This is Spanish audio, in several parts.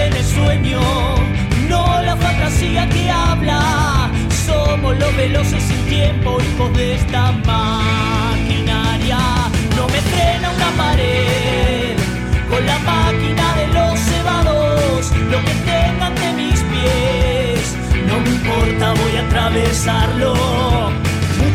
viven el sueño, no la fantasía que habla. Somos los veloces sin tiempo, hijos de esta maquinaria. No me frena una pared con la máquina de los cebados. Lo que tengan de mis pies, no me importa, voy a atravesarlo.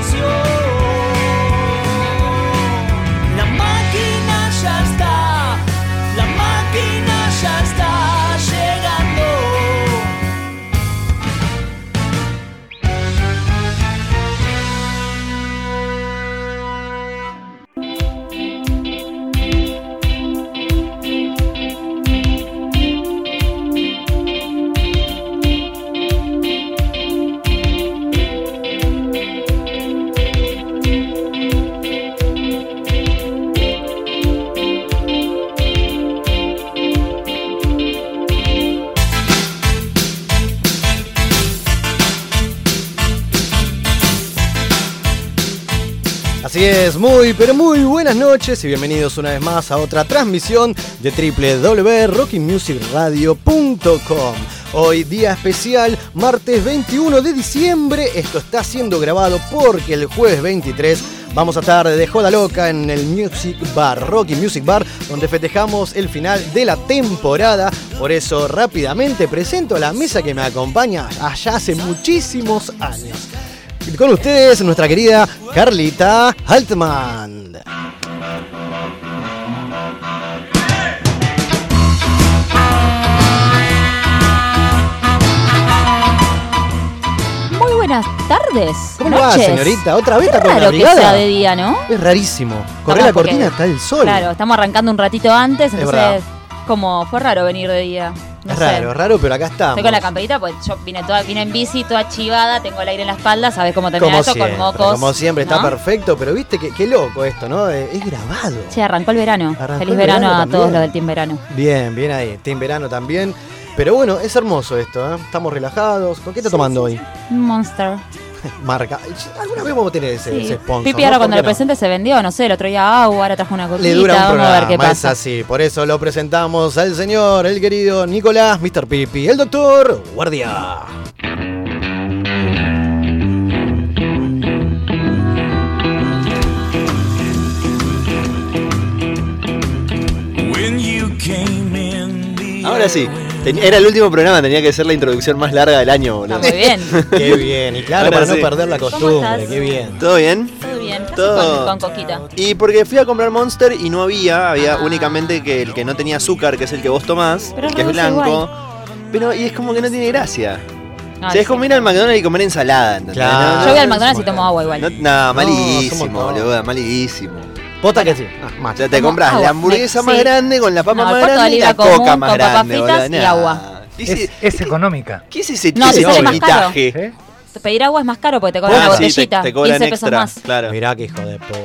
canción. Pero muy buenas noches y bienvenidos una vez más a otra transmisión de www.rockymusicradio.com. Hoy día especial, martes 21 de diciembre, esto está siendo grabado porque el jueves 23 vamos a estar de joda loca en el Music Bar, Rocky Music Bar, donde festejamos el final de la temporada. Por eso rápidamente presento a la mesa que me acompaña allá hace muchísimos años. Con ustedes, nuestra querida Carlita Altman. Muy buenas tardes. ¿Cómo va, noches. señorita? ¿Otra vez Qué está con la raro que brigada? sea de día, ¿no? Es rarísimo. Corre Capaz la porque- cortina, está el sol. Claro, estamos arrancando un ratito antes, verdad. entonces como fue raro venir de día. No es sé. raro, raro, pero acá estamos. Estoy con la camperita, pues yo vine toda, vine en bici, toda chivada, tengo el aire en la espalda, sabes cómo termina como eso siempre, con mocos. como siempre, está ¿no? perfecto, pero viste que qué loco esto, ¿no? Eh, Es grabado. Che, arrancó el verano. Arrancó Feliz el verano, verano a todos los del Team Verano. Bien, bien ahí. Team verano también. Pero bueno, es hermoso esto, ¿eh? Estamos relajados. ¿Con qué está tomando hoy? Un Monster. Marca. Alguna vez vamos a tener ese, Sí. ese sponsor. Pipi ahora ¿Por cuando lo no? presente se vendió, no sé, el otro día agua, ahora trajo una coquita, Le dura un vamos programa, a ver qué es así. Por eso lo presentamos al señor, el querido Nicolás, Mr. Pipi, el doctor Guardia. Ahora sí, era el último programa, tenía que ser la introducción más larga del año, Está boludo. muy bien. Qué bien, y claro, Ahora para no perder la ¿Cómo costumbre, qué bien. ¿Todo bien? Todo bien. ¿Qué haces Todo. Con, con coquita. Y porque fui a comprar Monster y no había, había Ah. únicamente que el que no tenía azúcar, que es el que vos tomás, Pero el que es blanco. Pero y es como que no tiene gracia. Ay, o sea, es como sí. ir al McDonald's y comer ensalada, ¿entendés? Claro. No, Yo voy al no, McDonald's y tomo agua igual. No, no, malísimo, boludo, malísimo. Pota que sí. Ah, O macho. sea, te compras agua. la hamburguesa más sí. grande con la papa No, más grande y la común coca más con papas grande, fritas y agua. ¿Qué Es, es, es económica. ¿Qué es ese, No, ese? ¿eh? Pedir agua es más caro porque te cobran Ah, la sí, te, botellita. te cobran 15 pesos extra, más. claro. Mirá que hijo de po.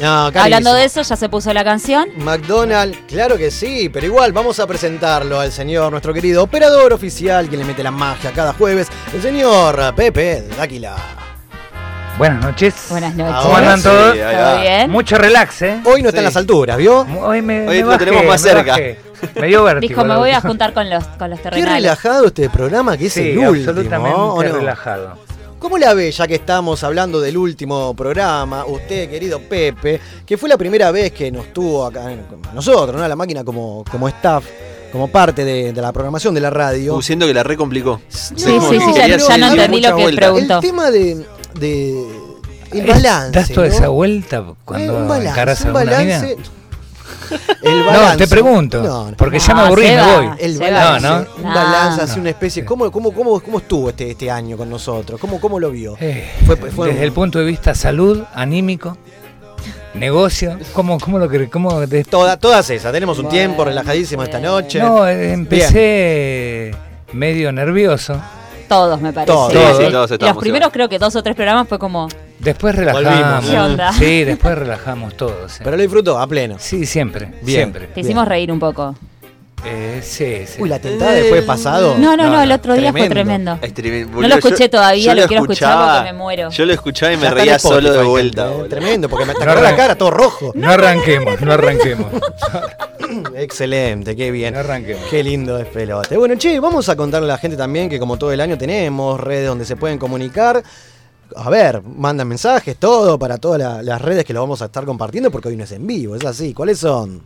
No, Hablando de eso, ya se puso la canción. McDonald's, claro que sí, pero igual vamos a presentarlo al señor, nuestro querido operador oficial, quien le mete la magia cada jueves, el señor Pepe Dáquila. Buenas noches. Buenas noches. Ahora ¿Cómo andan sí, todos? ¿Todo bien? Mucho relax, ¿eh? Hoy no está Sí. en las alturas, ¿vio? Hoy me, Hoy me lo bajé, tenemos más me cerca. bajé. Me dio vértigo. Dijo, me voy a juntar con los, con los Qué terrenales. relajado este programa que es Sí, el último, absolutamente ¿o no? relajado. ¿Cómo la ve ya que estamos hablando del último programa? Usted, querido Pepe, que fue la primera vez que nos tuvo acá, nosotros, ¿no? La máquina como, como staff, como parte de, de la programación de la radio. Uh, siento que la recomplicó. Sí, sí, sí, ya- ya no entendí lo que vuelta. preguntó. El tema de, de el balance. ¿Das toda ¿no? esa vuelta Eh, cuando un balance, encaras un mina? balance. El No, balance. te pregunto. No, no. Porque ya me Ah, aburrí, me voy. El balance, va. un No, balance, no. así una especie. ¿Cómo, cómo, cómo, cómo estuvo este, este año con nosotros? ¿Cómo, cómo lo vio? Eh, Fue- fue desde un- el punto de vista salud, anímico, negocio. ¿Cómo, cómo lo que cómo te- Toda- todas esas. Tenemos un tiempo relajadísimo esta noche. No, eh, empecé medio nervioso. Todos, me parece. Todos. Sí, Todos. sí, Y todos los primeros creo que dos o tres programas fue como... Después relajamos. ¿Qué onda? Sí, después relajamos todos. Pero lo disfrutó a pleno. Sí, siempre. Bien. Siempre. Te hicimos reír un poco. Eh, sí, sí. Uy, la tentada jueves pasado. No, no, no, no, el otro día fue tremendo. Es No lo escuché Yo- todavía, yo lo quiero escuchar escuchaba- porque me muero. Yo lo escuchaba y me reía solo de vuelta. eh. Tremendo, porque me No, sacó la cara todo rojo. No arranquemos, no arranquemos. Excelente, qué bien. No arranquemos. Qué lindo despelote. Bueno, che, vamos a contarle a la gente también que como todo el año tenemos redes donde se pueden comunicar. A ver, mandan mensajes, todo, para todas la- las redes que lo vamos a estar compartiendo porque hoy no es en vivo, es así. ¿Cuáles son?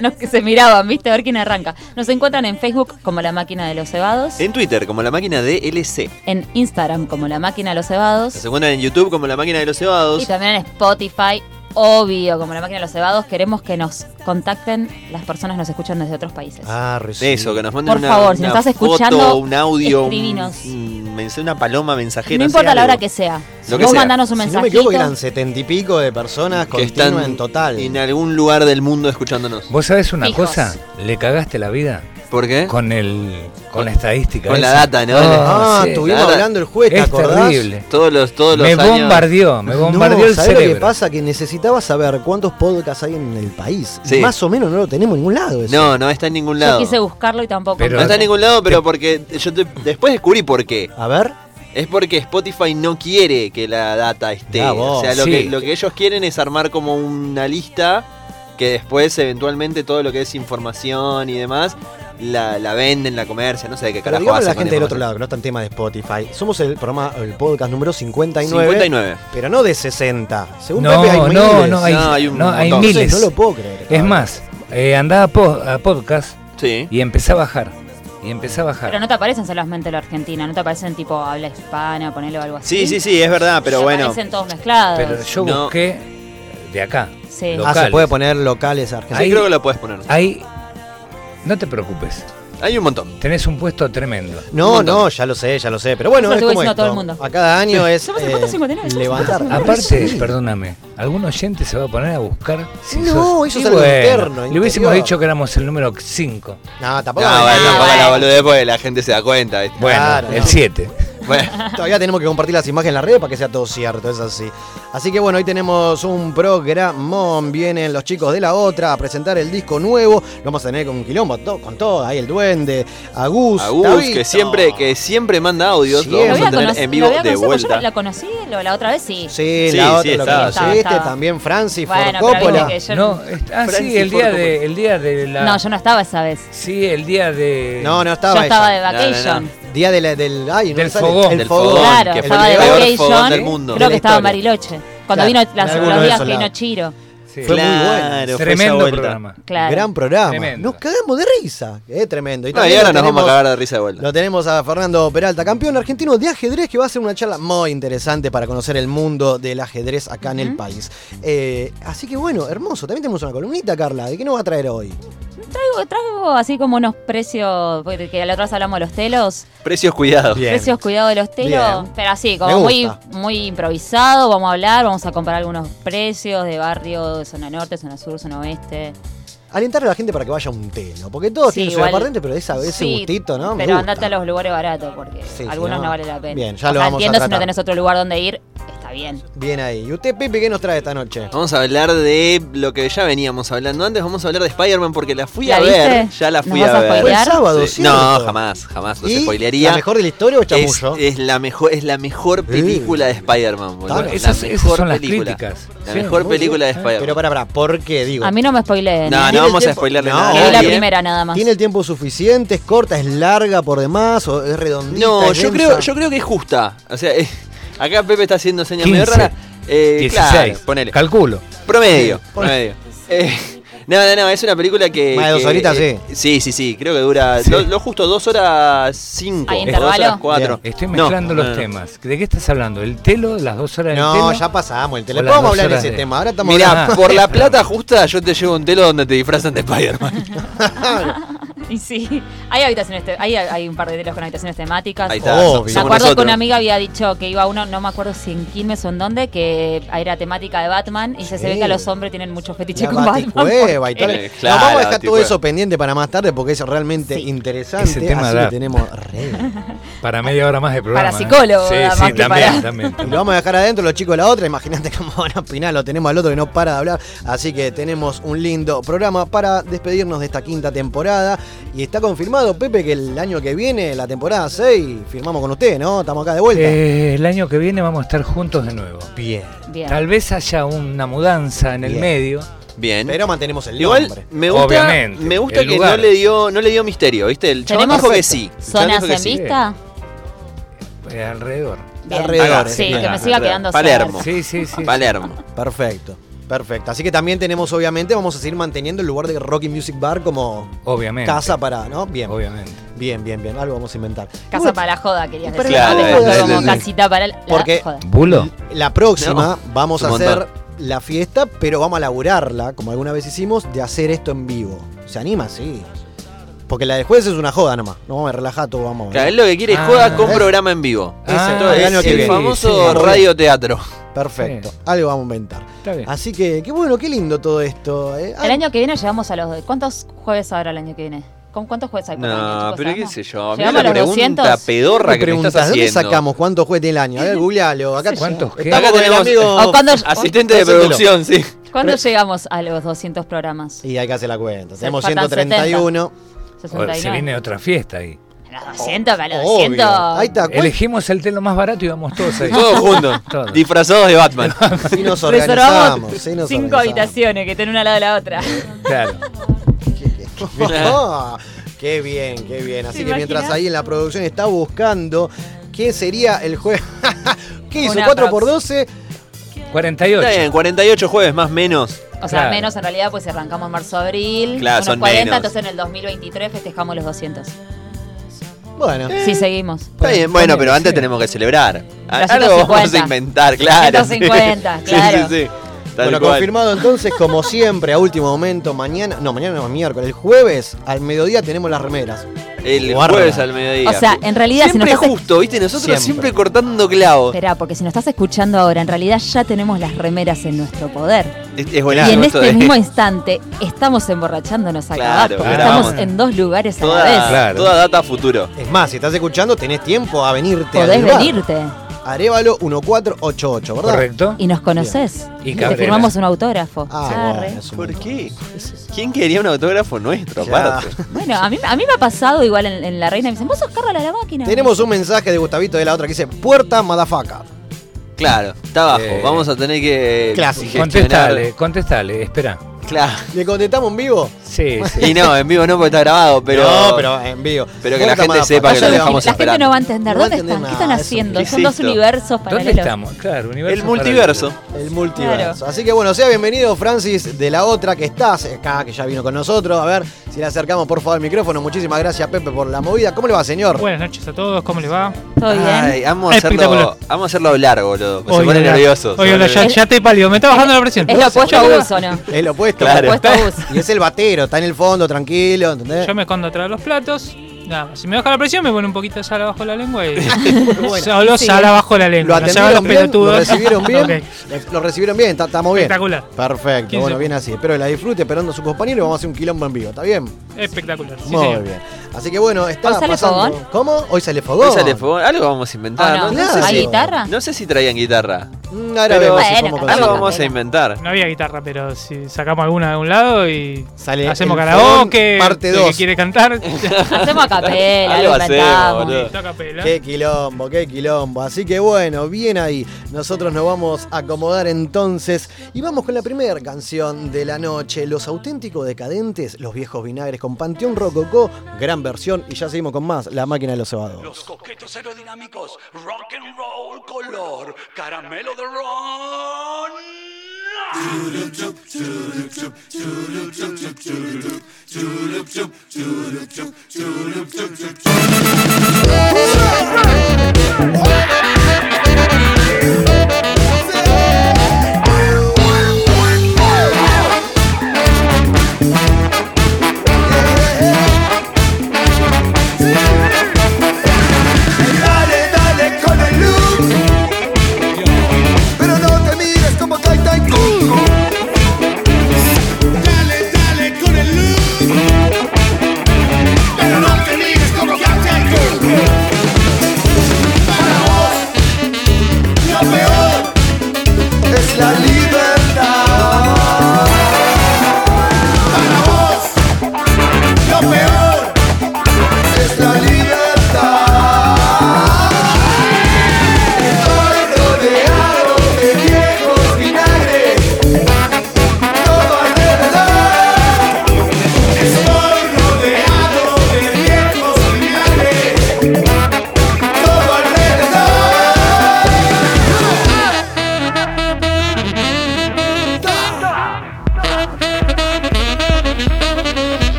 Los que se miraban, ¿viste? A ver quién arranca. Nos encuentran en Facebook como La Máquina de los Cebados. En Twitter, como la máquina de LC. En Instagram como La Máquina de los Cebados. Nos encuentran en YouTube como la máquina de los cebados. Y también en Spotify, obvio, como La Máquina de los Cebados. Queremos que nos contacten las personas que nos escuchan desde otros países. Ah, recién. Eso, que nos manden Por una, favor, si una nos estás foto, escuchando, un audio, un- escribinos. un mensaje, una paloma mensajera. no importa la algo. hora que sea. Lo que Vos sea. mandanos un Si no me equivoco, eran setenta y pico de personas que están en total. en algún lugar del mundo escuchándonos. ¿Vos sabés una Fijos. cosa? Le cagaste la vida ¿Por qué? con el con la estadística. Con la data, ¿no? Ah, sí. estuvimos hablando el juez, ¿te Es acordás? terrible. Todos los, todos los Me años. bombardeó, me bombardeó no, el ¿sabés cerebro. lo que pasa? Que necesitaba saber cuántos podcasts hay en el país. Sí. Más o menos no lo tenemos en ningún lado. eso. No, no está en ningún Yo lado. quise buscarlo y tampoco. Pero- no está en ningún lado, pero porque yo te- después descubrí por qué. A ver. Es porque Spotify no quiere que la data esté. Ah, o sea, lo, Sí. que, lo que ellos quieren es armar como una lista que después eventualmente todo lo que es información y demás la, la venden, la comercia, no sé de qué carajo a la gente del otro lado, que no está en tema de Spotify. Somos el programa, el podcast número 59. 59. Pero no de 60. Según No, Pepe hay no, miles. no, hay, No, hay un no, hay miles. no lo puedo creer. Es más, eh, andaba a, po- a podcast Sí. y empecé a bajar. Y empecé a bajar. Pero no te aparecen solamente la Argentina, no te aparecen tipo habla hispana, ponele o algo así. Sí, sí, sí, es verdad, pero Te bueno. aparecen todos mezclados. Pero yo No. busqué de acá. Sí. Ah, se locales. puede poner locales Sí, argentinos. Ahí- creo que lo puedes poner. Hay. No te preocupes. Hay un montón. Tenés un puesto tremendo. No, no, ya lo sé, ya lo sé. Pero bueno, Eso es como esto. todo el mundo. A cada año es eh, 50-59, somos levantar. 50-59. Aparte, Sí. perdóname, ¿algún oyente se va a poner a buscar si No, sos- eso es algo bueno, interno, Le hubiésemos interior. dicho que éramos el número 5. No, tampoco. No, Ah, tampoco la bueno. boludez porque la gente se da cuenta. ¿viste? Bueno, Claro, el no. 7. Bueno, Todavía tenemos que compartir las imágenes en las redes para que sea todo cierto, es así. Así que bueno, hoy tenemos un programón. Vienen los chicos de la otra a presentar el disco nuevo. Lo vamos a tener con un quilombo, to- con todo. Ahí el duende, Agus. Agus, que siempre, que siempre manda audios, lo Siempre. vamos Lo a había tener en vivo de vuelta. ¿Yo la conocí lo- la otra vez? Sí. Sí, Sí, la sí, otra lo estaba, conociste. También Francis Bueno, Ford Coppola. viste que yo No, ah, sí, el día, de, el día de la. No, yo no estaba esa vez. Sí, el día de. No, no estaba yo estaba ella. de No, no, vacation. no. Día de la- del. Ay, no Del fogón. El Del fogón. fogón, Claro, que fue estaba el de peor fogón del mundo. Creo que estaba en. Bariloche. Cuando Claro, vino las, los días que vino. Chiro. Sí. Fue muy bueno. Claro, fue esa Tremendo programa. Claro. Gran programa. Tremendo. Nos cagamos de risa. Es tremendo. Y No, y también ahora nos vamos a cagar de risa de vuelta. Lo tenemos a Fernando Peralta, campeón argentino de ajedrez, que va a hacer una charla muy interesante para conocer el mundo del ajedrez acá en el país. Eh, así que bueno, hermoso. También tenemos una columnita, Carla. ¿De qué nos va a traer hoy? Traigo, traigo así como unos precios, porque que la otra vez hablamos de los telos. Precios cuidados. Bien. Precios cuidado de los telos, Bien. pero así, como muy, muy improvisado. Vamos a hablar, vamos a comparar algunos precios de barrio, de zona norte, zona sur, zona oeste. Alentar a la gente para que vaya a un telo, porque todos Sí, tienen su igual- departamento, pero esa, ese Sí, gustito, ¿no? Me Pero gusta. andate a los lugares baratos, porque Sí, algunos no. no. vale la pena. Bien, ya O lo sea, vamos a entiendo si no tratar. tenés otro lugar donde ir, está bien. Bien ahí. ¿Y usted, Pipe, qué nos trae esta noche? Vamos a hablar de lo que ya veníamos hablando antes. Vamos a hablar de Spider-Man porque la fui ¿La a ver. Ya la ¿Nos fui vas a a ver. Fue el sábado. No, jamás, jamás. Los ¿Y spoilearía. ¿La mejor de la historia o es, chamullo? es la mejor, es la mejor película de Spider-Man, boludo. La Esas, esas mejor son las película. críticas. La Sí. mejor película de Spider-Man. Pero para, para, ¿por qué digo? A mí no me spoileen. No, ¿eh? No ¿Tiene vamos a spoilerle No, nada. vi la primera nada más. ¿Tiene el tiempo suficiente? ¿Es corta? ¿Es larga por demás? ¿O es redondita? No, es yo densa? creo, yo creo que es justa. O sea, eh, acá Pepe está haciendo señas 15, medio raras. Eh, 16. Claro, ponele. Calculo. Promedio, Sí, promedio. Eh, no, no, no, es una película que. Más de dos que, horitas, eh, Sí, sí, sí, creo que dura Sí. lo, lo justo dos horas cinco. ¿Hay dos horas cuatro. Estoy No, mezclando no, los no. temas. ¿De qué estás hablando? ¿El telo? ¿Las dos horas del No, telo? ya pasamos el O teléfono. las Vamos a hablar de ese de- tema. Ahora estamos Mirá, hablando. por la plata justa yo te llevo un telo donde te disfrazan de Spider-Man. Y sí, hay habitaciones, te- hay, hay un par de telos con habitaciones temáticas. Ahí está. Obvio. Me somos acuerdo que nosotros. una amiga había dicho que iba a uno, no me acuerdo si en Quilmes o en dónde, que era temática de Batman y se, se ve Sí. que a los hombres tienen mucho fetiche La con Batman. baticueva y tal. Eh, claro, vamos a dejar todo baticueva. eso pendiente para más tarde porque es realmente Sí. interesante. Ese tema así da. lo tenemos re. Para media hora más de programa. Para psicólogo, ¿eh? Sí, más sí, que también, para- también. Y lo vamos a dejar adentro los chicos de la otra. Imagínate cómo van a opinar. Lo tenemos al otro que no para de hablar. Así que tenemos un lindo programa para despedirnos de esta quinta temporada. Y está confirmado, Pepe, que el año que viene, la temporada 6, firmamos con usted, ¿no? Estamos acá de vuelta. Eh, el año que viene vamos a estar juntos de nuevo. Bien. Bien. Tal vez haya una mudanza en el Bien. medio. Bien. Pero mantenemos el Igual nombre. me gusta, Obviamente, me gusta que no le dio no le dio misterio, ¿viste? El chabón ¿Tenemos dijo que sí. ¿Zonas en sí. vista? eh, alrededor. Bien. Alrededores, Sí, bien. que me siga Alrededor. quedando Palermo. cerca. Sí, sí, sí. Palermo. Perfecto. Perfecto. Así que también tenemos, obviamente, vamos a seguir manteniendo el lugar de Rocky Music Bar como Obviamente. casa para, ¿no? Bien. Obviamente. Bien, bien, bien. Algo vamos a inventar. Casa Bueno, para la joda, querías decir. la ¿no? joda, Como sí. casita para la Porque- joda. ¿Bulo? La próxima vamos a montón. hacer la fiesta, pero vamos a laburarla, como alguna vez hicimos, de hacer esto en vivo. ¿Se anima? Sí. Porque la de jueves es una joda nomás. No vamos a relajar todo, vamos. Claro, él lo que quiere es Ah. joda con programa en vivo. Ah, el es el viene. famoso Sí. radioteatro. Perfecto. Sí. Algo vamos a inventar. Está bien. Así que, qué bueno, qué lindo todo esto. eh. El año que viene llegamos a los. ¿Cuántos jueves habrá el año que viene? ¿Con cuántos jueves hay por año, No, pero qué sé yo. Mira ¿Llegamos la pregunta 200? pedorra me que me preguntas, estás ¿de dónde sacamos cuántos juegos tiene el año? A ver, googlealo. Acá ¿Cuántos qué? Acá tenemos- amigo. ¿O cuándo, Asistente de producción, sí. ¿cuándo llegamos a los 200 programas? Y hay que hacer la cuenta. Tenemos faltan 131. O- 69. Se viene otra fiesta ahí. Los 200, que a los Obvio. 200. Ahí está. ¿cuál- Elegimos el telo más barato y vamos todos ahí. Todos juntos. Todos. Disfrazados de Batman. Sí nos organizamos. sí nos cinco organizamos. habitaciones que tienen una al lado de la otra. Claro. Ah, qué bien, qué bien. Así ¿Te que mientras imaginas? ahí en la producción está buscando qué sería el jueves. ¿Qué hizo? Una 4 prox. por 12 48. Está bien, 48 jueves más menos. O sea, Claro. menos en realidad, pues arrancamos en marzo-abril. Claro, unos son 40, menos. entonces en el 2023 festejamos los 200. Bueno, Sí, seguimos. Está bien, bueno, pero antes sí. tenemos que celebrar. Algo vamos 150. a inventar, claro. 150, sí. claro. Sí, sí, sí. Tal bueno, cual. confirmado entonces, como siempre, a último momento, mañana, no, mañana no, miércoles, el jueves al mediodía tenemos las remeras. El Guarda. jueves al mediodía. O sea, en realidad, si siempre nos estás- justo, ¿viste? Nosotros siempre, Siempre. cortando clavos. Esperá, porque si nos estás escuchando ahora, en realidad ya tenemos las remeras en nuestro poder. Es, es y en este de- mismo instante estamos emborrachándonos acá Claro, abajo, porque claro. estamos en dos lugares a la vez. Claro. toda data a futuro. Es más, si estás escuchando, tenés tiempo a venirte Podés bar. venirte Arevalo 1488, ¿verdad? Correcto. y nos conoces. Y te firmamos un autógrafo. Ah, Arre. bueno, es un ¿Por qué? ¿Quién quería un autógrafo nuestro, aparte? Bueno, a mí, a mí me ha pasado igual en, en la reina. Me dicen, vos sos Carla la máquina. Tenemos un mensaje de Gustavito de la otra que dice, puerta madafaca. Claro, está abajo. Eh, Vamos a tener que Clásico. Contestale, contestale, espera. Claro. ¿Le contestamos en vivo? Sí, sí. Y no, en vivo no porque está grabado, pero. No, pero en vivo. pero que la gente sepa que lo dejamos la gente no va a entender. No ¿Dónde entender están? ¿Qué están haciendo? ¿Qué Son dos universos ¿Dónde paralelos. estamos? Claro, universo. El multiverso. El multiverso. Claro. Así que bueno, sea bienvenido Francis de la otra que estás acá, que ya vino con nosotros. A ver si le acercamos por favor el micrófono. Muchísimas gracias Pepe por la movida. ¿Cómo le va, señor? Buenas noches a todos, ¿cómo les va? ¿Todo bien? Ay, vamos a hacerlo, vamos a hacerlo largo, boludo. Se pone nervioso. Pone- ya, estoy pálido, me está bajando la presión. Es lo opuesto a Gus, ¿o no? Es lo opuesto. Claro. Lo Gus. Y es el batero, está en el fondo, tranquilo, ¿entendés? Yo me escondo atrás de los platos. Nada más. Si me baja la presión, me pone un poquito de sal abajo la lengua y. Bueno, Solo Sí. sal abajo la ¿Lo lengua. Se atendieron los bien? ¿Lo pelotudos. recibieron bien? Ok. Lo recibieron bien, estamos bien. Espectacular. Perfecto, 15. bueno, bien así. Espero que la disfrute, esperando a su compañero y vamos a hacer un quilombo en vivo, ¿está bien? Espectacular. Sí, Muy señor. bien. Así que bueno, está ¿Hoy sale pasando. fogón? ¿Cómo? Hoy sale fogón. Hoy sale fogón. Algo vamos a inventar. ¿O no? no, Claro. sé ¿Hay si, guitarra? no sé si traían guitarra. Mm, ahora Pero- vemos si Bueno, cómo Algo vamos a inventar. No había guitarra, pero si sacamos alguna de un lado y Sale hacemos karaoke, parte el dos. que quiere cantar, Hacemos a capela, Algo lo hacemos, inventamos. boludo. toca pela. Qué quilombo, qué quilombo. Así que bueno, bien ahí. Nosotros nos vamos a acomodar entonces y vamos con la primera canción de la noche. Los auténticos decadentes, los viejos vinagres con Panteón Rococó, gran versión. Y ya seguimos con más, La máquina de los cebados. Los coquetos aerodinámicos, rock and roll, color, caramelo de Run!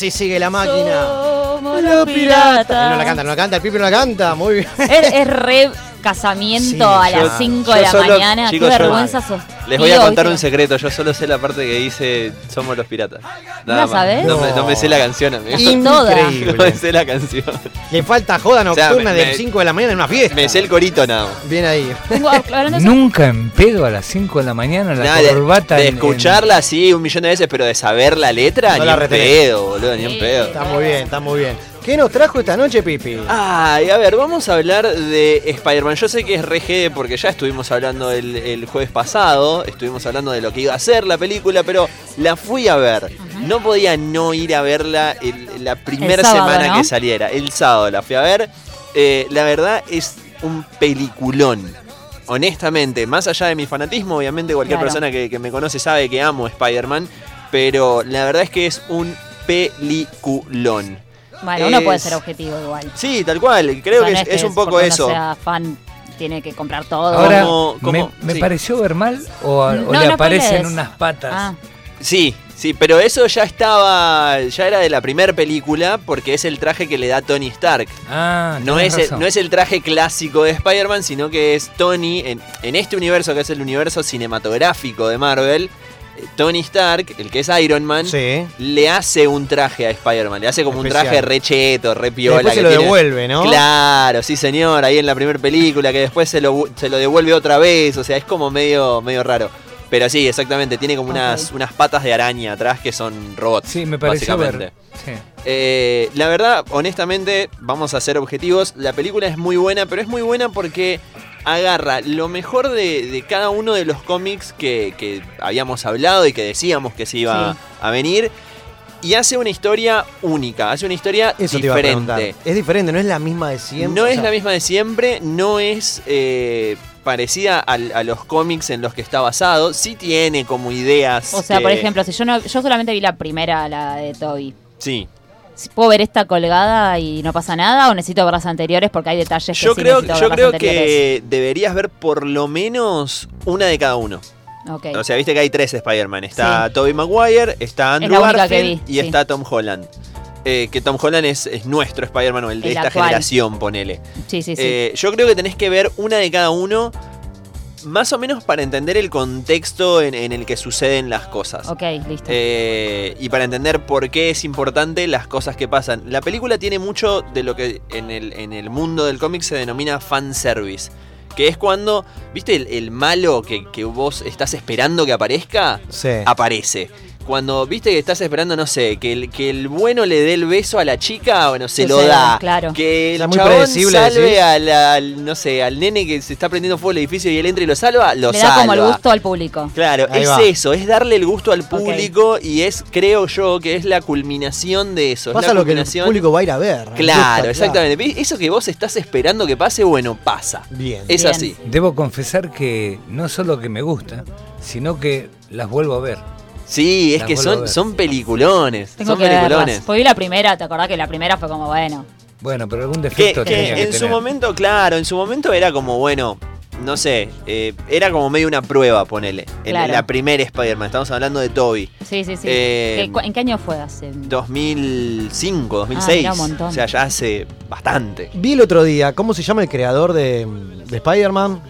Así sigue la máquina. Somos Los Él piratas. no la canta, no la canta, el Pipi no la canta. Muy bien. Es, es re casamiento Sí, a yo- las 5 yo de la solo- mañana. chicos, Qué vergüenza sos. Les voy a contar un secreto, yo solo sé la parte que dice Somos los piratas. la Nada más. sabés? No, me, no me sé la canción, amigo. toda. No me Increíble. sé la canción. Le falta joda O sea, nocturna me- del me- 5 de la mañana en una fiesta. Me sé el corito nada más. Bien ahí. De Nunca en pedo a las 5 de la mañana la Nada, de- corbata. de, en- en- escucharla así un millón de veces, pero de saber la letra, No ni la en pedo, boludo, ni en Sí. pedo. Está muy bien, está muy bien. ¿Qué nos trajo esta noche, Pipi? Ay, a ver, vamos a hablar de Spider-Man. Yo sé que es RG porque ya estuvimos hablando el, el jueves pasado, estuvimos hablando de lo que iba a ser la película, pero la fui a ver. No podía no ir a verla el- la primera sábado, semana ¿no? que saliera. El sábado la fui a ver. Eh, la verdad es un peliculón. Honestamente, más allá de mi fanatismo, obviamente cualquier Claro. persona que, que me conoce sabe que amo Spider-Man, pero la verdad es que es un peliculón. Bueno, uno puede es- ser objetivo igual. Sí, tal cual. Creo O sea, que no es, es un poco eso. sea fan, tiene que comprar todo. Ahora, ¿Cómo- cómo? me, me Sí. pareció ver mal o, o No, le no aparecen unas patas. Ah, Sí, sí, pero eso ya estaba, ya era de la primera película porque es el traje que le da Tony Stark. Ah, No es, el, razón. no es el traje clásico de Spider-Man, sino que es Tony, en, en este universo que es el universo cinematográfico de Marvel, Tony Stark, el que es Iron Man, Sí. le hace un traje a Spider-Man, le hace como Especial. un traje re cheto, re piola. después se que lo tiene- devuelve, ¿no? Claro, sí señor, ahí en la primera película, que después se lo, se lo devuelve otra vez, o sea, es como medio, medio raro. Pero sí, exactamente, tiene como unas, unas patas de araña atrás que son robots. Sí, me pareció ver. sí. Eh, la verdad, honestamente, vamos a ser objetivos. La película es muy buena, pero es muy buena porque agarra lo mejor de, de cada uno de los cómics que, que habíamos hablado y que decíamos que se iba Sí. a venir. Y hace una historia única, hace una historia Eso te iba a preguntar. diferente. Es diferente, no es la misma de siempre. No o es la misma de siempre, no es eh, parecida a los cómics en los que está basado. Sí tiene como ideas. o sea, que- por ejemplo, si yo no, yo solamente vi la primera, la de Toby. Sí. ¿Puedo ver esta colgada y no pasa nada o necesito ver las anteriores porque hay detalles que Yo sí creo, necesito yo creo anteriores? que deberías ver por lo menos una de cada uno. O sea, viste que hay tres Spider-Man. Está Sí. Tobey Maguire, está Es Andrew que Garfield vi, y sí. está Tom Holland. Eh, que Tom Holland es, es nuestro Spider-Man o el de El esta actual. generación, ponele. sí, sí, sí. Eh, yo creo que tenés que ver una de cada uno, más o menos para entender el contexto en, en el que suceden las cosas. ok, listo. Eh, y para entender por qué es importante las cosas que pasan. La película tiene mucho de lo que en el, en el mundo del cómic se denomina fanservice. Que es cuando, ¿viste el, el malo que, que vos estás esperando que aparezca? Sí. Aparece. Cuando viste que estás esperando, no sé, que el, que el bueno le dé el beso a la chica, bueno, se lo da. claro. Que el chabón predecible, salve al, al, no sé, al nene que se está prendiendo fuego el edificio y él entra y lo salva, lo Le salva. da como el gusto al público. Claro, Ahí es va. eso, es darle el gusto al público y es, creo yo, que es la culminación de eso. es Pasa la lo que el culminación- público va a ir a ver. Claro, Gusta, exactamente. Eso que vos estás esperando que pase, bueno, pasa. Bien. Es Bien. así. Debo confesar que no solo que me gusta, sino que las vuelvo a ver. Sí, es que son, son peliculones. Tengo son que verlas. peliculones. Porque vi la primera, ¿te acordás que la primera fue como, bueno, Bueno, pero algún defecto que tenía que en su momento, claro, en su momento era como, bueno, no sé, eh, era como medio una prueba, ponele. En Claro. la primera Spider-Man, estamos hablando de Toby. sí, sí, sí. Eh, ¿Qué- cu- ¿En qué año fue? Hace... 2005, 2006. mirá, un montón. O sea, ya hace bastante. Vi el otro día, ¿cómo se llama el creador de, de Spider-Man?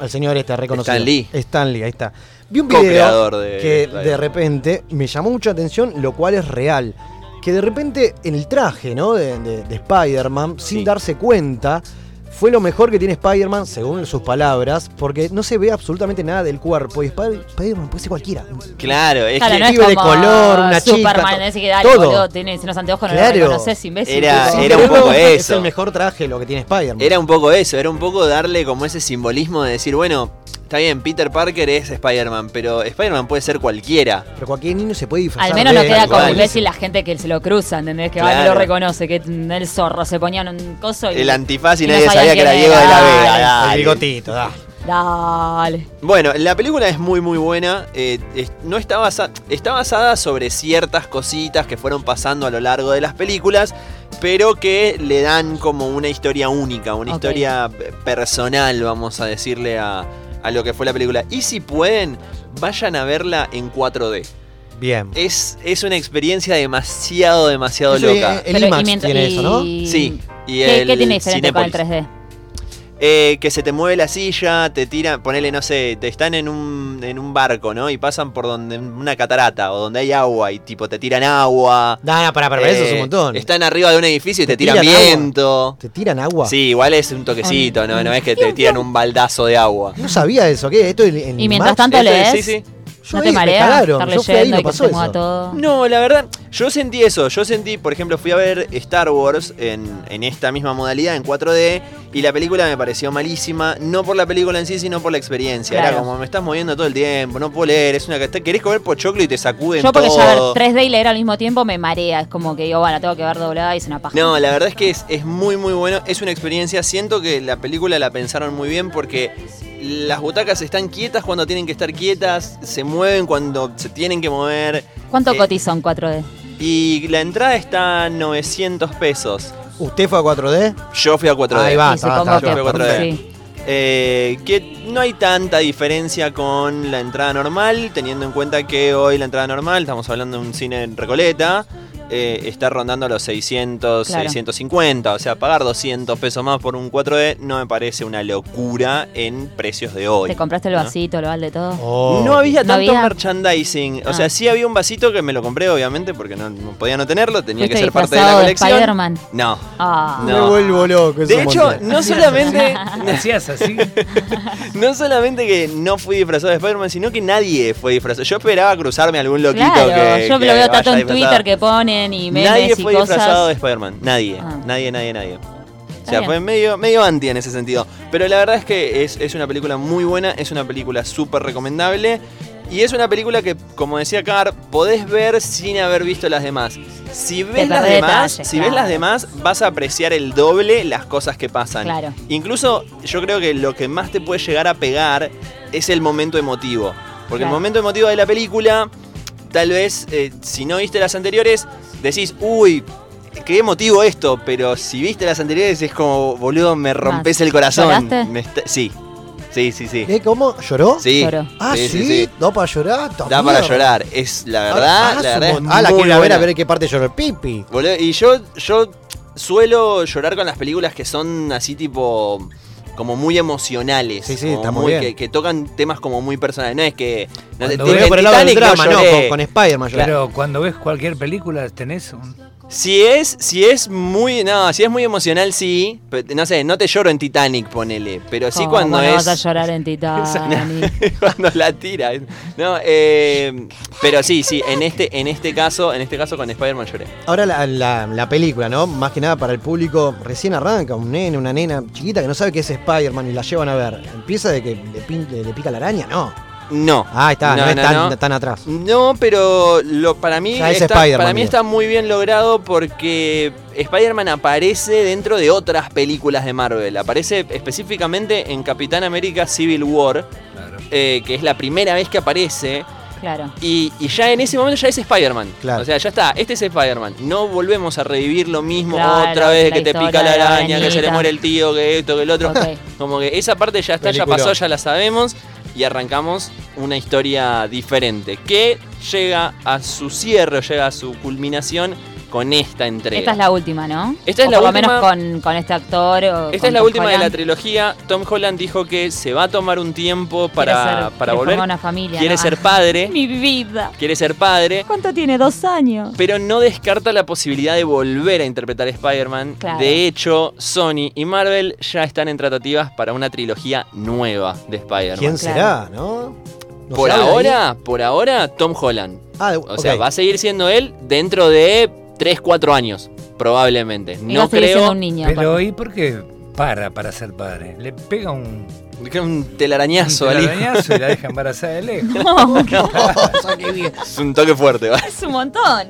Al señor este reconocido. Stan Lee. Stan Lee, ahí está. Vi un video de que de repente me llamó mucha atención, lo cual es real. Que de repente en el traje, ¿no? De, de- de Spider-Man, sin Sí. darse cuenta, fue lo mejor que tiene Spider-Man, según sus palabras, porque no se ve absolutamente nada del cuerpo. Y Spider- Spider-Man puede ser cualquiera. Claro, es Claro, que no es de color, una chica, dale, todo. boludo, tiene unos anteojos, no Claro. lo reconoces, imbécil. Era- era un poco Es eso. el mejor traje lo que tiene Spider-Man. Era un poco eso, era un poco darle como ese simbolismo de decir, bueno, está bien, Peter Parker es Spider-Man, pero Spider-Man puede ser cualquiera. Pero cualquier niño se puede disfrazar Al menos no queda como imbécil la gente que se lo cruza, ¿entendés? Que va y Claro. lo reconoce, que el zorro se ponía en un coso y. El antifaz y, y no nadie sabían sabía que era Diego de la. Vega. Dale. dale. El bigotito, da. Dale. Bueno, la película es muy muy buena. eh, es- no está basada, está basada sobre ciertas cositas que fueron pasando a lo largo de las películas, pero que le dan como una historia única, una historia personal, vamos a decirle a, a lo que fue la película. Y si pueden, vayan a verla en 4D. Bien. Es, es una experiencia demasiado, demasiado Eso, loca. El Pero, IMAX tiene eso, ¿no? Sí, y ¿Qué, el qué tiene diferente con el Cinépolis. 3D? Eh, que se te mueve la silla, te tiran, ponele, no sé, te están en un, en un barco, ¿no? Y pasan por donde una catarata o donde hay agua y tipo te tiran agua. No, no, para, para, eso es un Eh, montón. Están arriba de un edificio y te, ¿Te tiran, tiran agua? viento. ¿Te tiran agua? Sí, igual es un toquecito, ¿no? No es que te tiran un baldazo de agua. No sabía eso, ¿qué? Esto en, en Y mientras tanto lees. Sí, sí. Yo ¿No te me marea cagaron, estar yo fui ahí no y que pasó eso. todo? No, la verdad, yo sentí eso. Yo sentí, por ejemplo, fui a ver Star Wars en, en esta misma modalidad, en 4D, y la película me pareció malísima, no por la película en sí, sino por la experiencia. Era como, me estás moviendo todo el tiempo, no puedo leer, es una que querés comer pochoclo y te sacuden Yo porque todo. ya ver 3D y leer al mismo tiempo me marea. Es como que digo, bueno, tengo que ver doblada y es una paja. No, la verdad es que es, es muy muy bueno, es una experiencia, siento que la película la pensaron muy bien porque las butacas están quietas cuando tienen que estar quietas, se mueven cuando se tienen que mover. ¿Cuánto Eh, cotiza un 4D? Y la entrada está a 900 pesos. ¿Usted fue a 4D? Yo fui a 4D. Ahí va, y está, yo fui a 4D. sí. Eh, que no hay tanta diferencia con la entrada normal, teniendo en cuenta que hoy la entrada normal, estamos hablando de un cine en Recoleta, eh, está rondando los 600, Claro. 650. O sea, pagar 200 pesos más por un 4D no me parece una locura en precios de hoy. ¿Te compraste el ¿no? vasito, el balde, todo? Oh. No había ¿No tanto había? merchandising. O Ah. sea, sí había un vasito que me lo compré, obviamente, porque no, no podía no tenerlo, tenía que ¿Fuiste ser parte de la disfrazado de colección. Spider-Man? no. Ah. Me vuelvo loco. De hecho, montón. no solamente, Decías así. no solamente que no fui disfrazado de Spider-Man, sino que nadie fue disfrazado. Yo esperaba cruzarme a algún loquito Claro, que. yo que lo veo tanto en. Twitter que ponen y memes Nadie y fue disfrazado de. Spider-Man. Nadie. Ah. Nadie, nadie, nadie. O sea, fue medio, medio anti en ese sentido. Pero la verdad es que es, es una película muy buena, es una película súper recomendable. Y es una película que, como decía Car, podés ver sin haber visto las demás. Si ves las demás, detalles, si ves las demás, vas a apreciar el doble las cosas que pasan. Claro. Incluso yo creo que lo que más te puede llegar a pegar es el momento emotivo. Porque el momento emotivo de la película, tal vez, eh, si no viste las anteriores, decís, uy, qué emotivo esto, pero si viste las anteriores es como, boludo, me rompes el corazón. ¿Lloraste? Me está- sí, sí, sí, sí. ¿Eh, ¿Cómo? ¿Lloró? Sí, Lloró. Ah, sí, sí, sí, sí. ¿Da para llorar? ¡Ta Da para llorar. Es la verdad, ah, la verdad es Ah, la quiero ir a ver a buena. ver qué parte lloró el pipi. Boludo, y yo, yo suelo llorar con las películas que son así tipo como muy emocionales. Sí, sí, está muy bien. Que, que tocan temas como muy personales. No es que. No, Cuando te- por el lado del drama, no, con, con Spider-Man. Pero cuando ves cualquier película tenés un... Si es, si es muy. No, si es muy emocional, sí. Pero, no sé, no te lloro en Titanic, ponele. Pero sí ¿Cómo cuando no es. vas a llorar en Titanic? cuando la tira. No, eh, pero sí, sí, en este, en este caso, en este caso con Spider-Man lloré. Ahora la, la- la película, ¿no? Más que nada para el público, recién arranca, un nene, una nena chiquita que no sabe qué es Spider-Man y la llevan a ver. ¿Empieza de que le, pin- le- le pica la araña? No. No. Ah, ahí está, no, No, es no, tan, no. tan atrás. No, pero lo, para mí, Ya está, para mí está muy bien logrado porque Spider-Man aparece dentro de otras películas de Marvel. Aparece específicamente en Capitán América Civil War, Claro. eh, que es la primera vez que aparece. Claro. Y, y ya en ese momento ya es Spider-Man. Claro. O sea, ya está, este es Spider-Man. No volvemos a revivir lo mismo Claro, otra vez, que te pica la araña, que se le muere el tío, que esto, que el otro. Como que esa parte ya está, ya pasó, ya la sabemos. Y arrancamos una historia diferente. Que llega a su cierre, llega a su culminación con esta entrega. Esta es la última, ¿no? Esta es O la por lo última- menos con, con este actor. o Esta con es la Tom última de la trilogía. Tom Holland dijo que se va a tomar un tiempo para, Quiere ser- para quiere volver. formar una familia, quiere ¿no? ser padre. Mi vida. Quiere ser padre. ¿Cuánto tiene? ¿Dos años? Pero no descarta la posibilidad de volver a interpretar a Spider-Man. Claro. De hecho, Sony y Marvel ya están en tratativas para una trilogía nueva de Spider-Man. ¿Quién Claro. será, no? ¿No Por ahora, por ahora, Tom Holland. Ah, O sea, va a seguir siendo él dentro de 3, 4 años, probablemente. Y No creo un niño. Pero aparte. ¿y por qué para para ser padre? Le pega un, que un telarañazo un al hijo. telarañazo y la deja embarazada de lejos. No, no, Es un toque fuerte, es un montón.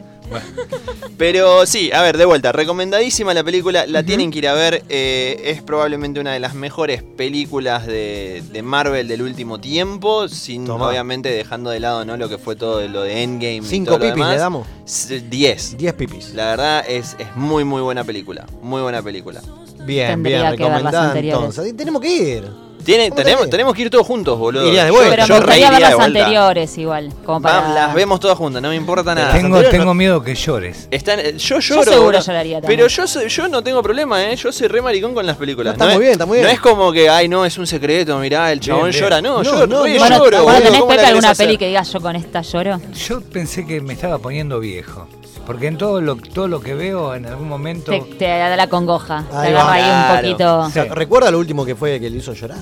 Pero sí, a ver, de vuelta, recomendadísima la película, la tienen que ir a ver, eh, es probablemente una de las mejores películas de, de Marvel del último tiempo, sin obviamente dejando de lado ¿no? lo que fue todo lo de Endgame y Cinco lo pipis demás. le damos. S- Diez. 10 pipis. La verdad es, es muy muy buena película, muy buena película. Bien, Tendría bien, recomendada entonces. Y Tenemos que ir. Tiene, ¿Cómo tenemos, te- tenemos que ir todos juntos, boludo. Iría de Yo- vuelta. Pero yo me gustaría ver reiría de las vuelta. anteriores igual. Como Va- para... las vemos todas juntas, no me importa nada. tengo anteriores tengo no- miedo que llores. Están, eh, yo lloro. seguro boludo. lloraría también. Pero yo soy, yo no tengo problema, ¿eh? Yo soy re maricón con las películas. No, está muy es, bien, está muy bien. No es como que, ay, no, es un secreto, mirá, el chabón Bien, bien. llora. No, No, yo no, re no. Bueno, lloro. bueno, boludo, ¿tenés ¿cómo la Pepe querés alguna hacer? peli que digas yo con esta lloro? Yo pensé que me estaba poniendo viejo. Porque en todo lo, todo lo que veo, en algún momento. Te, te da la congoja. Ahí te agarra ahí un poquito O sea, ¿Recuerda lo último que fue que le hizo llorar?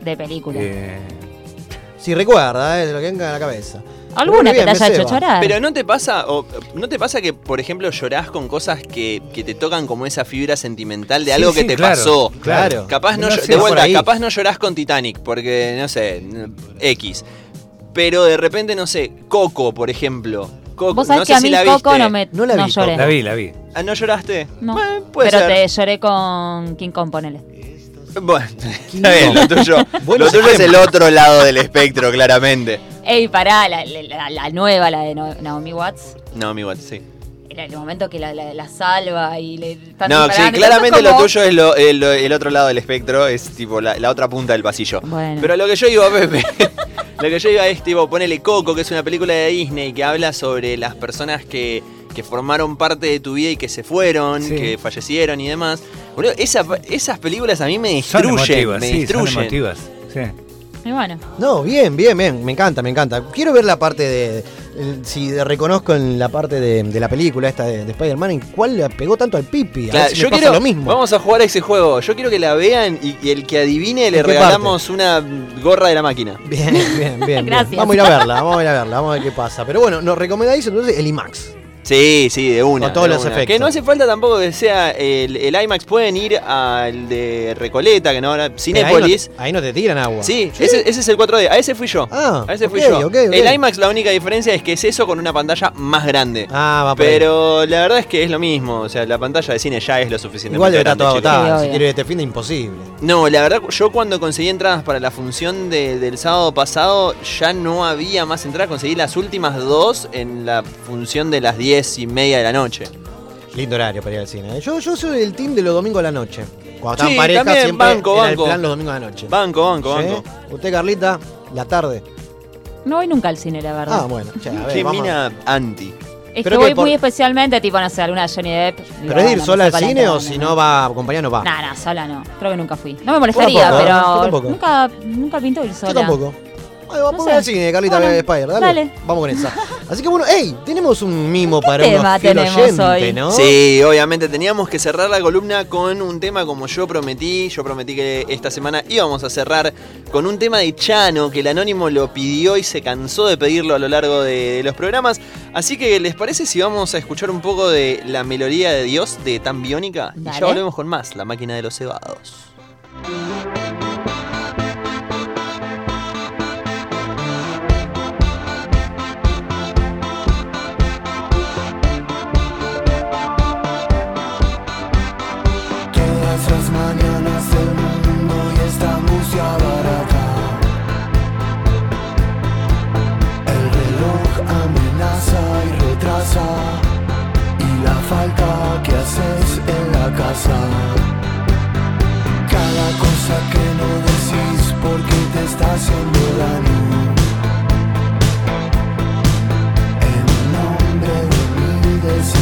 de película. eh, Sí, recuerda, eh, de lo que venga a la cabeza. ¿Alguna Pero que te bien, haya hecho llorar? Pero no te pasa, o, no te pasa que, por ejemplo, llorás con cosas que, que te tocan como esa fibra sentimental de Sí, algo que sí, te claro, pasó. claro. Capaz no, No de vuelta, capaz no llorás con Titanic, porque, no sé, X. Pero de repente, no sé, Coco, por ejemplo. Coco, Vos sabés no que sé a si mí la Coco viste. no me No la vi, lloré. la vi, la vi. Ah, ¿No lloraste? No. Bueno, puede Pero ser. te lloré con King Kong, ponele. Bueno, está bien, lo tuyo. Bueno, lo tuyo es el otro lado del espectro, claramente. Ey, pará, la, la- la nueva, la de No- Naomi Watts. No, mi guate, sí. Era el momento que la, la- la salva y le están No, sí, claramente lo tuyo es lo- el, el otro lado del espectro, es tipo la, la otra punta del pasillo. Bueno. Pero lo que yo digo, Pepe, lo que yo digo es tipo, ponele Coco, que es una película de Disney que habla sobre las personas que, que formaron parte de tu vida y que se fueron, Sí. que fallecieron y demás. Boludo, esa- esas películas a mí me Son destruyen, emotivas, me sí, son destruyen. emotivas. Sí. Y bueno, No, bien, bien, bien. Me encanta, me encanta. Quiero ver la parte de. El- si reconozco en la parte de, de la película esta de, de Spider-Man, en cuál le pegó tanto al pipi. Claro, si yo pasa quiero, lo mismo. vamos a jugar a ese juego. Yo quiero que la vean y, y el que adivine le ¿En qué regalamos una gorra de la máquina. Bien, bien, bien, bien. Gracias. Vamos a ir a verla, vamos a ir a verla, vamos a ver qué pasa. Pero bueno, nos recomendáis entonces el IMAX. Sí, sí, de una. Con todos los efectos. Que no hace falta tampoco que sea el, el IMAX. Pueden ir al de Recoleta, que no ahora. Cinépolis. Ahí no, te- ahí no te tiran agua. Sí, Ese, ese es el 4D. A ese fui yo. Ah, a ese fui yo. El IMAX, la única diferencia es que es eso con una pantalla más grande. Ah, va por ahí. Pero la verdad es que es lo mismo. O sea, la pantalla de cine ya es lo suficiente. Igual debe estar todo agotado. Si ir este fin de imposible. No, la verdad, yo cuando conseguí entradas para la función de- del sábado pasado, ya no había más entradas. Conseguí las últimas dos en la función de las y media de la noche. Lindo horario para ir al cine. ¿eh? Yo, yo soy el team de los domingos a la noche. Cuando están Sí, parejas también, siempre banco, era banco. el plan los domingos a la noche. Banco, banco, ¿Sí? banco. Usted, Carlita, la tarde. no voy nunca al cine, la verdad. Ah, bueno, che, a ver, Qué vamos. mina anti. es pero que que voy por- muy especialmente, tipo, no sé, alguna de Johnny Depp. ¿Pero es ir sola al cine o si no va acompañado no va? No, no, sola no. Creo que nunca fui. No me molestaría, tampoco, pero yo tampoco. nunca, nunca pintó ir sola. Yo tampoco. Bueno, vamos No al sé. cine, Carlita Bueno, Spider, dale. dale. Vamos con esa. Así que bueno, hey, tenemos un mimo para tema unos fiel tenemos oyente, hoy? ¿no? Sí, obviamente teníamos que cerrar la columna con un tema como yo prometí. Yo prometí que esta semana íbamos a cerrar con un tema de Chano, que el anónimo lo pidió y se cansó de pedirlo a lo largo de, de los programas. Así que, ¿les parece si vamos a escuchar un poco de la melodía de Dios de Tan Biónica? Y ya volvemos con más, la máquina de los cebados. Cada cosa que no decís porque te está haciendo daño. En nombre de mi desengaño.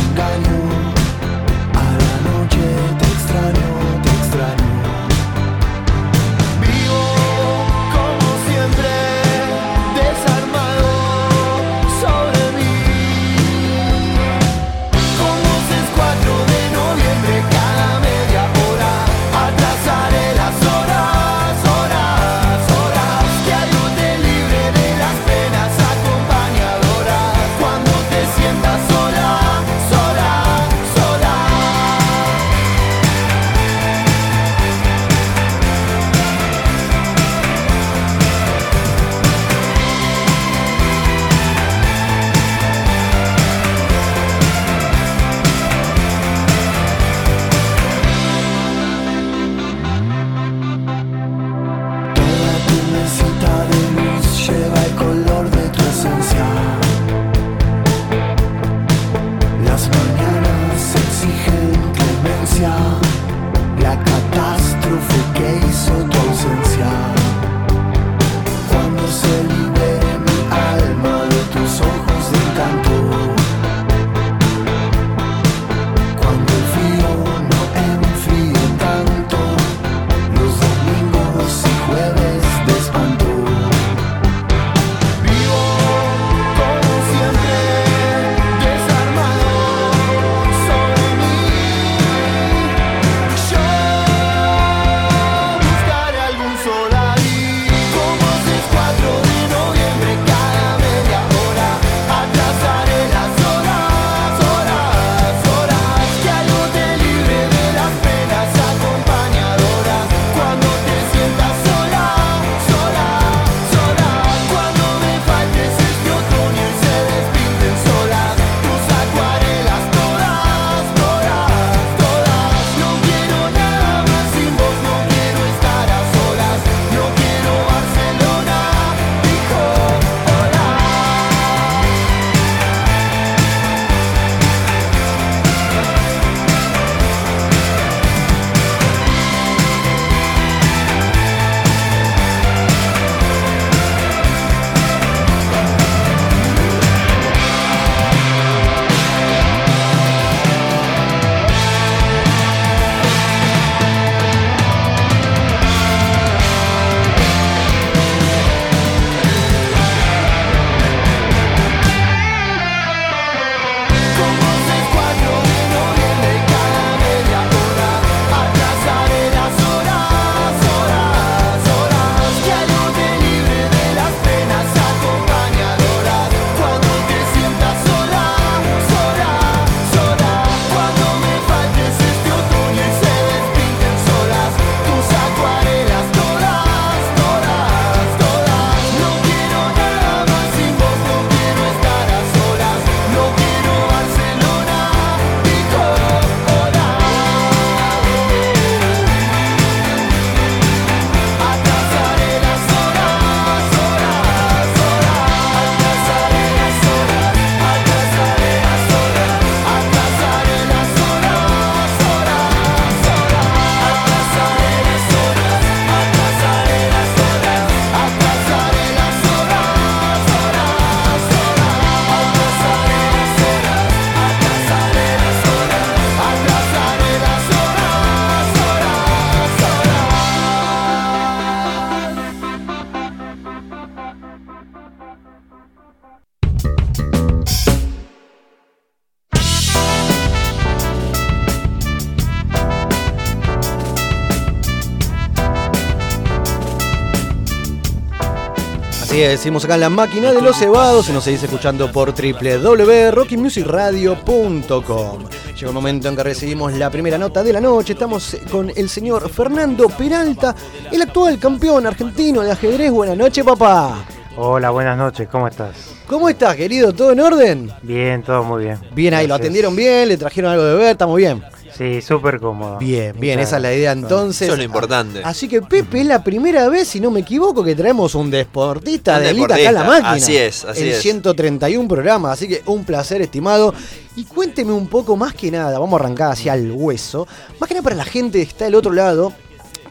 Así es, decimos acá en la máquina de los cebados y nos seguís escuchando por www.rockymusicradio.com. Llega el momento en que recibimos la primera nota de la noche. Estamos con el señor Fernando Peralta, el actual campeón argentino de ajedrez. Buenas noches, papá. Hola, buenas noches, ¿cómo estás? ¿Cómo estás, querido? ¿Todo en orden? Bien, todo muy bien. Bien ahí, lo atendieron bien, le trajeron algo de beber, estamos bien. Sí, súper cómodo. Bien, bien, esa es la idea entonces. Eso es lo importante. Así que Pepe, es la primera vez, si no me equivoco, que traemos un deportista Un de élite acá en la máquina. así es, así en es. 131 programas, así que un placer, estimado. Y cuénteme un poco más que nada, vamos a arrancar hacia el hueso. Más que nada para la gente que está del otro lado,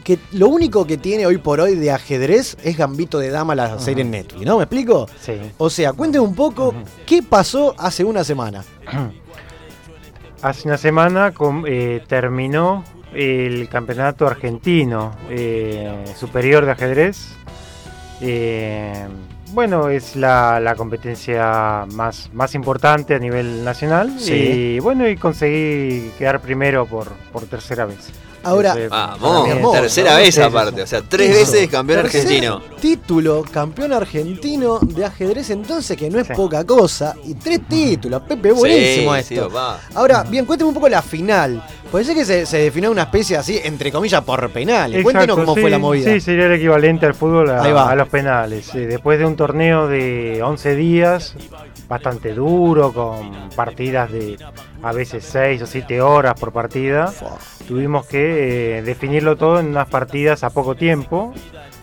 que lo único que tiene hoy por hoy de ajedrez es Gambito de Dama, la serie en Netflix, ¿no? ¿Me explico? Sí. O sea, cuénteme un poco qué pasó hace una semana. Hace una semana com- eh, terminó el campeonato argentino eh, superior de ajedrez. Eh, bueno, es la, la competencia más, más importante a nivel nacional. Sí. Y bueno, y conseguí quedar primero por, por tercera vez. Ahora, Vamos, tercera vez aparte, o sea, tres Eso. veces campeón Tercer argentino. Título, campeón argentino de ajedrez entonces, que no es Sí. poca cosa. Y tres títulos, Pepe, buenísimo Sí, esto. Ahora, bien, cuénteme un poco la final. Puede ser que se, se definió una especie así, entre comillas, por penales. Cuéntenos cómo sí, fue la movida. Sí, sería el equivalente al fútbol a, a los penales. Después de un torneo de 11 días, bastante duro, con partidas de a veces 6 o 7 horas por partida, tuvimos que eh, definirlo todo en unas partidas a poco tiempo.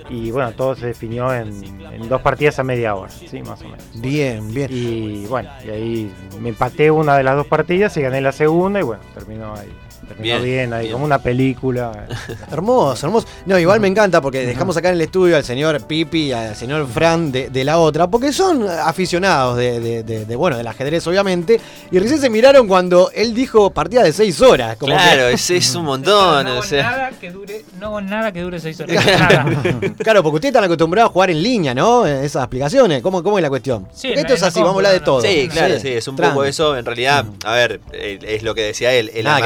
Y bueno, todo se definió en, en dos partidas a media hora, sí, más o menos. Bien, bien. Y bueno, y ahí me empaté una de las dos partidas y gané la segunda y bueno, terminó ahí. Terminó Bien, bien, ahí, bien. como una película. Hermoso, hermoso. No, igual me encanta porque dejamos acá en el estudio al señor Pipi y al señor Fran de, de la otra, porque son aficionados de, de- de- de, bueno, del ajedrez, obviamente. Y recién se miraron cuando él dijo partida de seis horas. Como que- Claro, ese es un montón. no o hago sea. nada que dure, no hago nada que dure seis horas. Nada. Claro, porque ustedes están acostumbrados a jugar en línea, ¿no? Esas aplicaciones. ¿Cómo, cómo es la cuestión? Sí, esto es así, vamos a hablar de no, todo. Sí, claro, sí, es un poco eso. En realidad, a ver, es lo que decía él, el Nada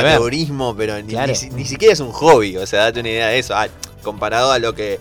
pero ni, Claro. ni ni siquiera es un hobby. O sea, date una idea de eso, ah, comparado a lo que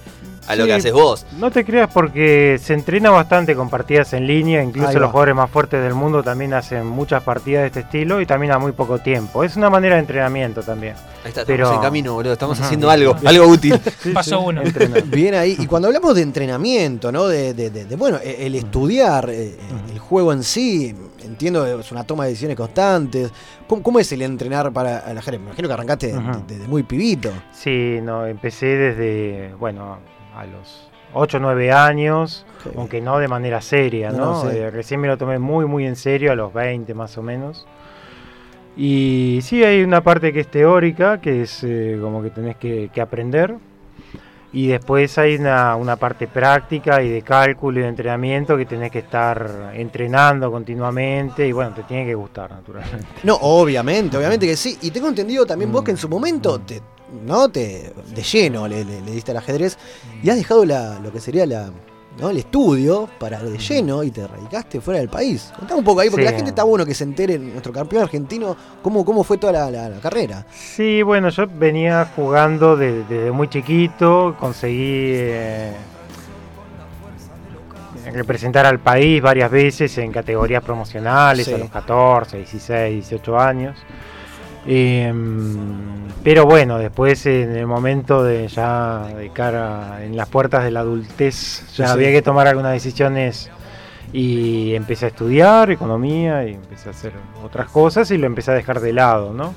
a lo Sí, que haces vos. No te creas porque se entrena bastante con partidas en línea, incluso los jugadores más fuertes del mundo también hacen muchas partidas de este estilo y también a muy poco tiempo. Es una manera de entrenamiento también. Ahí está, Pero- estamos en camino, boludo. Estamos Ajá. haciendo algo, algo útil. Pasó uno. Entrenar. Bien ahí. Y cuando hablamos de entrenamiento, ¿no? De, de- de- de, bueno, el estudiar, eh, el juego en sí, entiendo que es una toma de decisiones constantes. ¿Cómo, cómo es el entrenar para el ajedrez? Me imagino que arrancaste desde muy pibito. Sí, no, empecé desde, bueno, a los 8 o 9 años, aunque no de manera seria, No, ¿no? sí. Eh, recién me lo tomé muy, muy en serio, a los 20 más o menos. Y sí, hay una parte que es teórica, que es eh, como que tenés que, que aprender. Y después hay una, una parte práctica y de cálculo y de entrenamiento que tenés que estar entrenando continuamente y bueno, te tiene que gustar naturalmente. No, obviamente, obviamente que sí. Y tengo entendido también vos que en su momento te, ¿no? te de lleno le, le- le diste al ajedrez y has dejado la, lo que sería la, ¿no? el estudio para de lleno y te radicaste fuera del país. Contame un poco ahí, porque Sí. la gente está bueno que se entere, nuestro campeón argentino, cómo, cómo fue toda la, la- la carrera. Sí, bueno, yo venía jugando de- desde muy chiquito, conseguí eh, representar al país varias veces en categorías promocionales, Sí. a los 14, 16, 18 años. Eh, pero bueno, después en el momento de ya de cara en las puertas de la adultez, ya Sí. había que tomar algunas decisiones y empecé a estudiar economía y empecé a hacer otras cosas y lo empecé a dejar de lado, ¿no?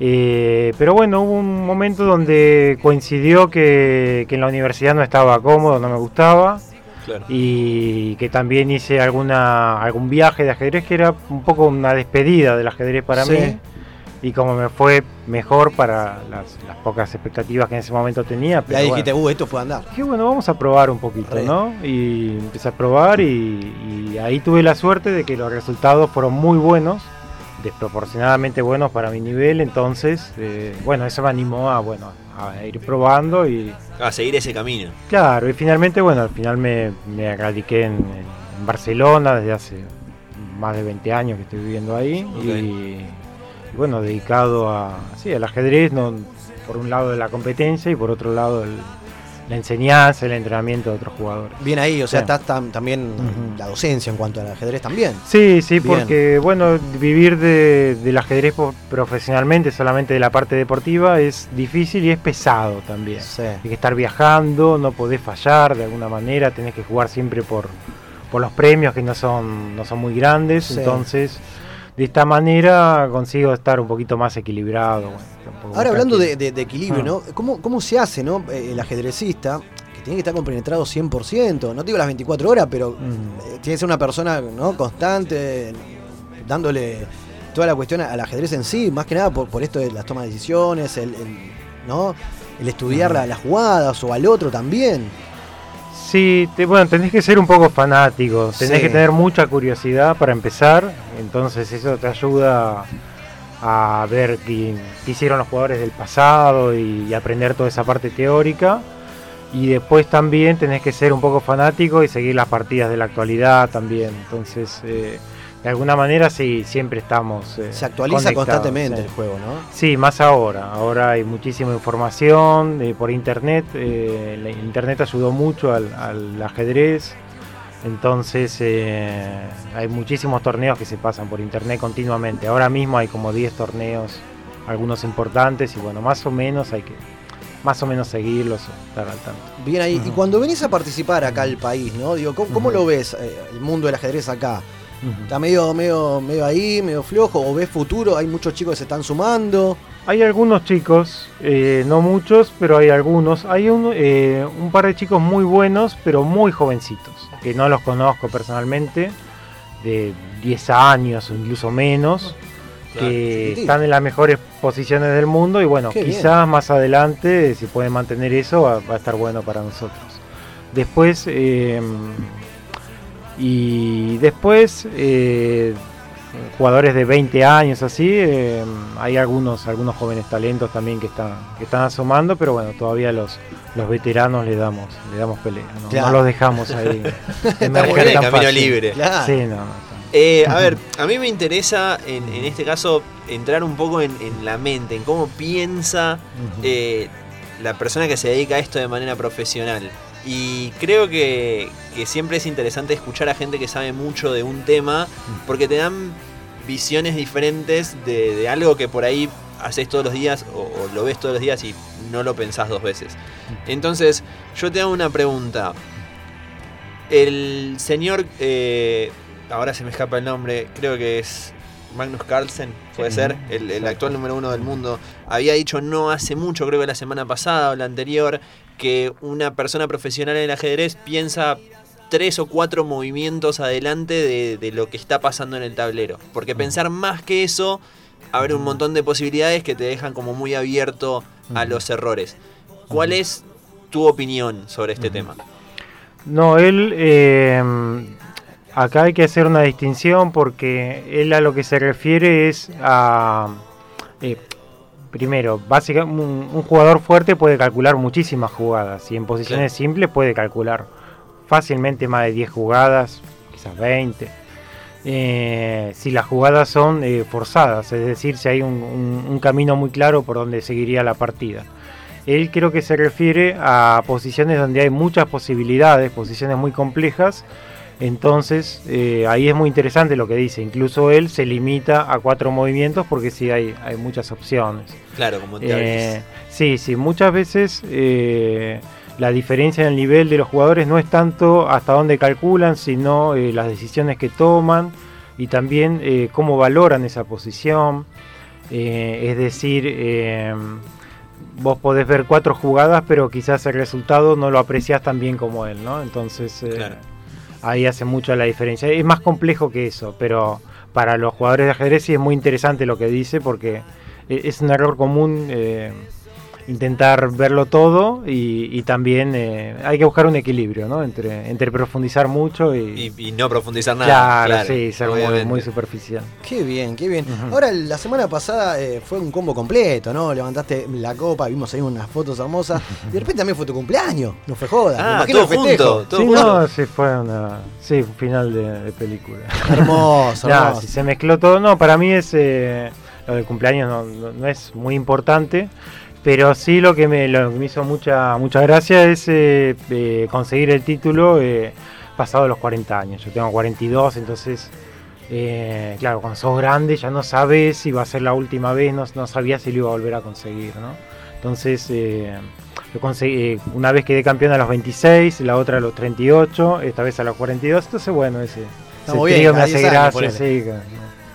Eh, pero bueno, hubo un momento donde coincidió que, que en la universidad no estaba cómodo, no me gustaba Claro. y que también hice alguna algún viaje de ajedrez que era un poco una despedida del ajedrez para Sí. mí y como me fue mejor para las, las pocas expectativas que en ese momento tenía, pero bueno. dijiste, uh, esto puede andar. Dije, bueno, vamos a probar un poquito, Re. ¿no? Y empecé a probar y, y ahí tuve la suerte de que los resultados fueron muy buenos, desproporcionadamente buenos para mi nivel, entonces, eh, bueno, eso me animó a, bueno, a ir probando y, A seguir ese camino. claro, y finalmente, bueno, al final me, me radiqué en, en Barcelona desde hace más de 20 años que estoy viviendo ahí y, bueno, dedicado a, sí, al ajedrez, no, por un lado de la competencia y por otro lado el, la enseñanza, el entrenamiento de otros jugadores. Bien ahí, o sea, Sí. está tam- también la docencia en cuanto al ajedrez también. Sí, sí, Bien. porque bueno, vivir de, del ajedrez profesionalmente, solamente de la parte deportiva, es difícil y es pesado también. Sí. Hay que estar viajando, no podés fallar de alguna manera, tenés que jugar siempre por, por los premios que no son, no son muy grandes, Sí. entonces de esta manera consigo estar un poquito más equilibrado. bueno, Ahora hablando de, tranquilo. de- de equilibrio, Ah. ¿no? ¿Cómo, ¿Cómo se hace, no? Eh, El ajedrecista, que tiene que estar compenetrado 100%, no digo las 24 horas, pero Mm. eh, tiene que ser una persona ¿no? constante, dándole toda la cuestión al ajedrez en sí, más que nada por, por esto de las tomas de decisiones, el, el- ¿no? el estudiar la- las jugadas o al otro también. Sí, te- bueno, tenés que ser un poco fanático, tenés Sí. que tener mucha curiosidad para empezar, entonces eso te ayuda a ver qué, qué hicieron los jugadores del pasado y, y aprender toda esa parte teórica. Y después también tenés que ser un poco fanático y seguir las partidas de la actualidad también. Entonces, eh, de alguna manera sí, siempre estamos... eh, Se actualiza constantemente sí. el juego, ¿no? Sí, más ahora. Ahora hay muchísima información eh, por internet. eh, la internet ayudó mucho al, al ajedrez. Entonces eh, hay muchísimos torneos que se pasan por internet continuamente. Ahora mismo hay como 10 torneos, algunos importantes y bueno, más o menos hay que más o menos seguirlos, estar al tanto. Bien ahí. Y cuando venís a participar acá al país, ¿no? Digo, ¿cómo, cómo lo ves el mundo del ajedrez acá? ¿Está medio, medio, medio ahí, medio flojo? ¿O ves futuro? ¿Hay muchos chicos que se están sumando? Hay algunos chicos, eh, no muchos, pero hay algunos. Hay un, eh, un par de chicos muy buenos, pero muy jovencitos, que no los conozco personalmente, de 10 años o incluso menos, Claro, que están en las mejores posiciones del mundo y bueno, Qué bien. quizás más adelante, si pueden mantener eso, va, va a estar bueno para nosotros. Después, eh, y después, eh, jugadores de 20 años así, eh, hay algunos algunos jóvenes talentos también que están que están asomando, pero bueno, todavía los los veteranos le damos le damos pelea, no, Claro. no los dejamos ahí bien, tan camino fácil. libre. Claro. Sí, no, no, Eh, a ver, a mí me interesa en, en este caso entrar un poco en, en la mente, en cómo piensa eh, la persona que se dedica a esto de manera profesional. Y creo que, que siempre es interesante escuchar a gente que sabe mucho de un tema, porque te dan visiones diferentes de, de algo que por ahí haces todos los días o, o lo ves todos los días y no lo pensás dos veces. Entonces, yo te hago una pregunta. El señor, eh, ahora se me escapa el nombre, creo que es Magnus Carlsen, puede Sí. ser, el, el actual número uno del mundo, había dicho no hace mucho, creo que la semana pasada o la anterior, que una persona profesional en el ajedrez piensa tres o cuatro movimientos adelante de, de lo que está pasando en el tablero. Porque pensar más que eso, abre un montón de posibilidades que te dejan como muy abierto a los errores. ¿Cuál es tu opinión sobre este tema? No, él eh, acá hay que hacer una distinción porque él a lo que se refiere es a eh, primero, básicamente un, un jugador fuerte puede calcular muchísimas jugadas y en posiciones simples puede calcular fácilmente más de 10 jugadas, quizás 20. eh, si las jugadas son eh, forzadas, es decir, si hay un, un- un camino muy claro por donde seguiría la partida. Él creo que se refiere a posiciones donde hay muchas posibilidades, posiciones muy complejas. Entonces, eh, ahí es muy interesante lo que dice. Incluso él se limita a cuatro movimientos porque sí hay, hay muchas opciones. Claro, como te Eh, sí, sí, muchas veces eh, la diferencia en el nivel de los jugadores no es tanto hasta dónde calculan, sino eh, las decisiones que toman y también eh, cómo valoran esa posición. Eh, es decir, eh, vos podés ver cuatro jugadas, pero quizás el resultado no lo apreciás tan bien como él, ¿no? Entonces, eh, Claro. Ahí hace mucho la diferencia. Es más complejo que eso, pero para los jugadores de ajedrez sí es muy interesante lo que dice porque e- es un error común eh, intentar verlo todo y, y también eh, hay que buscar un equilibrio, ¿no? Entre, entre profundizar mucho y, Y, y no profundizar nada. claro, sí, ser muy, muy superficial. Qué bien, qué bien. Ahora, la semana pasada eh, fue un combo completo, ¿no? Levantaste la copa, vimos ahí unas fotos hermosas. Y de repente también fue tu cumpleaños. No fue joda. Me Ah, imagino todo junto, todo sí, junto. no, sí, fue una, sí, un final de, de película. Hermoso, Ya, hermoso. si se mezcló todo, no, para mí es eh, lo del cumpleaños no, no- no es muy importante, Pero sí lo que me, lo que me hizo mucha, mucha gracia es eh, eh, conseguir el título eh, pasado los 40 años. Yo tengo 42, entonces, eh, claro, cuando sos grande ya no sabes si va a ser la última vez, no, no sabía si lo iba a volver a conseguir, ¿no? Entonces, eh, lo conseguí, eh, una vez quedé campeón a los 26, la otra a los 38, esta vez a los 42, entonces bueno, ese, ese bien, trío me hace 10 años, gracia, sí,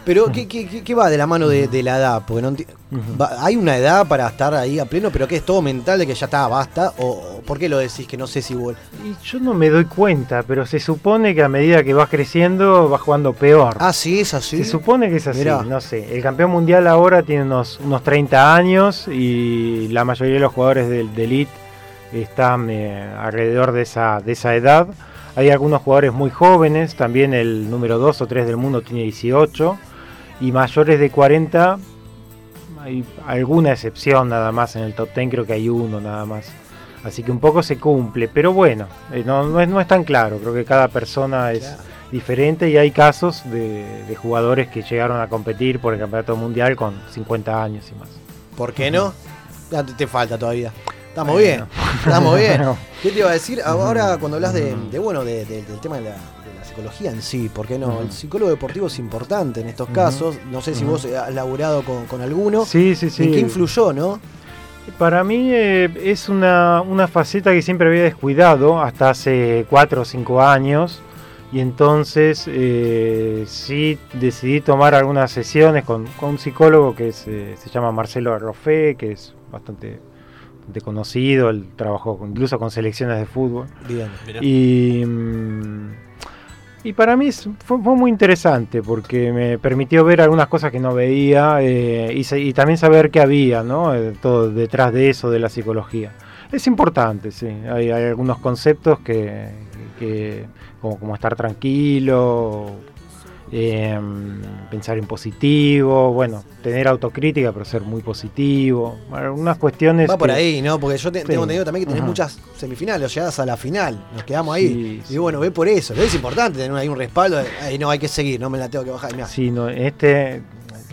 Pero, ¿qué, qué- qué- qué va de la mano de, de la edad? Porque no va- ¿Hay una edad para estar ahí a pleno, pero que es todo mental de que ya está, basta? ¿O, por qué lo decís que no sé si vuelve? Y yo no me doy cuenta, pero se supone que a medida que vas creciendo vas jugando peor. Ah, sí, es así. Se supone que es así, Mirá. no sé. El campeón mundial ahora tiene unos, unos 30 años y la mayoría de los jugadores del de Elite están eh, alrededor de esa, de esa edad. Hay algunos jugadores muy jóvenes, también el número 2 o 3 del mundo tiene 18 y mayores de 40 hay alguna excepción nada más en el top 10, creo que hay uno nada más. Así que un poco se cumple, pero bueno, eh, no, no es, no es tan claro, creo que cada persona es diferente y hay casos de, de jugadores que llegaron a competir por el campeonato mundial con 50 años y más. ¿Por qué no? Te, falta todavía. Estamos Bueno. bien, estamos bien. ¿Qué te iba a decir? Ahora cuando hablas de, de, bueno, de- de- del tema de la psicología en sí, ¿por qué no? El psicólogo deportivo es importante en estos casos. No sé si vos has laburado con, con alguno. Sí, sí, sí. ¿En qué influyó, no? Para mí eh, es una, una faceta que siempre había descuidado hasta hace 4 o 5 años. Y entonces eh, sí decidí tomar algunas sesiones con, con un psicólogo que es, eh, se llama Marcelo Arrofé, que es bastante, bastante conocido, él trabajó incluso con selecciones de fútbol. Bien. Y, mm, y para mí fue, fue muy interesante porque me permitió ver algunas cosas que no veía eh, y, y también saber qué había, ¿no? Eh, todo detrás de eso, de la psicología. Es importante, sí. Hay, hay algunos conceptos que, que- como, como estar tranquilo, eh, pensar en positivo, bueno, tener autocrítica pero ser muy positivo. Algunas cuestiones... Va por que- ahí, ¿no? Porque yo te- Sí. tengo entendido también que tenés Ajá. muchas semifinales, o llegadas a la final. Nos quedamos ahí. Sí, y bueno, ve por eso. Es importante tener ahí un respaldo. "Ay, no, hay que seguir, no me la tengo que bajar. Mirá. Sí, no, este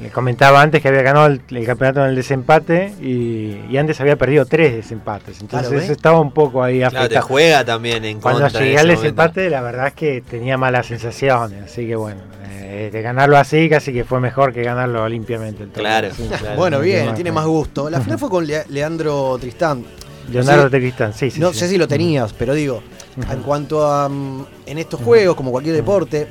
le comentaba antes que había ganado el, el campeonato en el desempate y, y antes había perdido tres desempates. Entonces estaba un poco ahí Claro, te afectado. juega también en Cuando contra. llegué al momento. desempate, la verdad es que tenía malas sensaciones. Así que bueno, eh, de ganarlo así casi que fue mejor que ganarlo limpiamente. el. Claro, Sí. claro. Bueno, bien, Más, tiene más gusto. La final fue con Le- Leandro Tristán. Leonardo Sí. Tequistán, sí, sí. no sí. sé si lo tenías, pero digo, en cuanto a mm, en estos juegos, como cualquier deporte,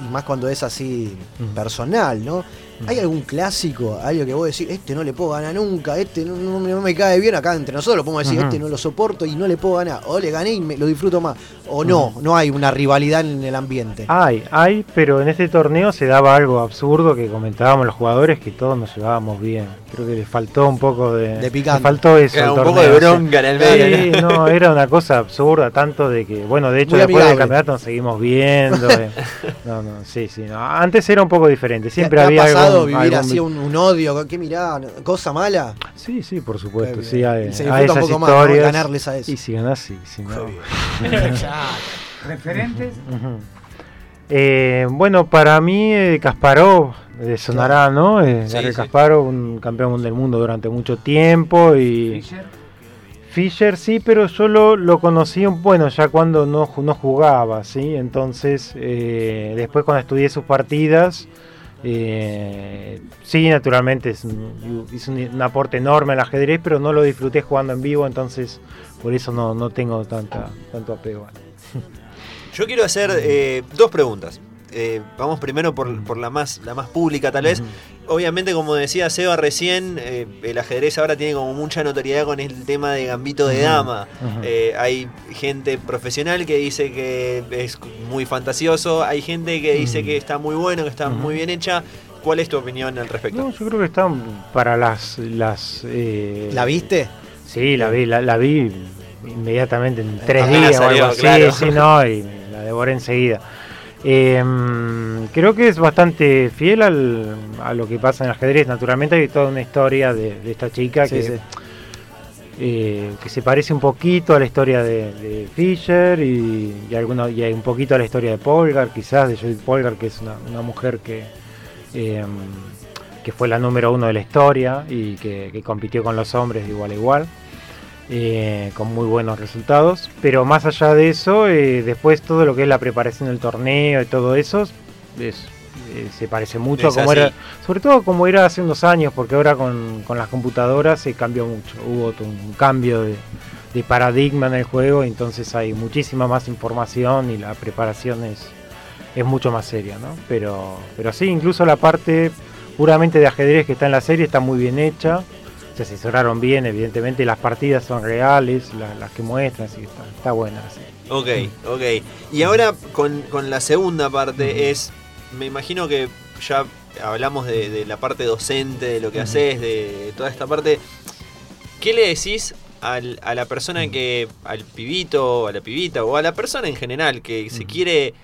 y más cuando es así personal, ¿no? ¿Hay algún clásico, algo que vos decís, este no le puedo ganar nunca, este no, no me- no me cae bien acá entre nosotros, lo podemos decir, este no lo soporto y no le puedo ganar, o le gané y me, lo disfruto más, o no, no hay una rivalidad en el ambiente. Hay, hay, pero en este torneo se daba algo absurdo que comentábamos los jugadores que todos nos llevábamos bien. Creo que le faltó un poco de. De picante. faltó eso. Era un poco de bronca en el medio. Sí, no, era una cosa absurda, tanto de que, bueno, de hecho Muy después del amigable. campeonato nos seguimos viendo. eh. No, no, sí, sí. no. Antes era un poco diferente, siempre ¿Te ha algún- vivir algún- así un, un odio? ¿Qué mirá? ¿Cosa mala? Sí, sí, por supuesto, Qué sí, hay, Y se hay disfruta un esas poco más, ¿no? historias. Ganarles a eso. Y si ganás, sí, si no. ¿Referentes? Eh, bueno, para mí eh, Kasparov eh, sonará, ¿no? Eh, Sí, sí. Kasparov, un campeón del mundo durante mucho tiempo y Fischer. Fischer sí, pero yo lo, lo conocí, bueno, ya cuando no, no jugaba, ¿sí? Entonces, eh, después cuando estudié sus partidas, eh, sí, naturalmente es un- un, un aporte enorme al ajedrez, pero no lo disfruté jugando en vivo, entonces por eso no, no tengo tanta, tanto apego. Yo quiero hacer eh, dos preguntas. Eh, vamos primero por, por la más la más pública tal vez. Obviamente, como decía Seba recién, eh, el ajedrez ahora tiene como mucha notoriedad con el tema de gambito de dama. Eh, hay gente profesional que dice que es muy fantasioso, hay gente que dice que está muy bueno, que está muy bien hecha. ¿Cuál es tu opinión al respecto? No, yo creo que están para las... las eh, ¿La viste? Sí, la vi, la, la vi inmediatamente en tres Apenas días o algo así, claro. sí, no, y la devoré enseguida. Eh, creo que es bastante fiel al- a lo que pasa en el ajedrez. Naturalmente hay toda una historia de, de esta chica Sí, que, sí. eh, que se parece un poquito a la historia de, de Fischer y, y, un poquito a la historia de Polgar, quizás de Judith Polgar, que es una, una mujer que eh, que fue la número uno de la historia y que, que compitió con los hombres de igual a igual. Eh, con muy buenos resultados, pero más allá de eso, eh, después todo lo que es la preparación del torneo y todo eso, es- eh, se parece mucho a como así. era, sobre todo como era hace unos años, porque ahora con, con las computadoras se cambió mucho, hubo un cambio de, de paradigma en el juego, entonces hay muchísima más información y la preparación es, es mucho más seria, ¿no? Pero, pero sí, incluso la parte puramente de ajedrez que está en la serie está muy bien hecha, se asesoraron bien, evidentemente, las partidas son reales, la- las que muestran, así que está, está buena serie. Ok, ok. Y ahora con, con la segunda parte es, me imagino que ya hablamos de, de la parte docente, de lo que haces, de toda esta parte. ¿Qué le decís al- a la persona que, al pibito, a la pibita, o a la persona en general que se quiere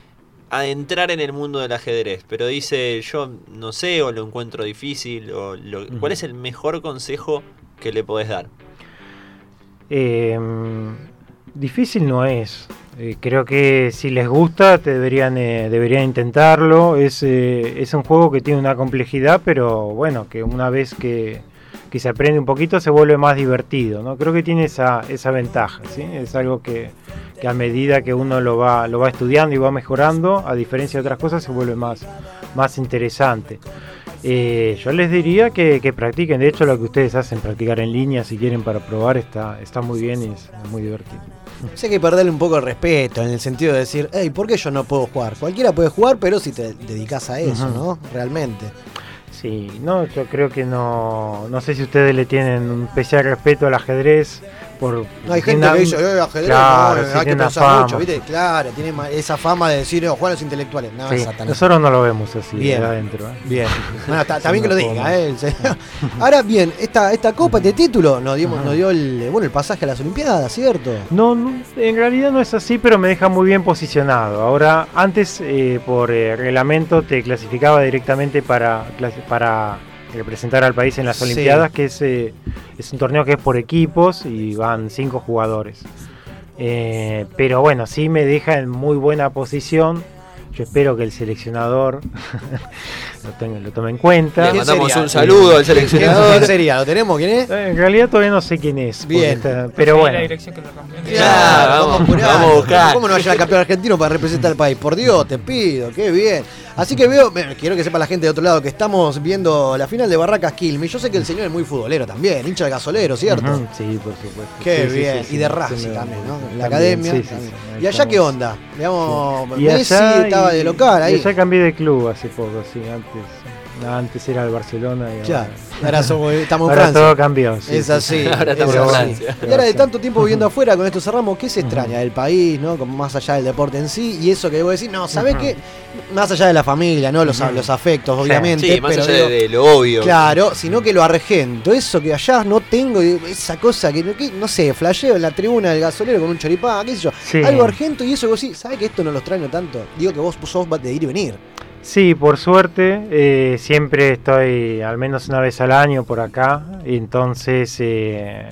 adentrar en el mundo del ajedrez, pero dice yo no sé o lo encuentro difícil, o lo- ¿cuál es el mejor consejo que le podés dar? Eh, difícil no es. Eh, creo que si les gusta te deberían, eh, deberían intentarlo. Es, eh, es un juego que tiene una complejidad, pero bueno, que una vez que, que se aprende un poquito se vuelve más divertido. ¿no? Creo que tiene esa, esa ventaja. ¿sí? Es algo que, que a medida que uno lo va, lo va estudiando y va mejorando, a diferencia de otras cosas, se vuelve más, más interesante. Eh, yo les diría que, que practiquen, de hecho lo que ustedes hacen, practicar en línea si quieren para probar, está, está muy bien y es muy divertido. Sí hay que perderle un poco el respeto en el sentido de decir, hey, ¿por qué yo no puedo jugar? Cualquiera puede jugar, pero si te dedicas a eso. ¿no? Realmente. No, yo creo que no, no sé si ustedes le tienen un especial respeto al ajedrez por... No, hay gente que dice, eh, ajedrez, Claro, no, sí, hay que pensar mucho, fama. ¿viste? Claro, tiene esa fama de decir, oh, juegan los intelectuales. No, Sí, nosotros no lo vemos así Bien. de adentro. ¿eh? Bien. Bueno, está, está Sí, bien que lo diga. ¿eh? Ahora bien, esta, esta copa, este título, nos, dimos, nos dio el, bueno, el pasaje a las Olimpiadas, ¿cierto? No, no, en realidad no es así, pero me deja muy bien posicionado. Ahora, antes eh, por eh, reglamento te clasificaba directamente para, para representar al país en las Sí. Olimpiadas, que es, eh, es un torneo que es por equipos y van cinco jugadores. Eh, pero bueno, sí me deja en muy buena posición. Yo espero que el seleccionador lo, tenga- lo tome en cuenta. Le mandamos sería? un saludo al ¿Quién, seleccionador. quién sería? ¿Lo tenemos? ¿Quién es? Eh, En realidad todavía no sé quién es. Bien. está- pero bueno. La dirección que lo cambió. Claro, vamos, por ahí. vamos a buscar. ¿Cómo no vaya a campeón argentino para representar al país? Por Dios, te pido, qué bien. Así que veo, quiero que sepa la gente de otro lado que estamos viendo la final de Barracas Quilmes. Yo sé que el señor es muy futbolero también, hincha de gasolero, ¿cierto? Sí, por supuesto. Qué Sí, bien. sí, sí, y de Racing también, ¿no? En la academia. ¿Y allá qué onda? Digamos, Messi allá- estaba de local ahí. Y allá cambié de club hace poco, sí, antes. Antes era el Barcelona y Ya, ahora, somos- estamos en ahora Francia. todo cambió. sí, es sí, así. sí. Ahora es estamos en Francia. Y ahora de tanto tiempo viviendo afuera, con esto cerramos, ¿qué se extraña del país, no? Como más allá del deporte en sí, y eso que debo decir, no, ¿sabés qué? Más allá de la familia, ¿no? Los, afectos, obviamente. Sí, más pero allá digo, de, de lo obvio. Claro, sino que lo arregento. Eso que allá no tengo, esa cosa que, no- que, no sé, flasheo en la tribuna del gasolero con un choripán, qué sé yo. Sí. Algo argento y eso que vos sí, ¿sabes que esto no lo extraño tanto? Digo que vos sos de ir y venir. Sí, por suerte, eh, siempre estoy al menos una vez al año por acá, entonces eh,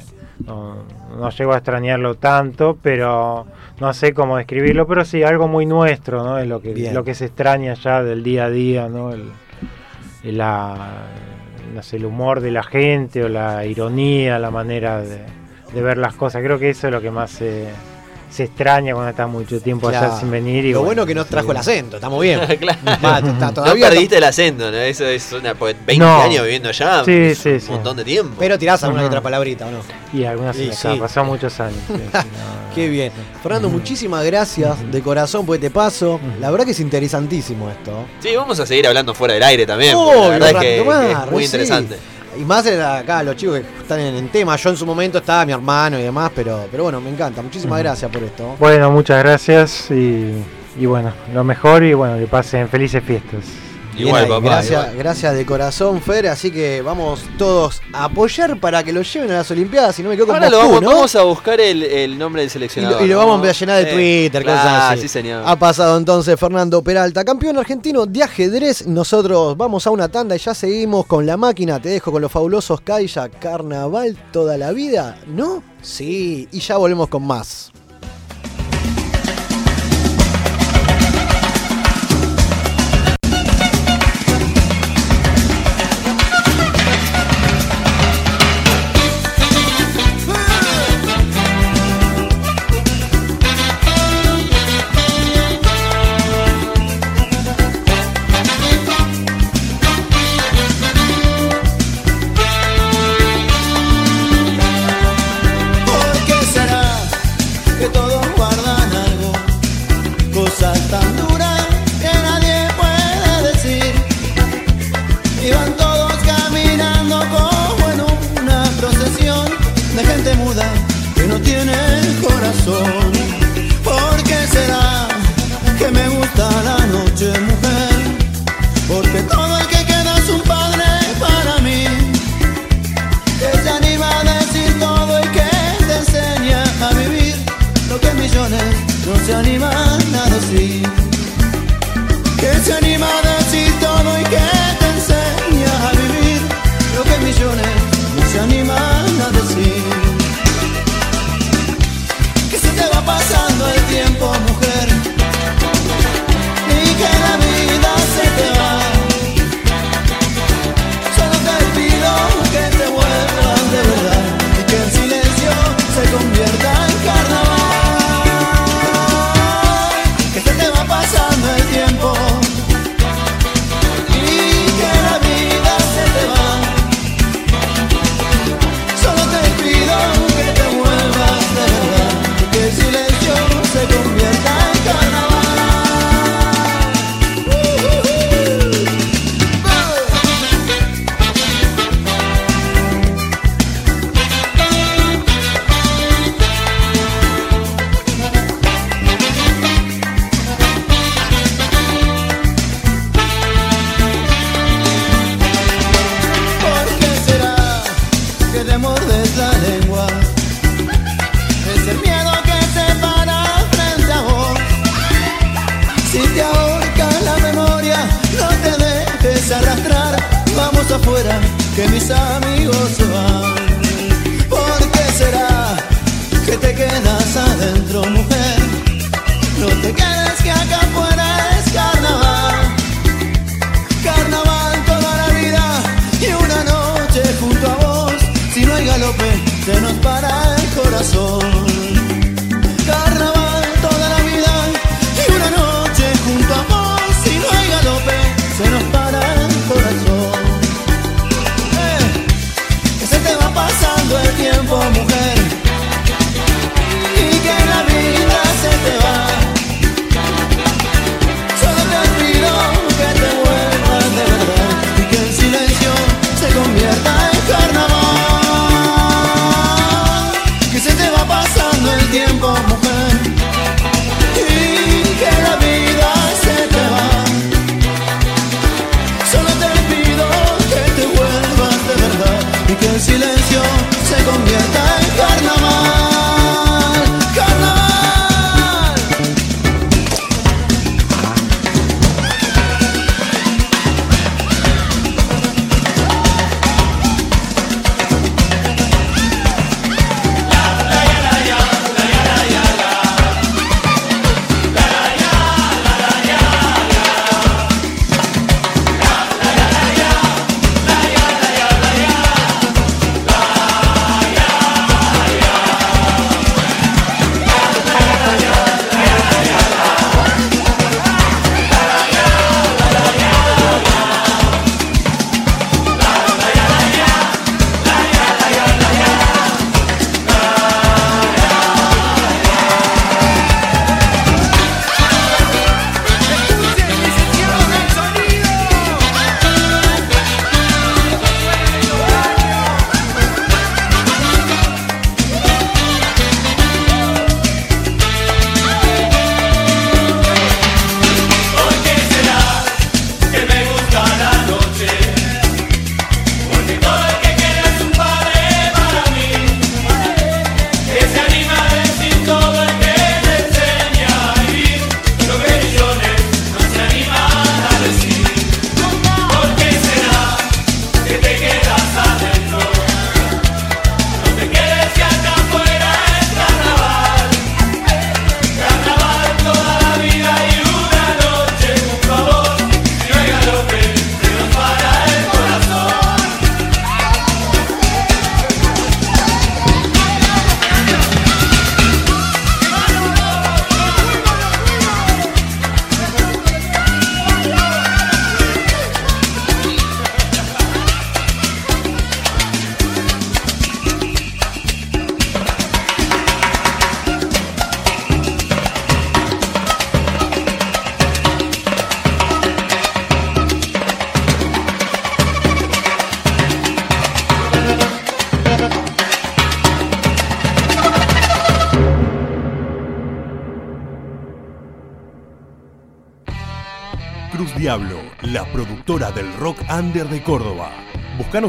no, no llego a extrañarlo tanto, pero no sé cómo describirlo, pero sí, algo muy nuestro, ¿no? Es lo que, Bien. lo que se extraña ya del día a día, ¿no? El, el- la, no sé, el humor de la gente o la ironía, la manera de, de ver las cosas. Creo que eso es lo que más se, se extraña cuando estás mucho tiempo allá sin venir. Y Lo bueno que no sí. trajo el acento, estamos bien. Claro. Va, está- No perdiste el acento, ¿no? Eso es una. porque 20 No. años viviendo allá. Sí, sí, un sí. montón de tiempo. Pero tirás alguna otra palabrita, ¿o no? Y algunas Sí, se me pasado muchos años. sí, sí, no, Qué bien. Fernando, muchísimas gracias de corazón por este paso. La verdad que es interesantísimo esto. Sí, vamos a seguir hablando fuera del aire también. la verdad es que, rato más, que es muy sí. interesante. Y más acá los chicos que están en, en tema. Yo en su momento estaba mi hermano y demás, pero, pero bueno, me encanta. Muchísimas gracias por esto. Bueno, muchas gracias y, y bueno, lo mejor y bueno, que pasen felices fiestas. Igual, papá. Gracias, igual. gracias de corazón, Fer. Así que vamos todos a apoyar para que lo lleven a las Olimpiadas. Si no me equivoco, Ahora lo vamos, ¿no? vamos a buscar el, el nombre del seleccionador. y lo ¿no? vamos a llenar de Eh, Twitter, cosas claro, así. sí, señor. Ha pasado entonces Fernando Peralta, campeón argentino de ajedrez. Nosotros vamos a una tanda y ya seguimos con la máquina. Te dejo con los fabulosos Kayak Carnaval toda la vida, ¿no? Sí, y ya volvemos con más.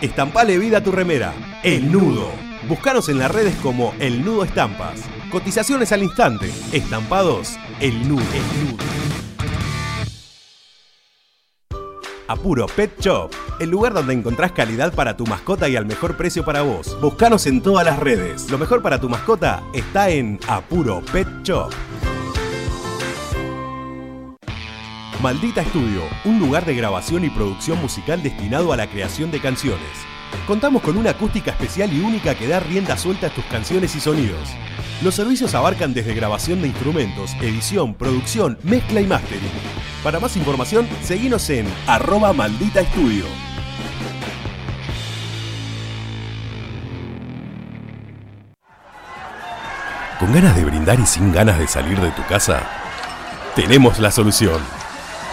Estampale vida a tu remera. El Nudo. Búscanos en las redes como El Nudo Estampas. Cotizaciones al instante. Estampados. El Nudo. El Nudo. Apuro Pet Shop, el lugar donde encontrás calidad para tu mascota y al mejor precio para vos. Búscanos en todas las redes. Lo mejor para tu mascota está en Apuro Pet Shop. Maldita Estudio, un lugar de grabación y producción musical destinado a la creación de canciones. Contamos con una acústica especial y única que da rienda suelta a tus canciones y sonidos. Los servicios abarcan desde grabación de instrumentos, edición, producción, mezcla y mastering. Para más información, seguinos en arroba maldita estudio. ¿Con ganas de brindar y sin ganas de salir de tu casa? Tenemos la solución.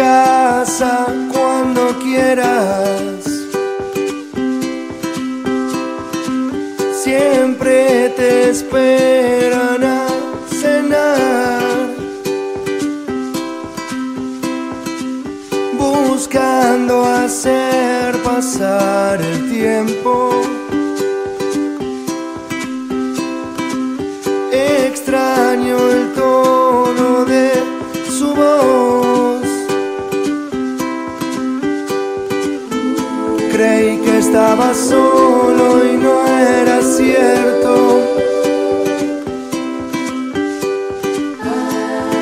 Casa cuando quieras. Siempre te esperan a cenar. Buscando hacer pasar el tiempo. Estaba solo y no era cierto.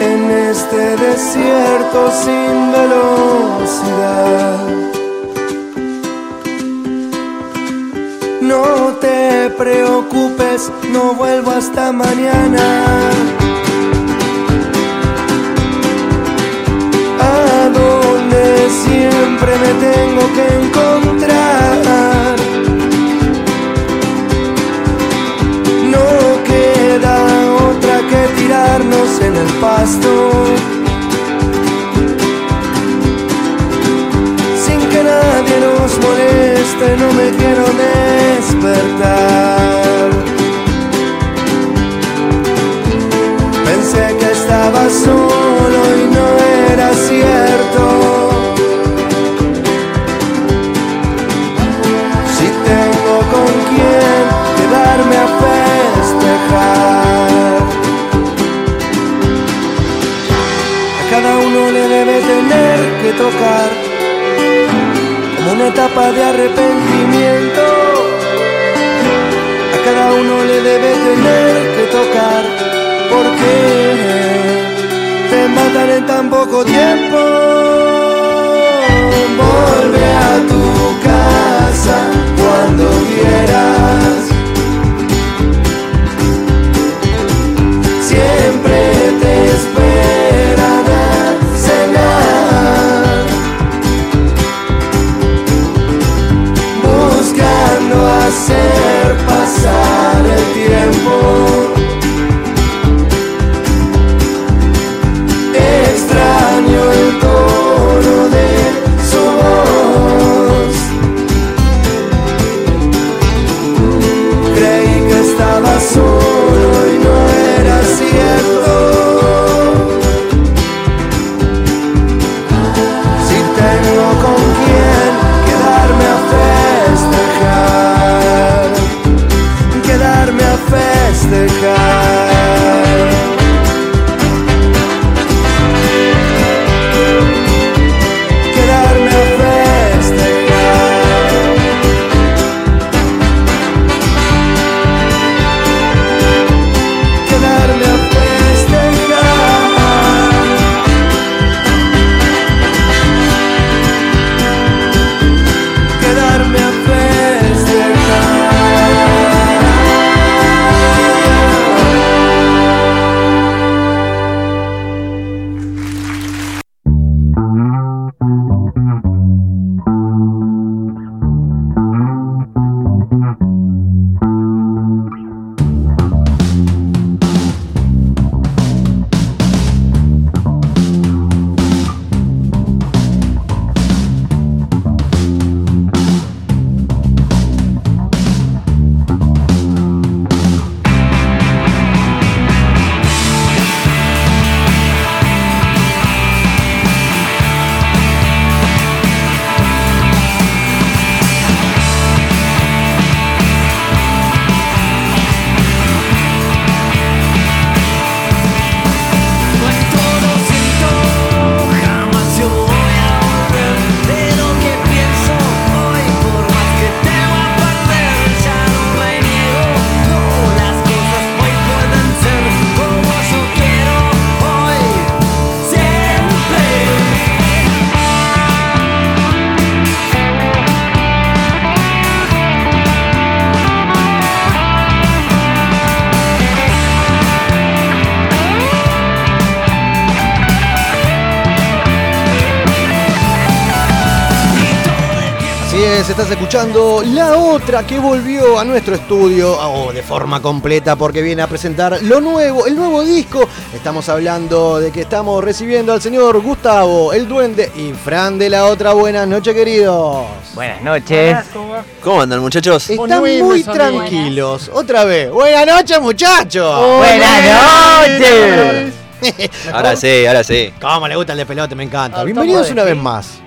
En este desierto sin velocidad. No te preocupes, no vuelvo hasta mañana. A donde siempre me tengo que encontrar. En el pasto. Sin que nadie nos moleste, no me quiero despertar. Pensé que estaba solo y no era cierto. Si tengo con quién quedarme a festejar. Uno le debe tener que tocar como una etapa de arrepentimiento. A cada uno le debe tener que tocar porque te matan en tan poco tiempo. Vuelve a tu casa cuando quieras. Pasar el tiempo. Escuchando la otra que volvió a nuestro estudio oh, de forma completa porque viene a presentar lo nuevo, el nuevo disco. Estamos hablando de que estamos recibiendo al señor Gustavo, el duende y Fran de la otra. Buenas noches, queridos. Buenas noches. ¿Cómo andan, muchachos? Están Muy tranquilos. Otra vez. Buenas noches, muchachos. Buenas noches. Ahora sí, ahora sí. ¿Cómo le gusta el de pelote? Me encanta. Ah, Bienvenidos ¿cómo una vez más.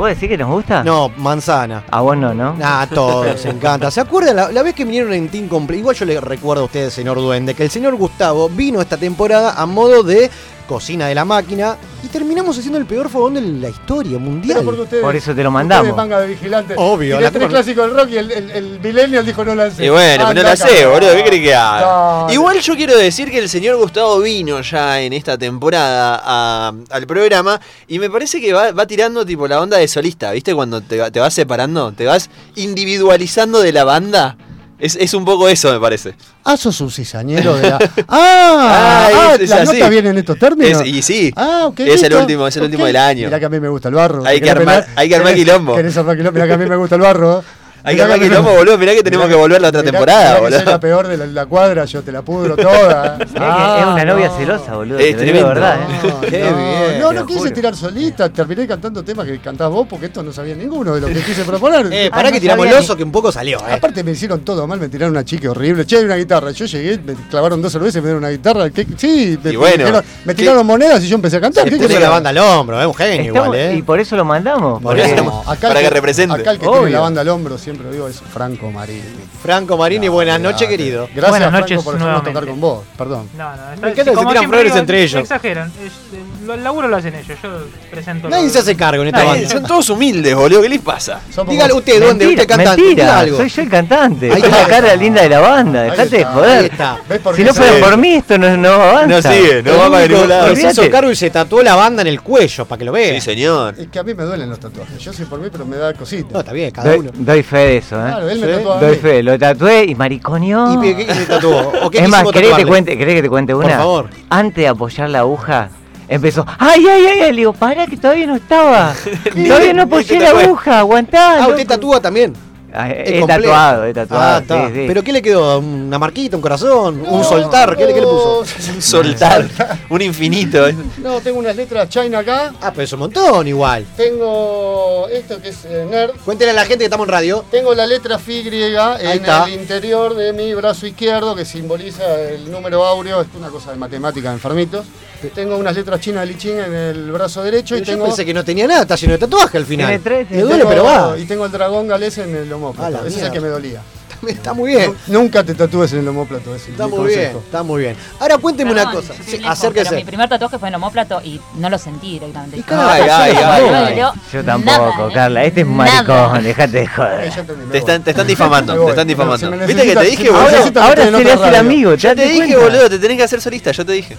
¿Vos decís que nos gusta? No, manzana. A vos no, ¿no? Ah, todos, encanta. ¿Se acuerdan la, la vez que vinieron en Team Complete? Igual yo le recuerdo a ustedes, señor Duende, que el señor Gustavo vino esta temporada a modo de cocina de la máquina terminamos haciendo el peor fogón de la historia mundial. Pero porque ustedes- Por eso te lo mandamos. manga de vigilante. Obvio, Tiré la tres tengo- clásicos del rock y el, el, el millennial dijo no lancé. Y bueno, pero no la sé, boludo. ¿Qué crees que haga? No, Igual yo quiero decir que el señor Gustavo vino ya en esta temporada a- al programa y me parece que va, va tirando tipo la onda de solista, ¿viste? Cuando te, va- te vas separando, te vas individualizando de la banda. Es, es un poco eso, me parece. Ah, sos un cizañero de la. ¡Ah! Ah, es- ¿Las notas vienen en estos términos? Es- y sí, Ah, ok. es el último, es el último del año. Mirá que a mí me gusta el barro. Hay ¿Te que armar- hay que armar ¿Querés- quilombo. ¿Querés armar quilombo? Mirá que a mí me gusta el barro. Hay que a mí me- quilombo, boludo. Mirá que tenemos que volver la otra mirá- temporada, mirá que boludo. soy la peor de la, la cuadra, yo te la pudro toda. Que es una novia celosa, boludo. Es te digo verdad, ¿eh? Qué no, bien. no, no quise juro. tirar solista, terminé cantando temas que cantás vos porque esto no sabía ninguno de lo que quise proponer. Eh, Ah, pará no que tiramos el oso que un poco salió, eh. Aparte me hicieron todo mal, me tiraron una chica horrible. Che, hay una guitarra. Yo llegué, me clavaron dos cervezas y me dieron una guitarra. ¿Qué- Sí, me, Y bueno, me ¿qué? tiraron monedas y yo empecé a cantar. Se ¿Qué la banda al hombro, es un genio igual, eh. Y por eso lo mandamos. Por porque- eso. No, acá el Para que represente. Acá el que tiene la banda al hombro, siempre lo digo, es Franco Marini. Franco Marini, buenas Gracias. noches, querido. Gracias, Buenas Franco, noches por dejarnos nuevamente. tocar con vos. Perdón. No, no, está, Me encanta que se tiran flores digo, entre ellos. Exageran. Es- eh, lo- el laburo lo hacen ellos. Yo presento. Nadie lo- se hace cargo en esta Nadie. banda. Son todos humildes, boludo. ¿Qué les pasa? Somos Dígale usted, ¿dónde? Mentira, usted cantante. mentira, algo. soy yo el cantante. Ahí soy la cara linda de la banda. Dejate de está, joder. Ahí está. ¿Ves por Si no fuera por mí, esto no, no avanza. No sigue, no va para ningún lado. se hizo cargo y se tatuó la banda en el cuello, para que lo vea. Sí, señor. Es que a mí me duelen los tatuajes. Yo soy por mí, pero me da cosita. No, está bien, cada uno. doy fe de eso, ¿eh? Claro, él me Sí. tatuó a Doy mí. fe, lo tatué y mariconeó. ¿Y qué, qué se tatuó? ¿O qué es más, ¿querés que, te cuente, ¿querés que te cuente Por una? favor. Antes de apoyar la aguja, empezó. ¡Ay, ay, ay! ay! Le digo, para que todavía no estaba. todavía no apoyé la aguja, aguantá. Ah, loco". usted tatúa también. Ah, Es tatuado, he tatuado. Ah, sí, sí. ¿Pero qué le quedó? ¿Una marquita, un corazón? ¿Un soltar? ¿Qué, le- qué le puso? Soltar. Un infinito. No, tengo unas letras China acá. Ah, pero es un montón igual. Tengo esto que es eh, Nerd. Cuéntele a la gente que estamos en radio. Tengo la letra Phi griega Ahí en está. el interior de mi brazo izquierdo que simboliza el número áureo, es una cosa de matemática enfermitos. Tengo unas letras chinas de Lichín en el brazo derecho y Yo tengo pensé que no tenía nada, está lleno de tatuaje al final. Tiene tres, Me y duele, tengo- pero va. Y tengo el dragón galés en el homóplato. la Ese es el que me dolía. Está muy bien. Nunca te tatúes en el homóplato. es Está muy bien, está muy bien. Ahora cuénteme una cosa. Sí, lejos, acérquese. mi primer tatuaje fue en homóplato y no lo sentí directamente. Y Ay, ay, no ay, Yo tampoco, nada, ¿eh? Carla. Este es un maricón, dejate de joder. Te están, te están difamando, te están difamando. ¿Viste que te dije, boludo? necesitas, Ahora estoy en se le otra hace el amigo, ¿te Ya te dije, boludo, te tenés que hacer solista, yo te dije.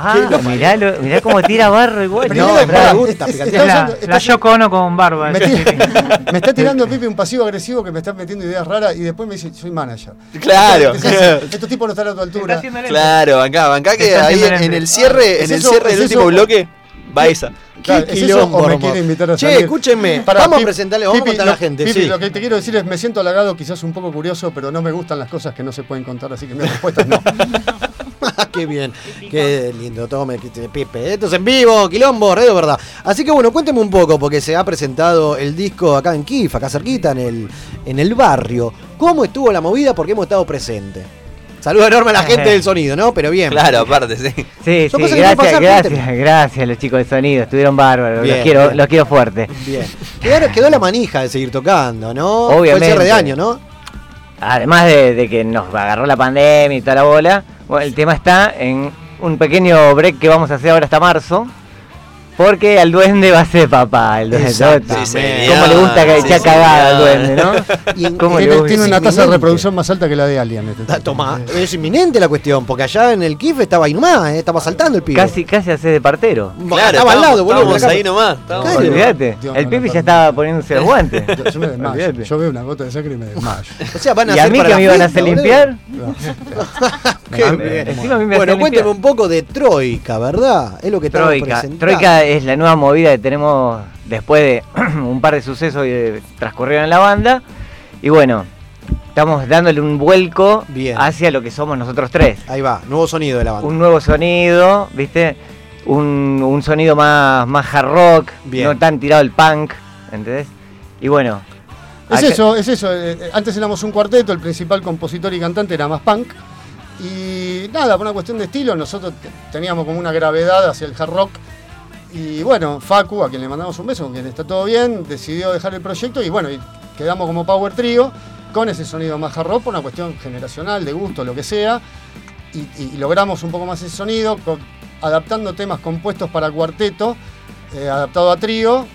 Ah, mirá, lo- mirá cómo tira barro igual. No, para gusta, es- la, la está- Yoko Ono con barba. Me, tira- está tirando Pipi un pasivo agresivo que me está metiendo ideas raras y después me dice, soy manager. Claro. Estos tipos no están a tu altura. Claro, bancá, bancá Te que ahí en el cierre, ¿Es en el eso? cierre ¿Es del último eso? bloque, va esa. Claro, Qué ¿es eso quilombo, o me hermano. quiere invitar a Che, salir? escúchenme, Pará, vamos a presentarle, vamos a contar a la gente, Pipi, sí. lo que te quiero decir es, me siento halagado, quizás un poco curioso, pero no me gustan las cosas que no se pueden contar, así que mi respuesta es no. Qué bien, qué lindo, tome, Pipe. Esto es en vivo, quilombo, radio verdad. Así que bueno, cuénteme un poco, porque se ha presentado el disco acá en Kif, acá cerquita, en el, en el barrio. ¿Cómo estuvo la movida? Porque hemos estado presentes. Saludo enorme a la gente del sonido, ¿no? Pero bien. Claro, aparte, sí. Sí, Son sí, gracias, pasar, gracias, cuénteme. gracias los chicos de sonido, estuvieron bárbaros, Bien, los quiero, bien. los quiero fuerte. Bien. Quedó, quedó la manija de seguir tocando, ¿no? Fue el Obviamente. cierre de año, ¿no? Además de, de que nos agarró la pandemia y toda la bola, bueno, el tema está en un pequeño break que vamos a hacer ahora hasta marzo. Porque al duende va a ser papá, el duende. Sí. ¿Cómo le gusta que Sí, echar cagada al duende, no? Y en- ¿Cómo le Tiene, una tasa de reproducción más alta que la de Alien. Este Ah, es inminente la cuestión, porque allá en el Kif estaba ahí nomás, ¿eh? estaba saltando el pibe. Casi, casi hace de partero. Claro, estaba al lado, boludo. estábamos ahí nomás. estábamos-. Olvídate, Dios, el no, no, ya estaba poniéndose los guantes. Yo, yo me desmayo. Olvídate. Yo veo una gota de sangre y me desmayo. O sea, van a Y a hacer mí que me iban a hacer limpiar. Bueno, cuénteme un poco de Troika, ¿verdad? Es lo que estamos Troika. presentando. Troika es la nueva movida que tenemos después de un par de sucesos que transcurrieron en la banda. Y bueno, estamos dándole un vuelco hacia lo que somos nosotros tres. Ahí va, nuevo sonido de la banda. Un nuevo sonido, ¿viste? Un, un sonido más, más hard rock, Bien. no tan tirado el punk, ¿entendés? Y bueno. Es acá- eso, es eso. eh, Antes éramos un cuarteto, el principal compositor y cantante era más punk. Y nada, por una cuestión de estilo, nosotros te- teníamos como una gravedad hacia el hard rock. Y bueno, Facu, a quien le mandamos un beso, con quien está todo bien, decidió dejar el proyecto y bueno, quedamos como Power Trio con ese sonido más hard por una cuestión generacional, de gusto, lo que sea. Y, logramos un poco más ese sonido, adaptando temas compuestos para cuarteto, eh, adaptado a trío, eh,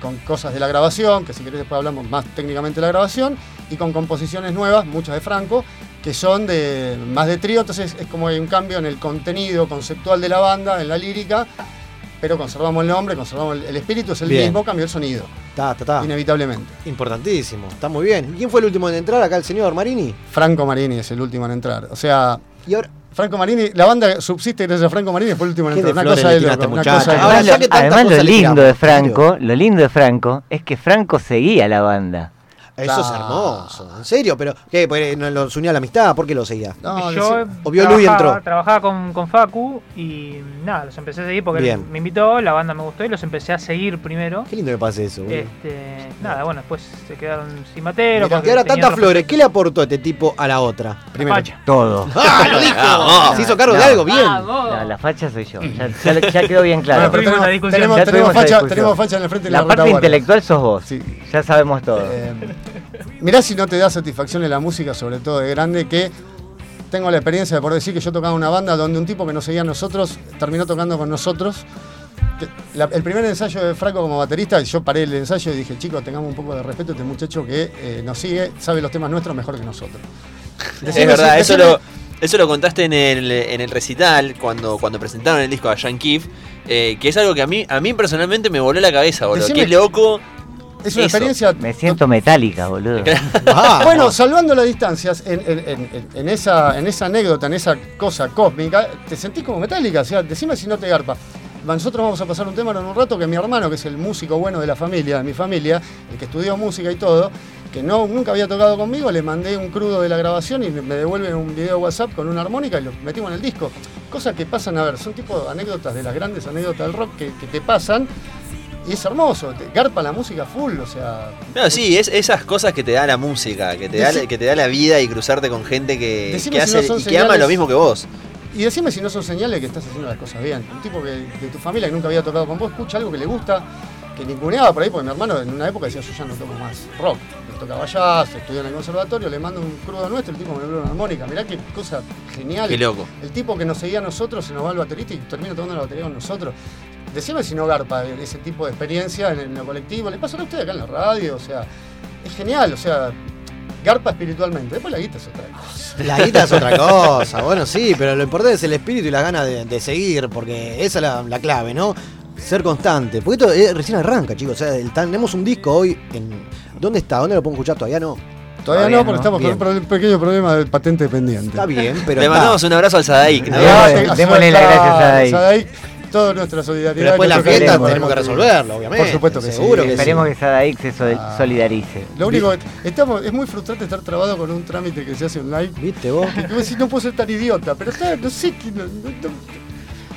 con cosas de la grabación, que si querés después hablamos más técnicamente de la grabación, y con composiciones nuevas, muchas de Franco, que son de más de trío, entonces es como hay un cambio en el contenido conceptual de la banda, en la lírica, pero conservamos el nombre, conservamos el, el espíritu, es el Bien. mismo, cambió el sonido, Ta, ta, ta. inevitablemente. Importantísimo, está muy bien. ¿Quién fue el último en entrar acá, el señor Marini? Franco Marini es el último en entrar, o sea... Y ahora... Franco Marini, la banda subsiste gracias a Franco Marini, fue el último en ¿Qué entrar. Una cosa de loco, una cosa de Ahora, tantas Además, lo lindo de Franco, lo lindo de Franco es que Franco seguía la banda. Eso es Ah. hermoso, en serio, pero ¿qué? Porque no los unía a la amistad, ¿por qué lo seguía? No, yo decía- O vio Luis entró. trabajaba con, con Facu y nada, los empecé a seguir porque él Bien. me invitó, la banda me gustó y los empecé a seguir primero. Qué lindo que pase eso. Este, nada, bueno, después se quedaron sin matero. Y ahora tantas flores, ¿qué le aportó este tipo a la otra? Primero. Facha. Todo. ¡Ah, lo dijo! Vamos. Se hizo cargo de No. algo, bien. No, la facha soy yo. Ya, ya- ya quedó bien claro. Bueno, tenemos, tenemos- tenemos facha, tenemos facha en el frente de la, La parte intelectual sos vos. Sí. Ya sabemos todo. Eh, mirá si no te da satisfacción en la música, sobre todo de grande, que tengo la experiencia de por decir que yo tocaba una banda donde un tipo que nos seguía a nosotros terminó tocando con nosotros. La- el primer ensayo de Franco como baterista, yo paré el ensayo y dije, chicos, tengamos un poco de respeto a este muchacho que eh, nos sigue, sabe los temas nuestros mejor que nosotros. Es verdad, eso decime- lo, eso lo contaste en el, en el recital, cuando, cuando presentaron el disco a Jan Keef, eh, que es algo que a mí, a mí personalmente me voló la cabeza, boludo. Qué loco. Es una eso. experiencia Me siento metálica, boludo. Ah, Bueno, salvando las distancias, en, en- en- en esa, en esa anécdota, en esa cosa cósmica, te sentís como metálica. O sea, decime si no te garpa. Nosotros vamos a pasar un tema en un rato que mi hermano, que es el músico bueno de la familia, de mi familia, el que estudió música y todo, que no, nunca había tocado conmigo, le mandé un crudo de la grabación y me devuelven un video WhatsApp con una armónica y lo metimos en el disco. Cosas que pasan, a ver, son tipo anécdotas de las grandes anécdotas del rock que, que te pasan y es hermoso, te garpa la música full, o sea, No, sí, es esas cosas que te da la música, que te, da, que te da la vida y cruzarte con gente que, que si no hace y que ama lo mismo que vos. Y decime si no son señales que estás haciendo las cosas bien. Un tipo que de tu familia que nunca había tocado con vos, escucha algo que le gusta, que ninguneaba por ahí, porque mi hermano en una época decía, yo ya no toco más rock. Él tocaba jazz, estudió en el conservatorio, le mando un crudo nuestro, el tipo me devuelve una armónica. Mirá qué cosa genial. Qué loco. El tipo que nos seguía a nosotros se nos va al baterista y termina tocando la batería con nosotros. Decime si no garpa ese tipo de experiencia en el, en lo colectivo. Le pasa a usted acá en la radio, o sea, es genial, o sea, garpa espiritualmente. Después la guita es otra cosa. La guita es otra cosa, bueno, sí, pero lo importante es el espíritu y la gana de, de seguir, porque esa es la, la clave, ¿no? Ser constante. Porque esto eh, recién arranca, chicos. O sea, el tenemos un disco hoy en. ¿Dónde está? ¿Dónde lo puedo escuchar? Todavía no. Todavía, Todavía no, porque no. estamos Bien. con un pequeño problema de patente pendiente. Está bien, pero. Le está. mandamos un abrazo al Sadaik. ¿no? Démosle las gracias a Dai. Sadai. Toda nuestra solidaridad. Pero después de la fiesta tenemos que resolverlo, obviamente. Por supuesto que Seguro sí. que Esperemos que Sadaik se Ah. solidarice. Lo único que estamos, es muy frustrante estar trabado con un trámite que se hace online. ¿Viste vos? Que, que vos decís, no puedo ser tan idiota, pero está, no sé qué. no- no- no-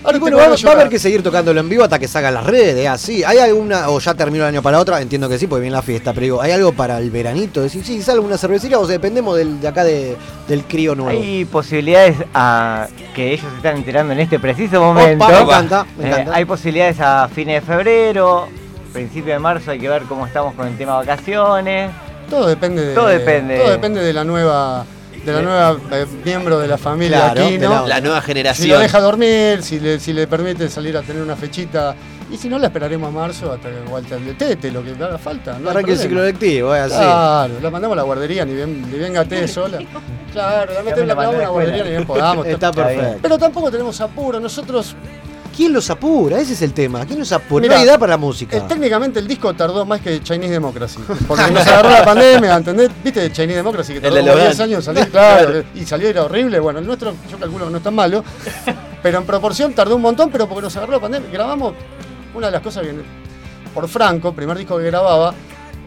Ahora bueno, va, a haber que seguir tocándolo en vivo hasta que salgan las redes, así. ¿Hay alguna, o ya terminó el año para otra? Entiendo que sí, porque viene la fiesta, pero digo, ¿hay algo para el veranito? Decir, sí, sale una cervecería o sea, dependemos del, de acá de, del crío nuevo. Hay posibilidades a que ellos se están enterando en este preciso momento. Opa, me encanta, me Eh, encanta. hay posibilidades a fines de febrero, principio de marzo, hay que ver cómo estamos con el tema vacaciones. Todo depende de, Todo depende. todo depende de la nueva de la nueva eh, miembro de la familia Claro, aquí, de ¿no? La nueva Si lo generación. deja dormir, si le, si le permite salir a tener una fechita. Y si no, la esperaremos a marzo hasta que Walter le tete, lo que haga falta. No hay Arranque el ciclo lectivo, es así. Claro, la mandamos a la guardería, ni bien, ni bien gaté sola. Claro, la me metemos la la a la guardería, ni bien podamos. Está perfecto. Pero tampoco tenemos apuro. Nosotros, ¿Quién los apura? Ese es el tema. ¿Quién los apura? Mirá, no hay edad para la música. eh, técnicamente el disco tardó más que Chinese Democracy. Porque nos agarró la pandemia, ¿entendés? ¿Viste Chinese Democracy? Que tardó El de como Logan. 10 años en salir, claro. Y salió, era horrible. Bueno, el nuestro, yo calculo que no es tan malo. Pero en proporción tardó un montón, pero porque nos agarró la pandemia. Grabamos una de las cosas que por Franco, primer disco que grababa,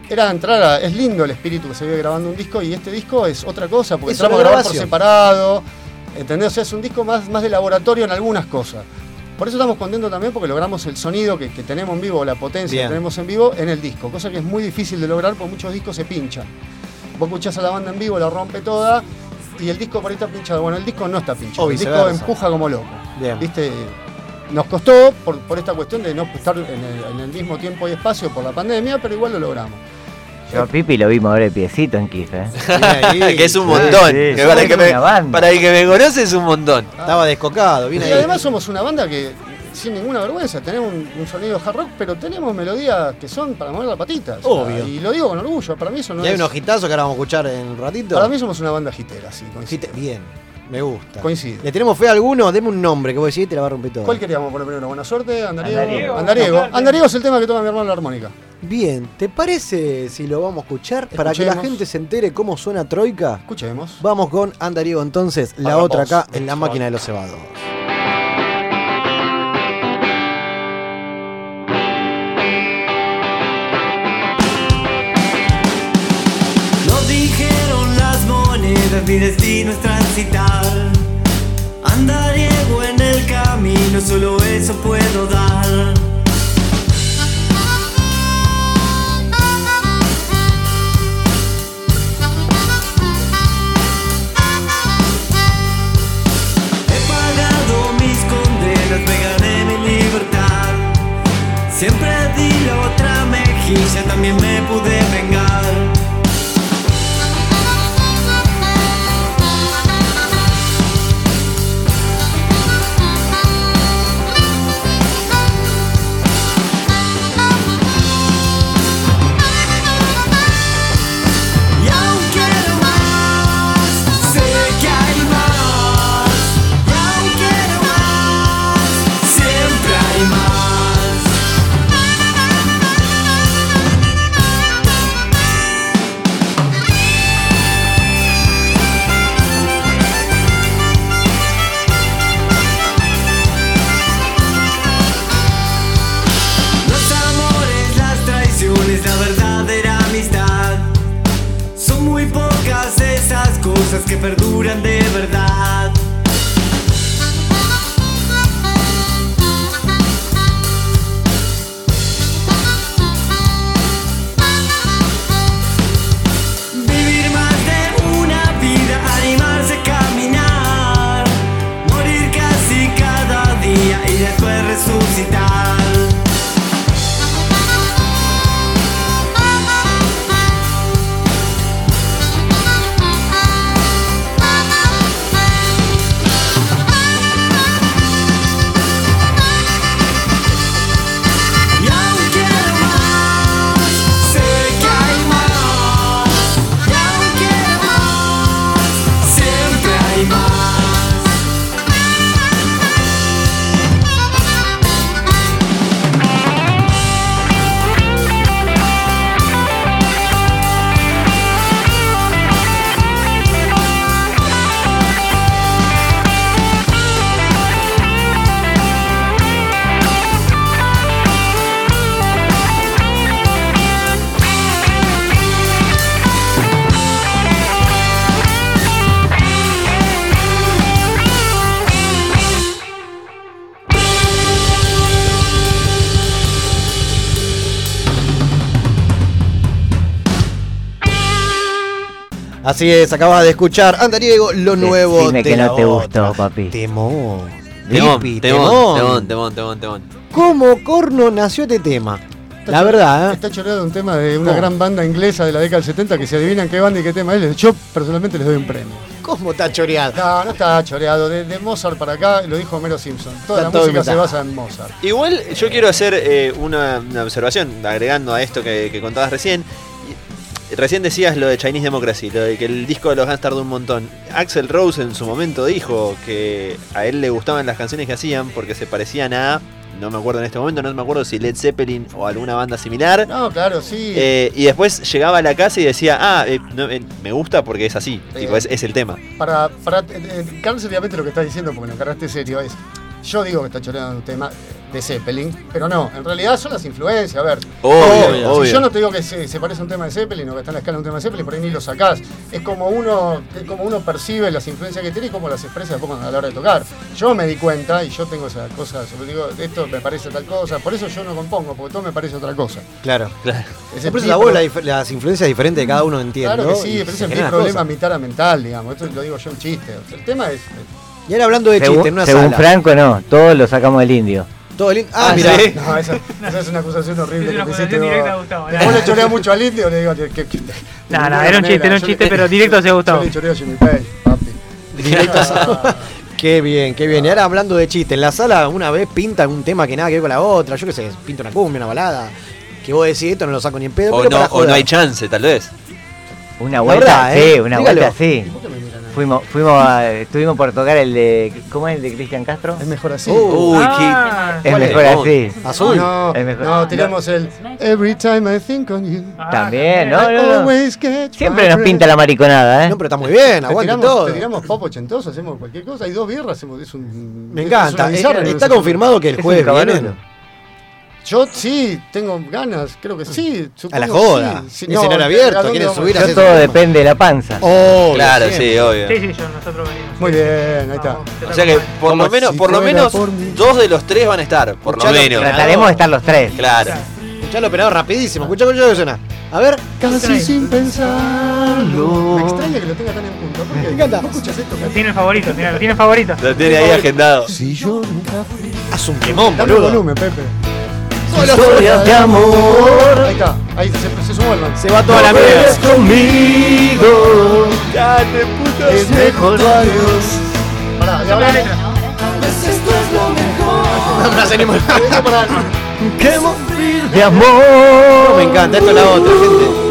era entrar a. Es lindo el espíritu que se vive grabando un disco y este disco es otra cosa, porque Es entramos a grabar por separado. ¿Entendés? O sea, es un disco más, más de laboratorio en algunas cosas. Por eso estamos contentos también porque logramos el sonido que, que tenemos en vivo, la potencia Bien. que tenemos en vivo en el disco, cosa que es muy difícil de lograr porque muchos discos se pinchan. Vos escuchás a la banda en vivo, la rompe toda y el disco por ahí está pinchado. Bueno, el disco no está pinchado, el disco empuja como loco. Bien. ¿Viste? Nos costó por, por esta cuestión de no estar en el, en el mismo tiempo y espacio por la pandemia, pero igual lo logramos. Yo a Pipi lo vimos ahora de piecito en Kiss, ¿eh? que es un montón. sí, que somos para, el que me, banda. para el que me conoce es un montón. Estaba descocado, Y además somos una banda que, sin ninguna vergüenza, tenemos un, un sonido hard rock, pero tenemos melodías que son para mover la patita. o sea, Obvio. y lo digo con orgullo, para mí eso no y hay es... unos hitazos que ahora vamos a escuchar en un ratito. Para mí somos una banda hitera, sí. Hite- Bien, me gusta. Coincide. ¿Le tenemos fe a alguno? Deme un nombre que vos decís y te la va a romper todo. ¿Cuál queríamos poner primero? Buena suerte, Andariego. Andariego. Andariego. Andariego es el tema que toca mi hermano en la armónica. Bien, ¿te parece si lo vamos a escuchar? Para que la gente se entere cómo suena Troika. Escuchemos. Vamos con Andariego entonces, la Para otra vos, acá en la visual. máquina de los cebados. Lo dijeron las monedas, mi destino es transitar. Andariego en el camino, solo eso puedo dar. Gané mi libertad. Siempre di la otra mejilla, también me pude vengar. Cosas que perduran de Así es, acabas de escuchar Andariego, lo nuevo Dime de que la no te otra. gustó, papi. Temón. Temón, Lipi, temón, temón. temón, temón, temón, temón. ¿Cómo corno nació este tema? La verdad, ¿eh? Está choreado un tema de una ¿Cómo? gran banda inglesa de la década del 70 que se adivinan qué banda y qué tema es. Yo personalmente les doy un premio. ¿Cómo está choreado? No, no está choreado. De, de Mozart para acá, lo dijo Homero Simpson. Toda Está la música se basa en Mozart. Igual yo quiero hacer eh, una, una observación, agregando a esto que, que contabas recién. Recién decías lo de Chinese Democracy, lo de que el disco de los Guns tardó un montón. Axel Rose en su momento dijo que a él le gustaban las canciones que hacían porque se parecían a, no me acuerdo en este momento, no me acuerdo si Led Zeppelin o alguna banda similar. No, claro, sí. Eh, y después llegaba a la casa y decía, ah, eh, no, eh, me gusta porque es así, tipo, es, es el tema. Para, para seriamente lo que estás diciendo, porque lo serio, es. Yo digo que está choreando un tema de Zeppelin, pero no, en realidad son las influencias, a ver. Obvio, obvio. Si yo no te digo que se, se parece a un tema de Zeppelin o que está en la escala de un tema de Zeppelin, por ahí ni lo sacás. Es como uno, es como uno percibe las influencias que tiene y cómo las expresa después cuando- a la hora de tocar. Yo me di cuenta y yo tengo esa cosa, sobre digo, esto me parece tal cosa, por eso yo no compongo, porque todo me parece otra cosa. Claro. Ese Por eso la voz, las influencias diferentes de cada uno entiende. Claro que sí, pero se ese es mi problema cosas. mitad mental, digamos. Esto lo digo yo en chiste. O sea, el tema es. Y ahora hablando de según, chiste en una según sala. Franco, no, todos lo sacamos del indio. Todo el in- Ah, Ah, mira. ¿sí? No, esa, esa es una acusación horrible Es una que acusación directa a Gustavo, Vos le choreas mucho al indio, le digo que. que, que- No, no, era un chiste, era un chiste, le- pero directo hacia Gustavo. Yo le choreo a Jimmy Page, papi. Directo a- Qué bien, qué bien. Y ahora hablando de chiste, en la sala una vez pintan un tema que nada que ver con la otra, yo qué sé, pinta una cumbia, una balada, que vos decís esto no lo saco ni en pedo, O pero no, para o no hay chance, tal vez. Una vuelta, verdad, ¿eh? sí, una Dígalo. vuelta, sí. Fuimos, fuimos a- estuvimos por tocar el de. ¿Cómo es el de Cristian Castro? Es mejor así. Uy, Ah, Es ¿Cuál es? mejor así. Azul. No, Es mejor. no, tiramos el Every time I think on you. ah, También, no, no, Siempre nos pinta la mariconada, ¿eh? No, pero está muy bien, Te aguante tiramos, todo. te tiramos pop ochentoso, hacemos cualquier cosa. Hay dos birras, hacemos. Es un, Me es encanta. que ¿Está confirmado que el Es jueves cabarulo. Yo sí, tengo ganas, creo que sí. A la supongo joda. que sí. Es escenario ¿a abierto, quieren subir a Yo todo depende de la panza. Obvio, Claro, sí, obvio. Sí, sí, yo, nosotros venimos. Muy bien, ahí está. O sea que por lo menos, si por lo menos dos de los tres van a estar, por lo menos. Trataremos de estar los tres. Claro. Escuchá el operador rapidísimo, escuchá escuchá lo que suena. A ver. Casi sin pensarlo. Me extraña que lo tenga tan en punto. ¿Por qué? Me encanta. ¿No escuchas esto? Lo tiene favorito, mira, lo tiene favorito. Lo tiene ahí agendado. Si yo nunca fui. Haz un el boludo. volumen, Pepe. Historias de amor. Ahí está, ahí se, se sumó el man. Se va toda la No mierda. ves conmigo. Es mejor adiós. Pará, y ahora. No me hace ni mal. Pará. Que morir de No, amor. me encanta, esto es la otra, gente.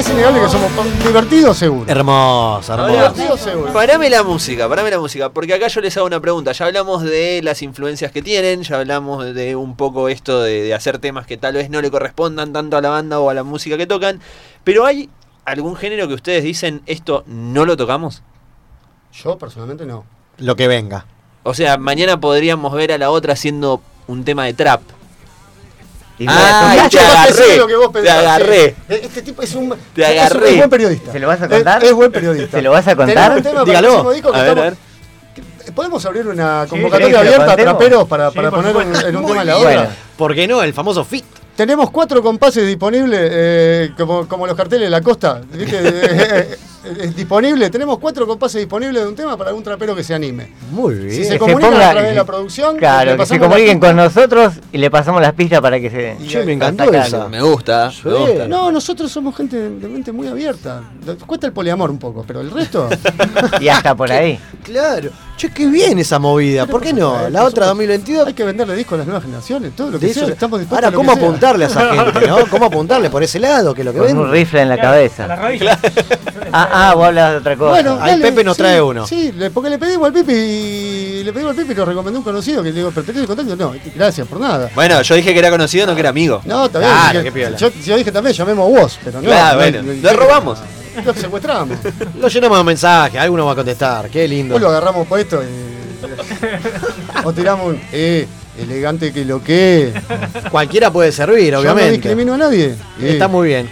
Es innegable que somos divertidos, seguro. Hermosa, hermosa. Divertidos, seguro. Parame la música, parame la música, porque acá yo les hago una pregunta. Ya hablamos de las influencias que tienen, ya hablamos de un poco esto de, de hacer temas que tal vez no le correspondan tanto a la banda o a la música que tocan, pero ¿hay algún género que ustedes dicen esto no lo tocamos? Yo personalmente no. Lo que venga. O sea, mañana podríamos ver a la otra haciendo un tema de trap. Y Ah, te agarré, lo que vos te pensás, agarré. sí. Este tipo es un, Te es un- agarré. es buen periodista. ¿Se lo vas a contar? Es, buen periodista. ¿Se lo vas a contar? Tenemos un tema para el Dígalo. próximo disco que A ver, a estamos- ver. que- ¿Podemos abrir una convocatoria ¿querés que lo abierta a traperos para, Sí, para poner en, un tema la otra? ¿Por qué no? El famoso fit. Tenemos cuatro compases disponibles, eh, como, como los carteles de la costa. ¿viste? Eh, disponible. Tenemos cuatro compases disponibles de un tema para algún trapero que se anime. Muy bien. Si se comunican ponga- a través de la producción, Claro, que se la comuniquen con nosotros y le pasamos las pistas para que se. Che, me encantó sacarlo. Me gusta, me gusta. No, nosotros somos gente de mente muy abierta. Cuesta el poliamor un poco, pero el resto. Y hasta por ahí. Claro. Che, qué bien esa movida. ¿Por qué no? La otra 2022. Hay que venderle discos a las nuevas generaciones, todo lo que sea. eso- Estamos dispuestos Ahora, a ¿cómo sea. apuntarle a esa gente, no? ¿Cómo apuntarle por ese lado? Que lo que Con ven. un rifle en la A la cabeza. rodilla. Ah, ah, vos hablas de otra cosa. Bueno, Ahí dale, Pepe nos sí, trae uno. Sí, porque le pedimos al Pipi y le pedimos al Pipi y lo recomendó un conocido que le digo, pero tenés el contacto. No, gracias por nada. Bueno, yo dije que era conocido, no que era amigo. No, bien. Claro, que qué piola. yo, yo dije también, llamemos a vos, pero no. Claro, no, bueno, no- lo robamos. Lo secuestramos. Lo llenamos de mensajes, alguno va a contestar. Qué lindo. Después lo agarramos puesto y. o tiramos un. Eh, elegante que lo que. Cualquiera puede servir, Yo no obviamente. discrimino a nadie. Eh, Está muy bien.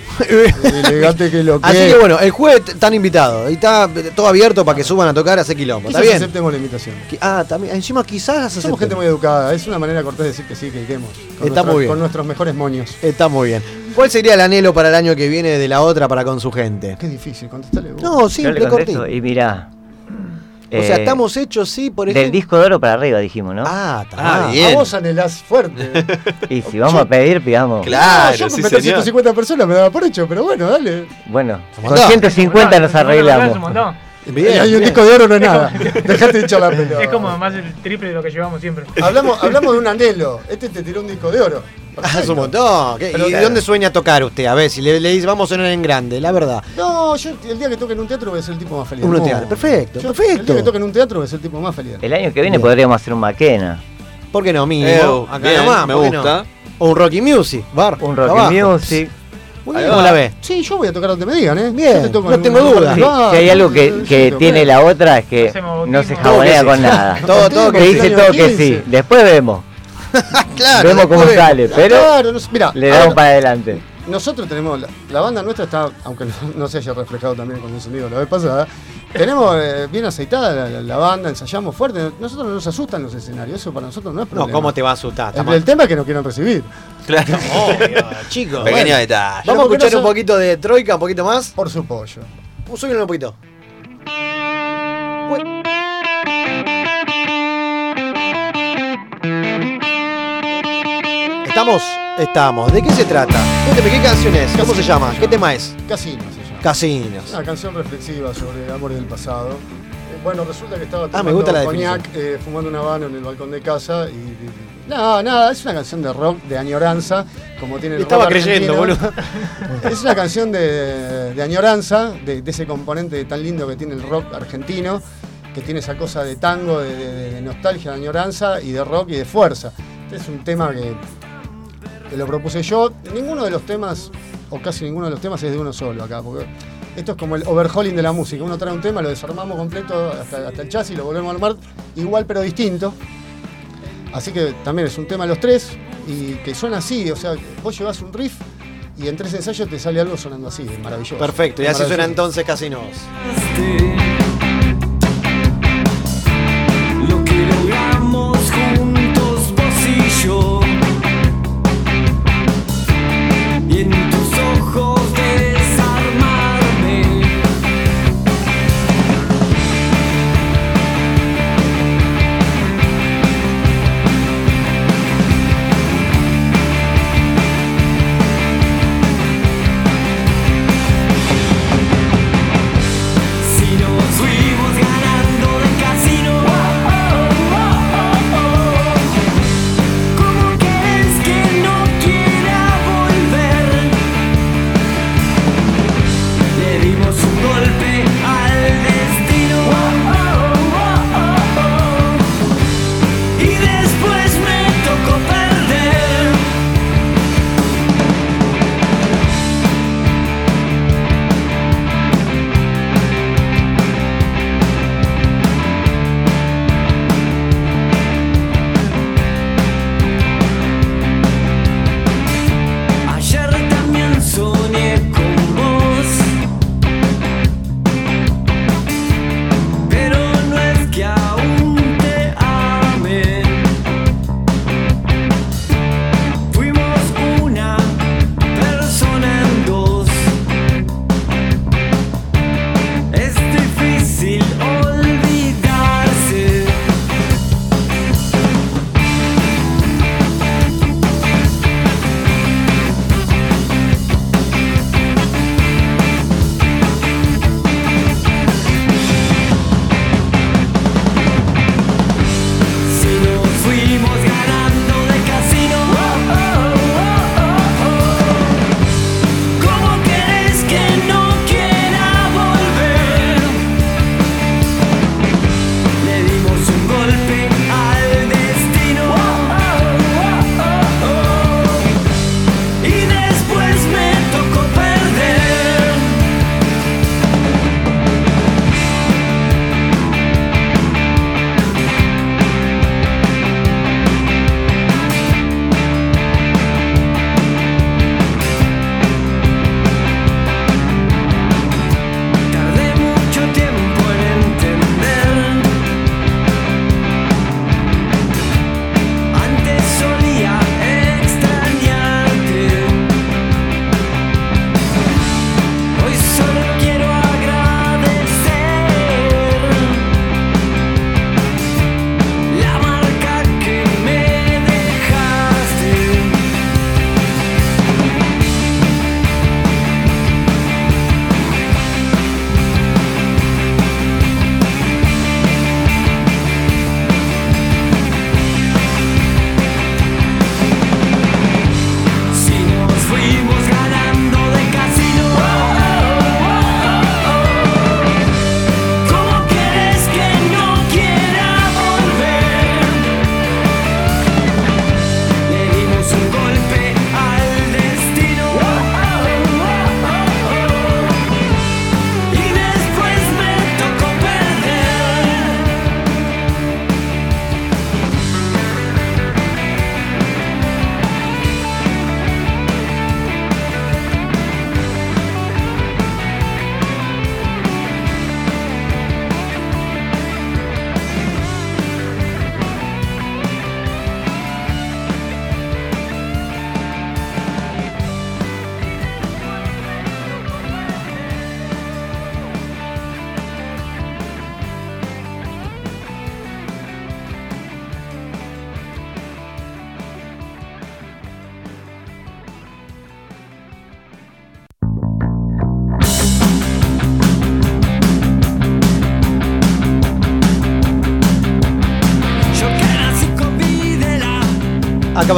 Elegante que lo que. Así que bueno, el jueves están invitados. Y está todo abierto para que suban a tocar a ese quilombo. ¿Está bien? aceptemos la invitación. Que- Ah, también. Encima quizás Somos gente muy educada, es una manera cortés de decir que sí, que iremos. Con Está nuestros- muy bien. Con nuestros mejores moños. Está muy bien. ¿Cuál sería el anhelo para el año que viene de la otra para con su gente? Qué difícil, contestale vos. No, simple, cortito. y mirá. O sea, eh, estamos hechos, sí, por Del ejemplo. disco de oro para arriba, dijimos, ¿no? Ah, está Ah, mal. bien. A vos anhelás fuerte. Y si vamos a pedir, pidamos. Claro, No, yo sí, señor. 150 personas me daba por hecho, pero bueno, dale. Bueno, con montón. 150 nos arreglamos. Bien, Hay un bien. disco de oro, no es nada. Dejate de echar la pelota. Es como más el triple de lo que llevamos siempre. Hablamos, hablamos de un anhelo. Este te tiró un disco de oro. Ah, es un montón. ¿Qué- Pero ¿Y claro. dónde sueña tocar usted? A ver, si le, le dice vamos a sonar en grande, la verdad. No, yo el día que toque en un teatro voy a ser el tipo más feliz. Un teatro, perfecto, Yo, perfecto. El día que toque en un teatro voy a ser el tipo más feliz. El año que viene Bien. podríamos hacer un Maquena. ¿Por qué no, mío? Eh, Acá bien, nomás, me ¿por qué gusta. no? O un Rocky Music, bar. Un Rocky abajo. Music. ¿Cómo la ve? Sí, yo voy a tocar donde me digan, ¿eh? Bien, Yo te toco no en tengo un duda. Si, hay algo que, que tiene la otra es que Hacemos no se bautismo. jabonea con nada. Todo, todo que Te dice todo que 15. sí. Después vemos. Claro. vemos cómo después- sale, pero Claro, no sé, mira, le damos para adelante. nosotros tenemos, la, la banda nuestra está, aunque no, no se haya reflejado también con el sonido la vez pasada, tenemos eh, bien aceitada la, la- la banda, ensayamos fuerte. Nosotros no nos asustan los escenarios, eso para nosotros no es problema. No, ¿cómo te va a asustar? El, tema es que no quieren recibir. Claro. Obvio, chicos. Pequeño bueno. detalle. Vamos a ¿Por qué no escuchar un poquito de Troika, un poquito más. Por su pollo. Súbelo un poquito. ¿Estamos? Estamos. ¿De qué se trata? Cuénteme, ¿qué canción es? ¿Cómo se llama? ¿Qué tema es? Casino se llama. Casinos. Una canción reflexiva sobre amores del pasado. Eh, bueno, resulta que estaba Ah, me gusta la coñac, eh, fumando un habano en el balcón de casa y, y- nada, nada, es una canción de rock, de añoranza, como tiene el Estaba rock creyendo, argentino. Es una canción de, de añoranza, de, de ese componente tan lindo que tiene el rock argentino, que tiene esa cosa de tango, de nostalgia, de añoranza y de rock y de fuerza. Este es un tema que, que lo propuse yo. Ninguno de los temas, o casi ninguno de los temas, es de uno solo acá, porque esto es como el overhauling de la música. Uno trae un tema, lo desarmamos completo hasta, hasta el chasis, lo volvemos a armar igual pero distinto. Así que también es un tema de los tres y que suena así, o sea, vos llevas un riff y en tres ensayos te sale algo sonando así, es maravilloso. Perfecto, y así suena entonces Casinos. Lo que logramos juntos vos y yo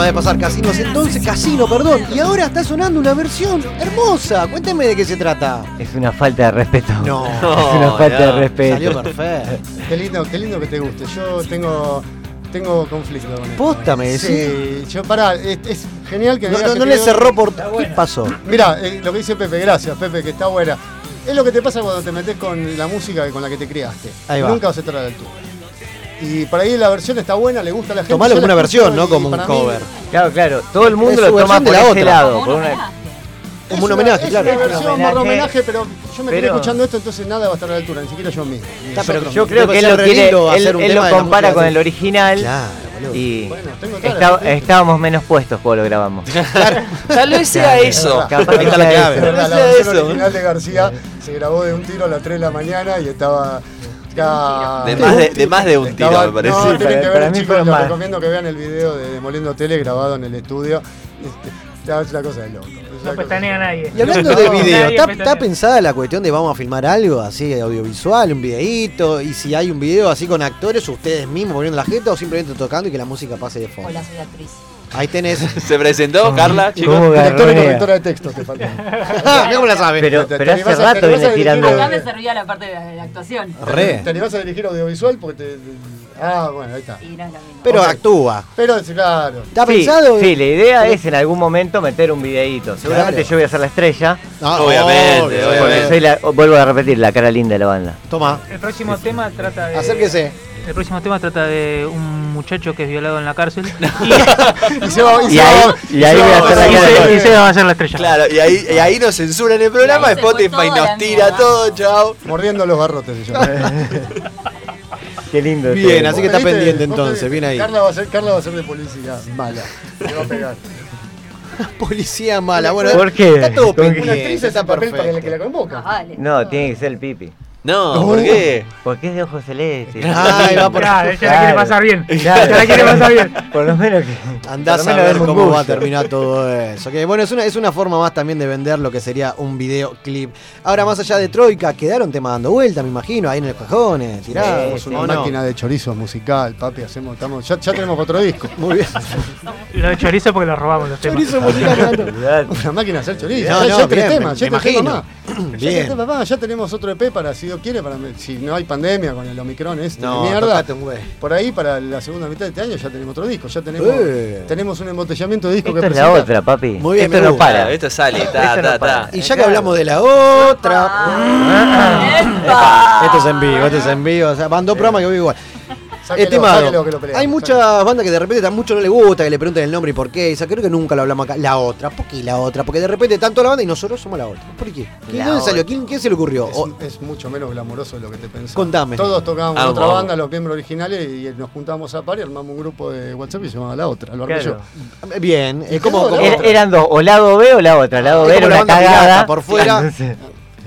Acaba de pasar Casinos entonces, Casino, perdón. Y ahora está sonando una versión hermosa. Cuénteme de qué se trata. Es una falta de respeto. No. es una falta de respeto. Salió perfecto. Qué lindo, qué lindo que te guste. Yo tengo, tengo conflicto con esto. Posta, me Sí, yo pará, es, es genial que No, no, que no le digo- cerró por. ¿Qué pasó? Mira, lo que dice Pepe, gracias Pepe, que está buena. Es lo que te pasa cuando te metes con la música con la que te criaste. Ahí va. Nunca vas a estar a la altura. Y por ahí la versión está buena, le gusta a la gente. Tomalo como una versión, ¿no? Como un para mí cover. Claro, claro. Todo el mundo lo toma por la ese otra. lado. por una- Es un homenaje, es claro. una versión Homenaje, barra homenaje, pero yo me quedé pero- escuchando esto, entonces nada va a estar a la altura, ni siquiera yo mismo. Está, pero Yo creo que él lo re quiere, él, hacer un él lo compara con el original Claro, boludo. y Bueno, la está- estábamos menos puestos cuando lo grabamos. Tal vez sea eso. Capaz que sea clave. eso. La versión original de García se grabó de un tiro a las 3 de la mañana y estaba. De más de, de más de un tiro, estaba- me parece. No, Sí, tienen para- que ver, para mí chicos, les más. recomiendo que vean el video de Demoliendo Tele grabado en el estudio. Este, es una cosa de loco. No pestanea nadie. Y hablando No, de video, ¿está, pestañea. está pensada la cuestión de vamos a filmar algo así audiovisual, un videíto? Y si hay un video así con actores, ustedes mismos poniendo la jeta o simplemente tocando y que la música pase de fondo. Hola, soy actriz. Ahí tenés. Se presentó Carla, chicos. ¿Cómo Director y correctora de texto te falta. Cómo la saben. Pero, Te- te pero hace te rato animás a viene tirando. Acá me servía la parte de la, actuación. Re. ¿Te animás a dirigir audiovisual? Porque te. Ah, bueno, ahí está. Y no es lo mismo. Pero actúa. Pero sí, claro. ¿Está Sí, pensado? sí, la idea es en algún momento meter un videíto. Seguramente Claro. yo voy a ser la estrella. No, Obviamente, obviamente. Porque soy la, vuelvo a repetir, la cara linda de la banda. Toma, El próximo tema trata de. acérquese. El próximo tema trata de un muchacho que es violado en la cárcel. Y se va, y Y se ahí, va- y ahí a va- hacer la y, cara se, y linda. se va a hacer la estrella. Claro, y ahí, y ahí nos censuran el programa, Spotify nos tira todo, chao. Mordiendo los barrotes se llama. Qué lindo. Bien, así que está ¿Viste? pendiente entonces, bien ahí. Carla va, a ser, Carla va a ser de policía mala. Se va a pegar. Policía mala. Bueno, ¿Por qué? Está todo ¿Con qué? Una pendiente, actriz es está el papel para el que la convoca. No, vale. No, tiene que ser el pipi. No, ¿por qué? Porque es de ojos celestes. Ay, va por ella la quiere pasar bien. Claro. Ella la quiere pasar bien. Por lo menos que. Andás a ver cómo va a terminar todo eso. Que bueno, es una, es una forma más también de vender lo que sería un videoclip. Ahora, más allá de Troika, quedaron temas dando vuelta, me imagino, ahí en los cajones, tirados. Una máquina de chorizo musical, papi. Hacemos, estamos, ya, ya tenemos otro disco. Muy bien. Lo de chorizo porque lo robamos los temas. Chorizo musical. Una máquina de hacer chorizo. No, ya, no, ya tres temas, me- ya me tres temas imagino. más. Ya, Bien. tres temas más, ya tenemos otro EP para, si Dios quiere, para si no hay pandemia con el Omicron este No, de mierda. Por ahí, para la segunda mitad de este año, ya tenemos otro disco. Ya tenemos, Eh. tenemos un embotellamiento de disco Esto que es la otra, papi. Muy bien, Esto no gusta. para. Esto sale, ta, Esto ta, ta. Y ya que hablamos de la otra. ¡Epa! Esto es en vivo, esto es en vivo. O sea, van dos programas que voy igual. Sáquelo, Estimado, sáquelo que lo peleamos, hay muchas bandas que de repente a mucho no les gusta que le pregunten el nombre y por qué. O sea, creo que nunca lo hablamos acá. La otra. ¿Por qué la otra? Porque de repente tanto la banda y nosotros somos la otra. ¿Por qué? ¿Quién, ¿Dónde salió? ¿Quién, quién se le ocurrió? Es, O- es mucho menos glamuroso de lo que te pensás. Contame. Todos tocábamos Vamos, otra banda, los miembros originales, y nos juntábamos a par y armamos un grupo de WhatsApp y se llamaba La Otra. Lo armé Claro. yo. Bien, Y Er- eran dos, o lado B o la otra. Lado B era la una pirata, cagada. por fuera.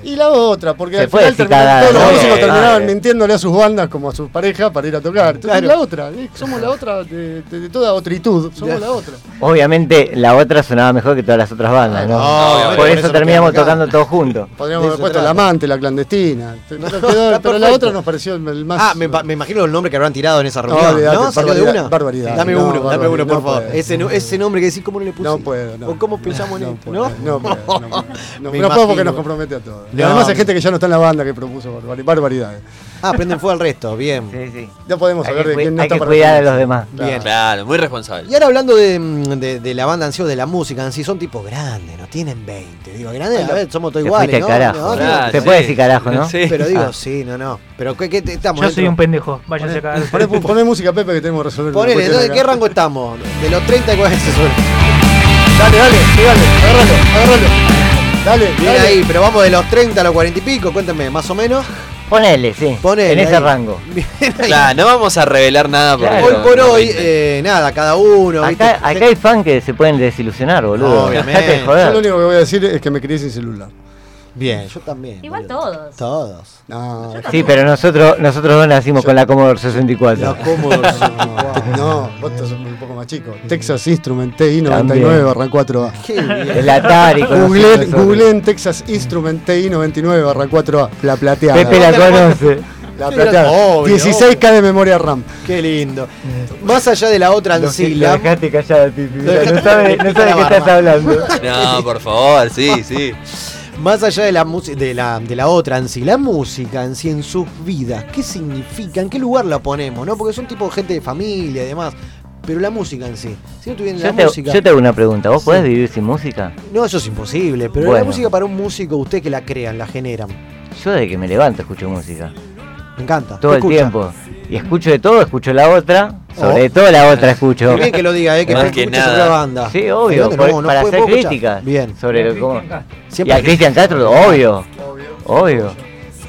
Y la otra, porque Se al final terminaban- los ¿no? músicos terminaban vale. mintiéndole a sus bandas como a sus parejas para ir a tocar. Entonces Claro. la otra, eh, somos la otra de, de- de toda otritud, somos la otra. obviamente la otra sonaba mejor que todas las otras bandas, ¿no? Obviamente, por por eso eso terminamos tocando todos juntos. Podríamos haber puesto la amante, la clandestina. Pero, está quedó- pero la otra nos pareció el más. Ah, me, imagino el nombre que habrán tirado en esa No, reunión. olvidate, ¿No? ¿Salió de una? barbaridad. Dame No, uno, dame uno, por no favor. Ese, no- ese nombre que decís, ¿cómo no le puse? No puedo, no. ¿O cómo pensamos en no, él? puedo, ¿No? no, puedo, no, puedo. no, Me no puedo porque Y No. además hay gente que ya no está en la banda que propuso barbar- barbaridades. Ah, prenden fuego al resto, bien. Sí, sí. Ya podemos Hay hablar de quién no hay está que para cuidar a defenderse. los demás. Bien. Claro, muy responsable. Y ahora hablando de, de- de la banda en sí o de la música en sí, son tipos grandes, no tienen 20. Digo, grandes, a ver, somos todos Te iguales, ¿no? carajo. No, no, Se sí. puede decir carajo, ¿no? Sí. Pero digo, Ah. sí, no, no. Pero ¿qué, qué te- estamos? Yo soy un pendejo. Váyanse a cagar. Poné, poné música, Pepe, que tenemos que resolver. Ponele, ¿de acá. qué rango estamos? De los 30 y 40 se suena. Dale, dale, dale, agárralo, agárralo. Dale, Bien dale. ahí, pero vamos de los 30 a los 40 y pico, cuéntame, más o menos. Ponele, sí. Ponele en ese ahí. rango. Claro, no vamos a revelar nada porque Claro. Hoy por no hoy, eh, nada, cada uno. ¿viste? Acá, acá hay fans que se pueden desilusionar, boludo. Obviamente. Dejate de Yo joder. lo único que voy a decir es que me crié sin celular. Bien, yo también. Igual boludo. todos. Todos. No, Sí, pero nosotros nosotros dos nacimos con la Commodore 64. Los Commodore no, vos sos un poco más chico. Texas Instrument TI También. 99 barra 4A. Qué bien. El Atari. Googleen, nosotros. googleen Texas Instrument TI 99 barra 4A. La plateada. Pepe la conoce. La plateada. obvio, 16K de memoria RAM. Qué lindo. Más allá de la otra lo dejaste callado, Pipi. Dejaste- No sabe, no sabe La qué estás hablando. No, por favor, sí, sí. Más allá de la, de, la, de la otra en sí, la música en sí, en sus vidas, ¿qué significa? ¿En qué lugar la ponemos? ¿no? Porque son tipo gente de familia y demás. Pero la música en sí. Si no tuviera la Yo te, música. yo te hago una pregunta. ¿Vos Sí. podés vivir sin música? No, eso es imposible. Pero la música para un músico, usted que la crean, la generan. Yo desde que me levanto escucho música. Me encanta. Todo ¿Qué el escucha? tiempo. Y escucho de todo, escucho la otra. Sobre Oh. todo la otra escucho. Qué bien que lo diga, ¿eh? Que Más que nada. sobre la banda. Sí, obvio. Por- No, no para hacer críticas. Bien. Sobre lo, Y a Cristian Castro, obvio. Obvio.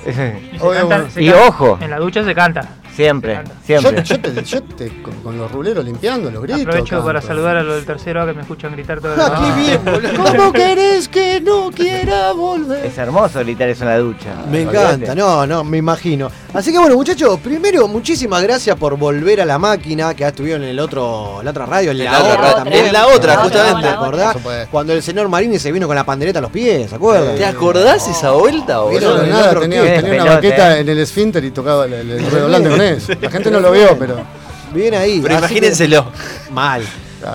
Y, se Obvio, canta- bueno. se Y canta- ojo. En la ducha se canta. Siempre, siempre. yo te, yo te- con, con los ruleros limpiando, los gritos. Aprovecho para saludar a los del tercero A que me escuchan gritar todo el Ah, qué bien, boludo. ¿Cómo querés que no quiera volver? Es hermoso gritar eso en la ducha. Me encanta, no, no, me imagino. Así que bueno, muchachos, primero, muchísimas gracias por volver a la máquina que ya estuvieron en el otro, la otra radio, en la, la otra otra también. En la otra, ¿Te justamente. acordás? Por supuesto. Cuando el señor Marini se vino con la pandereta a los pies, ¿se acuerdan? ¿Te acordás esa vuelta, boludo? de el nada, tenía, una baqueta eh. en el esfínter y tocaba el, el, el redoblante con La gente no lo vio, pero. Bien ahí. Pero imagínenselo. que- mal.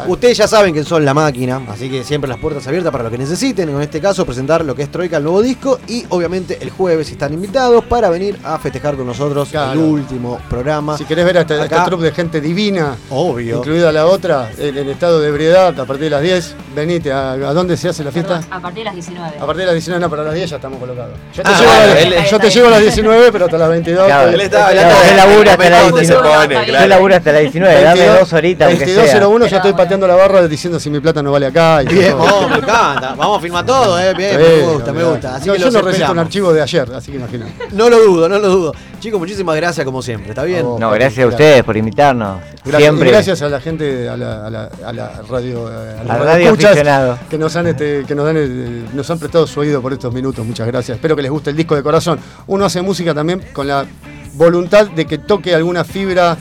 Ustedes ya saben que son la máquina, así que siempre las puertas abiertas para lo que necesiten. En este caso, presentar lo que es Troika, el nuevo disco. Y obviamente el jueves están invitados para venir a festejar con nosotros el último programa. Si querés ver a este, este trupe de gente divina, Obvio. incluida la otra, en, en estado de ebriedad, a partir de las 10, venite. ¿A, a dónde se hace la fiesta? A partir de las 19. A partir de las 19, no, pero a las 10 ya estamos colocados. Yo te, Ah, llevo, a las- él- yo te llevo a las 19, pero hasta las 22. Claro, Él hasta la dónde se 19. pone, Yo claro. laburo hasta las 19, dame dos horitas aunque sea. 22.01 ya estoy. Pateando la barra diciendo si mi plata no vale acá. Y Bien, todo. oh, me encanta. Vamos a filmar todo, eh. Bien, me gusta, me gusta. Así No, que yo no resisto un archivo de ayer, así que imagínate. No lo dudo, no lo dudo. Chicos, muchísimas gracias como siempre, ¿está bien? No, gracias a ustedes por invitarnos. Gracias, Siempre. y gracias a la gente, a la, a la, a la radio, eh, a las radio que nos han este, que nos dan eh, nos han prestado su oído por estos minutos. Muchas gracias. Espero que les guste el disco de corazón. Uno hace música también con la voluntad de que toque alguna fibra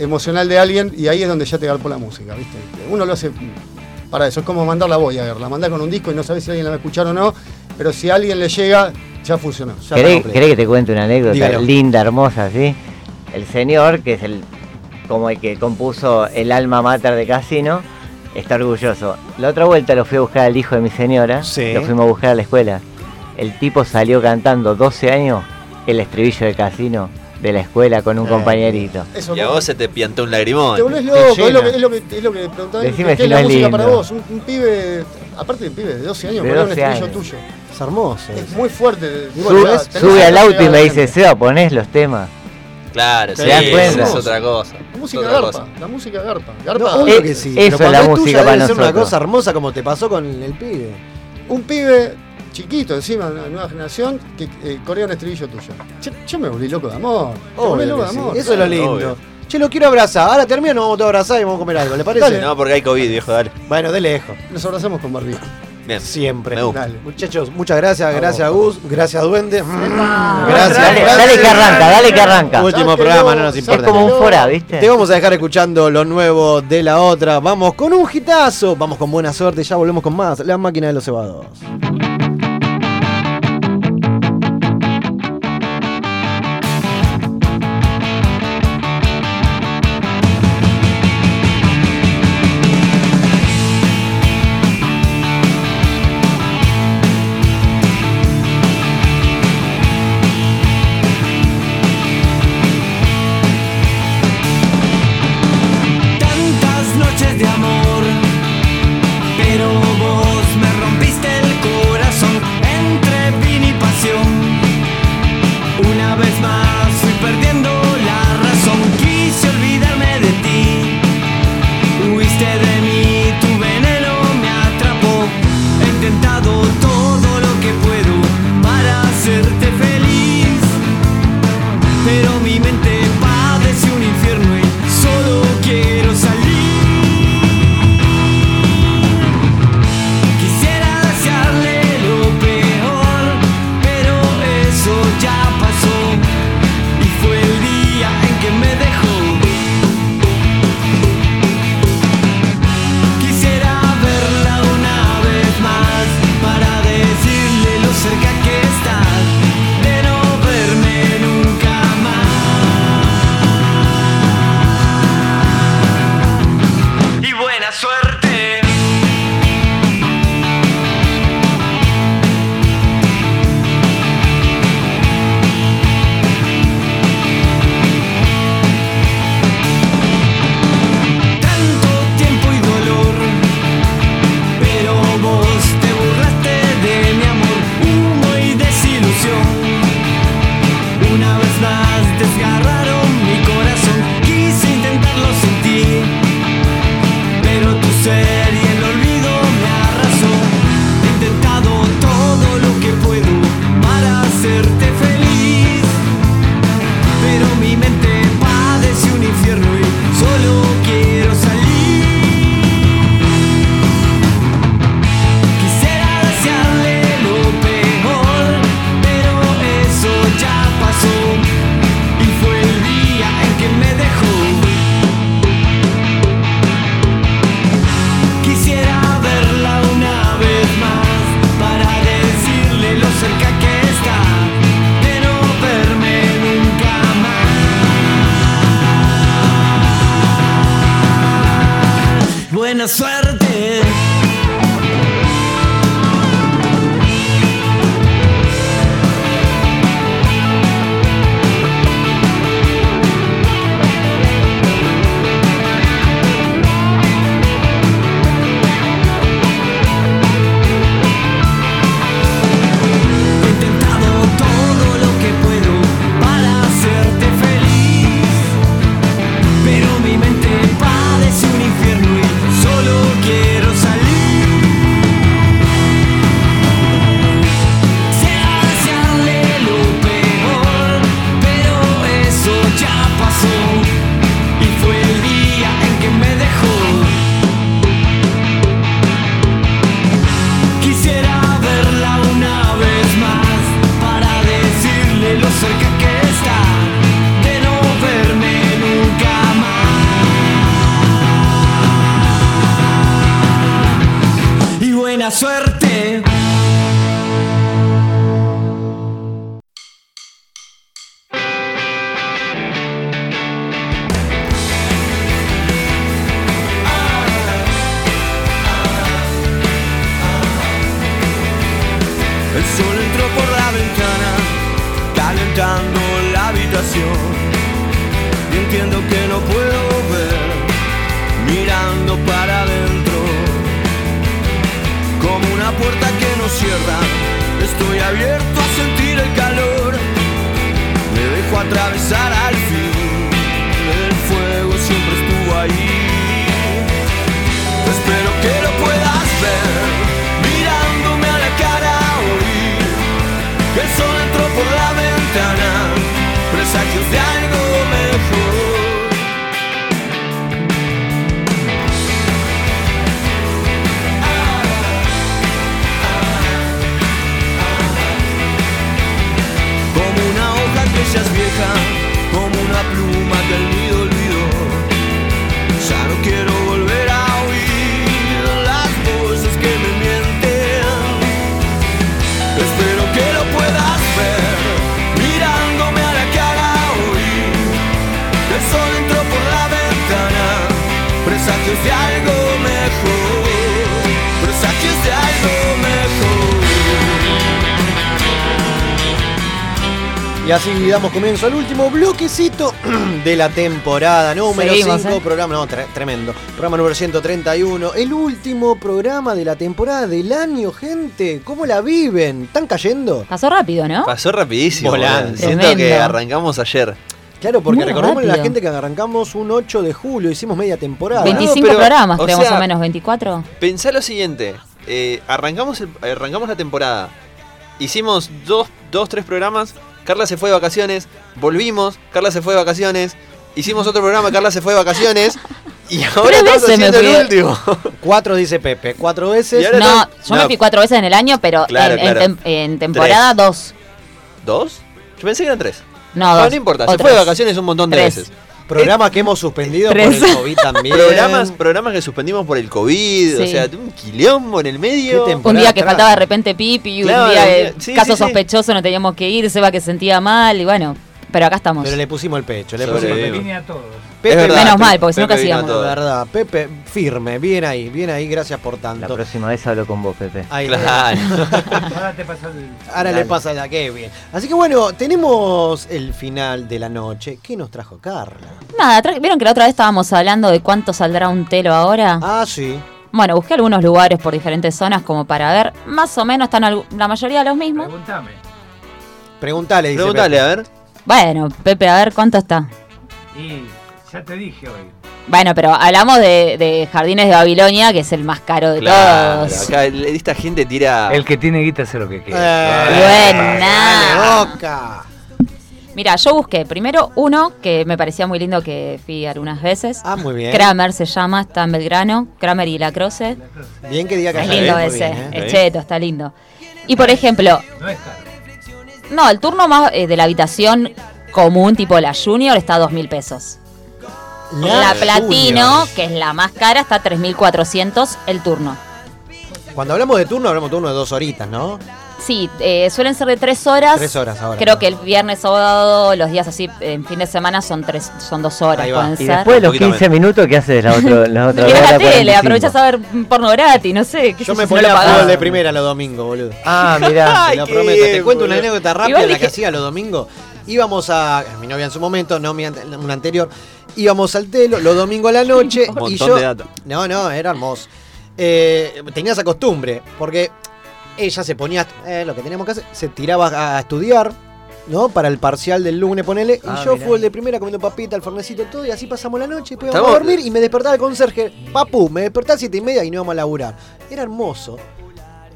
emocional de alguien y ahí es donde ya te garpó la música, ¿viste? Uno lo hace para eso, es como mandar la Voyager, la mandás con un disco y no sabes si alguien la va a escuchar o no, pero si a alguien le llega, ya funcionó. Ya ¿Querés, que te cuente una anécdota Dígalo. linda, hermosa, sí? El señor, que es el como el que compuso el alma mater de Casino, está orgulloso. La otra vuelta lo fui a buscar al hijo de mi señora, Sí. lo fuimos a buscar a la escuela. El tipo salió cantando 12 años el estribillo de Casino de la escuela con un Eh, compañerito. Eso, Y a vos se te piantó un lagrimón. Te volvés loco, es lo, que, es, lo que, es lo que preguntaba. Decime ¿Qué si es no la es música lindo. para vos? Un, un pibe, aparte de un pibe de 12 años, De poner un 12 estribillo años. tuyo. Es hermoso. Es muy fuerte. Tenés sube al auto y me dice. Seba, ponés los temas. Claro, sí, ¿Te das eso cuenta? es otra cosa. La música Es otra garpa, cosa. la música garpa. No, Garpa. obvio Eh, que sí. eso es la música para ser una nosotros. cosa hermosa como te pasó con el pibe. Un pibe chiquito, encima, una nueva generación, que eh, corea un estribillo tuyo. Yo, yo me volví loco de amor. Me volví loco sí. Eso es lo lindo. obvio. Che, lo quiero abrazar. Ahora termino, nos vamos todos a abrazar y vamos a comer algo. ¿Le parece? Dale. No, porque hay COVID, viejo, dale. Bueno, de lejos. Nos abrazamos con barbijo. Bien. Siempre. Me gusta. Dale. Muchachos, muchas gracias. A Gracias, vos, Gus. Gracias, Duende. Dale, Gracias. dale que arranca, dale que arranca. Último programa, no nos Es importa. como un fora, ¿viste? Te vamos a dejar escuchando lo nuevo de la otra. Vamos con un hitazo. Vamos con buena suerte. Ya volvemos con más. La máquina de los cebados. Y damos comienzo al último bloquecito de la temporada número Seguimos, 5, ¿eh? programa, no, tre- tremendo, programa número 131, el último programa de la temporada del año, gente, ¿cómo la viven? ¿Están cayendo? Pasó rápido, ¿no? Pasó rapidísimo. Volando. Siento Tremendo. que arrancamos ayer. Claro, porque recordemos a la gente que arrancamos un 8 de julio, hicimos media temporada. 25 pero, programas, o creo, más sea, o menos, 24. Pensá lo siguiente. eh, arrancamos, el- arrancamos la temporada. Hicimos dos, dos, tres programas. Carla se fue de vacaciones. Volvimos. Carla se fue de vacaciones. Hicimos otro programa. Carla se fue de vacaciones. Y ahora me haciendo el último. Cuatro dice Pepe, cuatro veces. No, estamos- yo me no, fui cuatro veces en el año, pero Claro, en, tem- en temporada dos. ¿Dos? Yo pensé que eran tres. No, No, dos. no importa. O Se fue de vacaciones un montón de Tres. veces. Programa que hemos suspendido Tres. por el COVID también. Programas, programas que suspendimos por el COVID. O sea, un quilombo en el medio. ¿Qué Un día que atrás? faltaba de repente pipi, Claro, un día de eh, sí, caso sí, sí. sospechoso, no teníamos que ir, Seba que sentía mal y bueno, pero acá estamos. Pero le pusimos el pecho, le pusimos el pecho. A todos. Pepe, verdad, Menos mal, porque si no, Pepe ¿qué vino a hacíamos? todo. de verdad, Pepe, firme, bien ahí, bien ahí, gracias por La tanto. próxima vez hablo con vos, Pepe. Ahí, Claro. Ahora te pasó el. Ahora le pasa la que bien. Así que bueno, tenemos el final de la noche. ¿Qué nos trajo Carla? Nada, tra- ¿vieron que la otra vez estábamos hablando de cuánto saldrá un telo ahora? Ah, sí. Bueno, busqué algunos lugares por diferentes zonas como para ver, más o menos están la mayoría de los mismos. Pregúntame. Pregúntale, dice Pregúntale, Pepe. a ver. Bueno, Pepe, a ver cuánto está. Y ya te dije hoy. Bueno, pero hablamos de, de Jardines de Babilonia, que es el más caro de Claro, todos. acá el- esta gente tira. El que tiene guita hace lo que quiere. Eh, Buena. boca. Mira, yo busqué primero uno que me parecía muy lindo que fui algunas veces. Ah, muy bien. Kramer se llama, está en Belgrano, Kramer y la Croce. Bien que diga que Es lindo bien, ese, bien, ¿eh? es Sí. cheto, está lindo. Y por ejemplo, No es caro. no, el turno más eh, de la habitación común, tipo la Junior, está a dos mil pesos. La, Platino, Junior. que es la más cara, está a 3.400 el turno. Cuando hablamos de turno, hablamos de turno de dos horitas, ¿no? Sí, eh, suelen ser de tres horas. Tres horas ahora. Creo que el viernes, sábado, los días así, en fin de semana son tres, son dos horas, Ahí va. pueden Y ser. después de los 15 minutos, ¿qué haces la, otro, la otra hora la tele, 45? aprovechás a ver porno gratis, no sé. qué Yo me ponía a fútbol de primera los domingos, boludo. Ah, mirá. Te lo prometo. Te cuento una anécdota rápida la que hacía los domingos. Íbamos a. Mi novia en su momento, no mi ante- una anterior. Íbamos al telo los domingos a la noche. Y yo, de data. No, no, era hermoso. Eh, tenía esa costumbre, porque ella se ponía. eh, lo que teníamos que hacer, se tiraba a estudiar. ¿No? Para el parcial del lunes, ponele. Y Ah, yo mirá. fui el de primera comiendo papita, el fornecito, todo. Y así pasamos la noche. Después íbamos a dormir y me despertaba el conserje. Papu, me despertaba a siete y media y no íbamos a laburar. Era hermoso.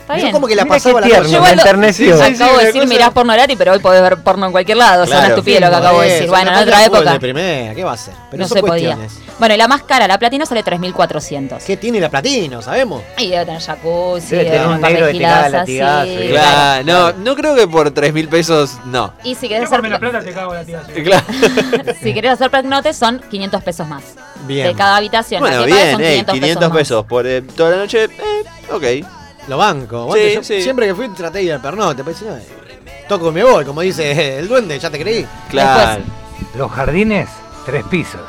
Está Yo como que la qué pasaba la tierno, me enterneció. Sí, sí, acabo de decir cosa- mirás porno gratis, pero hoy podés ver porno en cualquier lado. Son Claro. una estupidez lo que acabo de decir. Bueno, en otra época de primera, ¿qué va a ser? Pero no se podía. Bueno, y la más cara, la platino sale 3.400. ¿Qué tiene la platino? ¿Sabemos? Y debe tener jacuzzi, Debe tener un negro latigazo, sí, y- Claro, no, no creo que por 3 mil pesos, no. Y si querés hacer, menos plata te cago. Claro. si querés hacer pregnote son 500 pesos más. Bien. De cada habitación. Bueno, bien, son eh, 500, 500 más. pesos por eh, toda la noche, eh, ok. Lo banco. Bueno, Sí, yo sí. Siempre que fui traté de ir al pernote. Pero si no, toco y me voy, como dice el duende, ya te creí. Claro. Los jardines, tres pisos.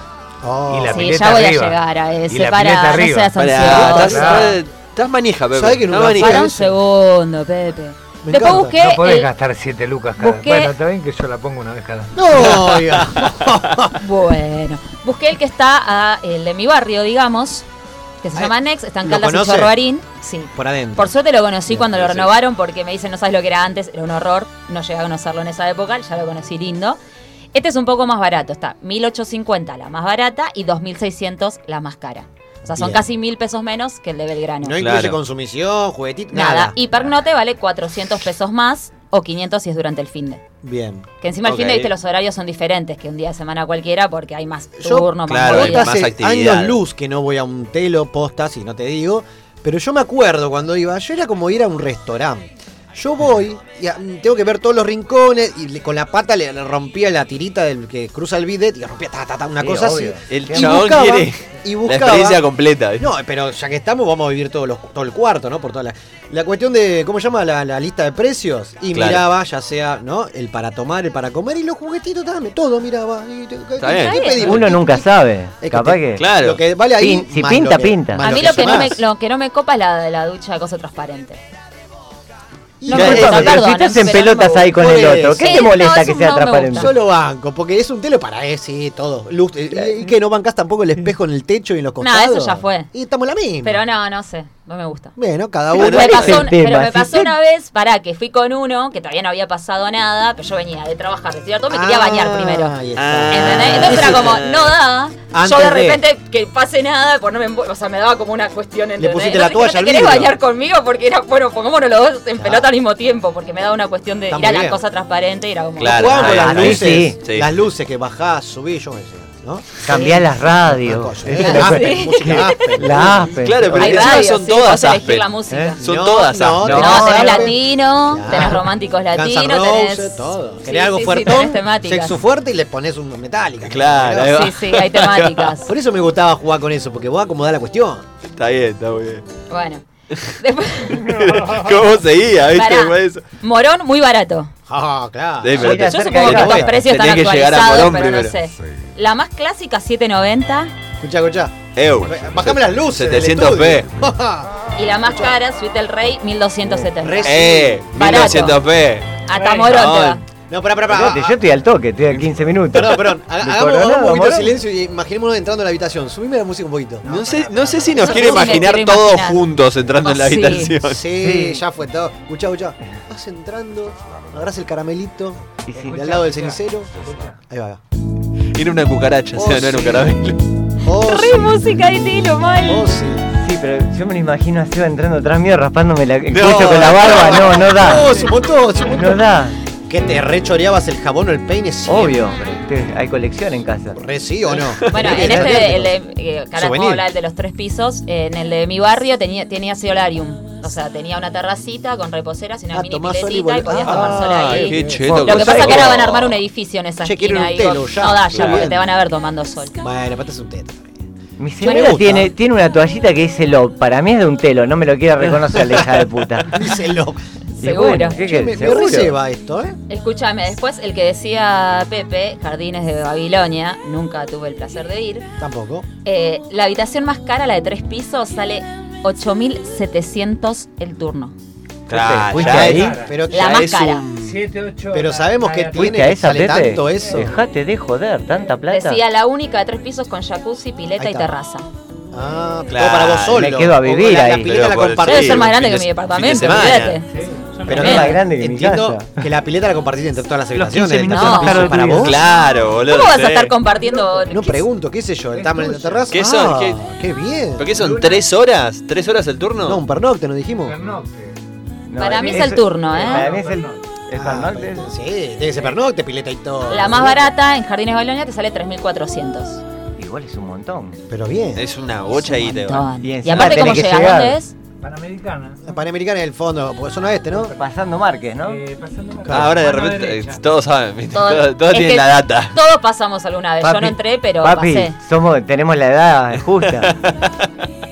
Oh. Y la Sí, pileta ya voy arriba. a llegar a Y ese. la Para, pileta no arriba. seas ansioso. estás, manija, Pepe. ¿Sabés que fui manija. Para un segundo, Pepe. Me Después encanta. busqué. No podés el- gastar 7 lucas cada busqué- Bueno, está bien que yo la pongo una vez cada No, oiga. Bueno, busqué el que está, a, el de mi barrio, digamos, que se Ay, llama Next, está en ¿lo Caldas y. Sí. Por adentro. Por suerte lo conocí cuando lo renovaron porque me dicen, no sabes lo que era antes, era un horror, no llegué a conocerlo en esa época, ya lo conocí lindo. Este es un poco más barato, está 1850 la más barata y 2600 la más cara. O sea, son Bien. casi mil pesos menos que el de Belgrano. No incluye Claro. consumición, juguetito, nada. nada. Y Pernote vale 400 pesos más o 500 si es durante el fin de. Bien. Que encima el fin de, viste, los horarios son diferentes que un día de semana cualquiera porque hay más Yo, turno, más claro, hay más actividad. años luz que no voy a un telo posta, si no te digo. Pero yo me acuerdo cuando iba, yo era como ir a un restaurante. Yo voy y a- tengo que ver todos los rincones y le- con la pata le, le rompía la tirita del que cruza el bidet y le rompía ta, ta, ta, una Sí, cosa obvio. así. El Y chabón buscaba- quiere y la buscaba- experiencia completa. No, pero ya que estamos, vamos a vivir todos los, todo el cuarto, ¿no? Por toda la, la cuestión de, ¿cómo se llama? La, la lista de precios. Y Claro. miraba, ya sea, ¿no? El para tomar, el para comer y los juguetitos también. Todo miraba. Está bien. ¿qué pedimos? Uno nunca sabe. Es que Capaz te- que. Claro. Lo que vale ahí. Pin- si pinta, lo que- pinta. A mí lo que, no me, lo que no me copa es la, la ducha de cosa transparente. Y No No, disculpame, pero perdón, si estás en no pelotas ahí con el otro, ¿qué te molesta no, que sea no transparente? Yo lo banco, porque es un telo para eh, sí, todo. Luz, eh, y que no bancas tampoco el espejo en el techo y en los No, costados. eso ya fue. Y estamos la misma. Pero no, no sé, no me gusta. Bueno, cada Pero uno. Me ese pasó es un- el tema, pero me pasó una vez, para que fui con uno, que todavía no había pasado nada, pero yo venía de trabajar, de todo, me quería Ah, bañar primero. ahí está. ¿Entendés? Entonces era como, no da. Antes yo de de- repente que pase nada, pues no me envu- o sea, me daba como una cuestión ¿entendés? pusiste la toalla ¿no al te querés bañar conmigo? Porque era, bueno, pongámonos los dos en pelota al mismo tiempo, porque me daba una cuestión de Está ir a la bien. cosa transparente y era como. Claro. Ah, las sí, luces, sí. Sí. las luces que bajás, subís, yo me decía, ¿no? Cambiar las radios. ¿eh? la- Aspen. Claro, pero encima radios, son sí, todas Aspen. la música. ¿Eh? Son No, todas no, Aspen. No, tenés latino, Claro. tenés románticos latinos, tenés. todo. Sí, Querés algo sí, sí, fuertón, tenés temáticas. sexo fuerte y le pones un metálica. Claro. Sí, sí, hay temáticas. Por eso me gustaba jugar con eso, porque vos acomodás la cuestión. Está bien, está muy bien. Bueno. Después, ¿Cómo seguía? ¿Viste? Pará. Eso. Morón muy barato. Ah, claro. Sí, pero te- Yo supongo que estos precios están tenés que llegar a actualizados, Morón pero no primero. sé. La más clásica 790 Escuchá, escuchá. Eu. Bajame las luces. del 700p. estudio. y la más cara, Suite del Rey, 1270. Re- Eh, Barato. 1200p. Hasta Morón te va. No, pará, pará, pará. Yo estoy al toque, estoy a 15 minutos. Perdón, perdón. Hagamos, un poquito de silencio y imaginémonos entrando en la habitación. Subime la música un poquito. No sé, no sé si nos No quiere sé si me imaginar todos imaginar. juntos entrando en la Oh, sí. habitación. Sí, ya fue todo. Escuchá, escuchá. Vas entrando, agarrás el caramelito Y sí. de al lado del cenicero. Ahí va. Era una cucaracha, o sea, Oh, no era un sí. caramelo. Oh, Re música de tiro, mal. Oh, sí. Sí, pero yo me lo imagino a Seba entrando atrás mío, raspándome la, el No, cuello con la barba. No, no da. Oh, se montó, se montó. No da. ¿Qué te rechoreabas el jabón o el peine? siempre? Obvio. Te- Hay colección en casa. Re sí o no. Bueno, en este, el de, eh, que ahora Souvenir. puedo hablar el de los tres pisos, eh, en el de mi barrio tenía, tenía solarium. O sea, tenía una terracita con reposeras y una Ah, mini tomás sol y piletita y podías Ah, tomar sol ahí. qué cheto. Lo que que pasa es que ahora van a armar un edificio en esa Che, quiero esquina. un y digo, telo ya. no da ya, Claro. porque te van a ver tomando sol. Bueno, patas un teto. Mi señora gusta. tiene, tiene una toallita que dice lo. Para mí es de un telo, no me lo quiere reconocer la hija de puta. Díselo. Seguro. ¿qué me, me ¿Seguro? esto, ¿eh? Escúchame, después el que decía Pepe, Jardines de Babilonia, nunca tuve el placer de ir. Tampoco. Eh, la habitación más cara, la de tres pisos, sale 8.700 el turno. Claro, ¿Fuiste ahí? Pero, La más cara. un- 7, 8. pero sabemos que ¿Fuiste tiene a esa, sale tanto eso. Dejate de joder, tanta plata. Decía la única de tres pisos con jacuzzi, pileta y terraza. Ah, Claro, todo para vos solo. me quedo a vivir la, la ahí. pileta Pero la compartís. Debe ser más grande de que mi se- fin de departamento, olvídate. Pero Es más grande que mi casa. que la pileta la compartís entre todas las Los 15 habitaciones. No. para vos. Claro, boludo. ¿Cómo vas a estar compartiendo? No ¿Qué- pregunto, qué sé yo, el tamaño de la terraza. ¿Qué son? Ah, ¿Qué- qué bien. ¿Pero qué son? ¿Tres horas? ¿Tres horas el turno? No, un pernocte, nos dijimos. No, Para mí es el turno, ¿eh? Para mí es el, el Ah, pernocte. Sí, tiene que ser pernocte, pileta y todo. La más barata en Jardines de Babilonia te sale 3.400. Igual es un montón. Pero bien. Es una bocha ahí, te va. Y Y, aparte, ¿cómo llegar. ¿Dónde es? Panamericana. La Panamericana en el fondo, porque zona este, ¿no? Pasando Márquez, ¿no? Eh, pasando la- Ah, ahora de repente derecha. eh, todos saben, ¿viste? Todo- todos, todos es tienen la data. Todos pasamos alguna vez. Yo no entré, pero papi, pasé. somos, tenemos la edad justa.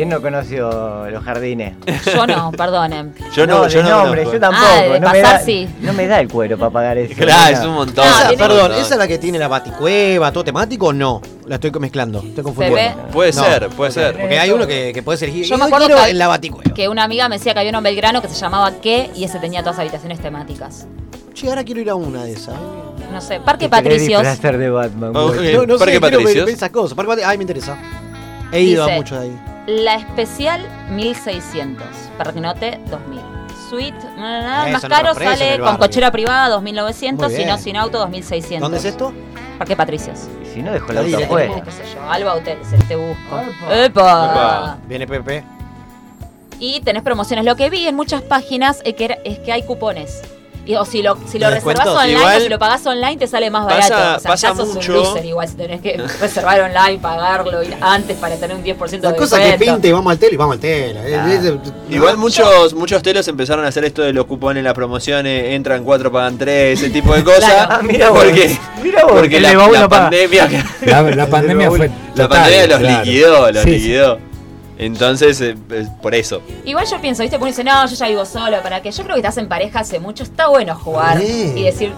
¿Quién no conoció los jardines? Yo no, perdonen. Yo no, yo no. nombre, conozco. yo tampoco. Ah, de no, me pasar, da, sí. no me da el cuero para pagar eso. Claro, es un montón. No, Esa, tiene- perdón, No. ¿esa es la que tiene la baticueva, todo temático o no? La estoy mezclando, estoy confundiendo. ve? Puede No. ser, puede ser. Porque hay uno que, que puede ser Yo me acuerdo que- en la baticueva. Que una amiga me decía que había uno en Belgrano que se llamaba ¿Qué? Y ese tenía todas habitaciones temáticas. Che, ahora quiero ir a una de esas. No sé, Parque Patricios. de Batman. Oh. No, no Parque sé, quiero ver, Patricios. ver esas cosas. Parque Patricios, ay, me interesa. He ido a Dice, muchos de ahí. La especial 1600. Pernote 2000. Suite, Eso, más caro sale con cochera privada 2900, Muy si no sin auto 2600. ¿Dónde es esto? Parque Patricios. Y si no, dejo el La auto afuera. qué sé yo, Alba Hoteles, el te busco. Epa. ¡Epa! Epa. Viene Pepe. Y tenés promociones. Lo que vi en muchas páginas es que, era- es que hay cupones. Y, o si lo, si lo ¿De reservas online Igual- o si lo pagás online te sale más Pasa- barato. O sea, pasa ya sos mucho. un loser igual si tenés que reservar online, pagarlo ir antes para tener un 10% La de cosa que descuento. pinte y vamos al telo y vamos al telo. Ah. Es- es- Igual no, muchos muchos telos empezaron a hacer esto de los cupones, las promociones, entran cuatro, pagan tres, ese tipo de cosas. Claro. Ah, mira vos. porque Mira vos, porque la, pandemia, La, pandemia fue. la total, pandemia los claro. liquidó, los Sí, sí. Entonces, eh, por eso. Igual yo pienso, ¿viste? Uno dice, no, yo ya vivo solo. ¿Para qué? Yo creo que estás en pareja hace mucho. Está bueno jugar Sí. y decir,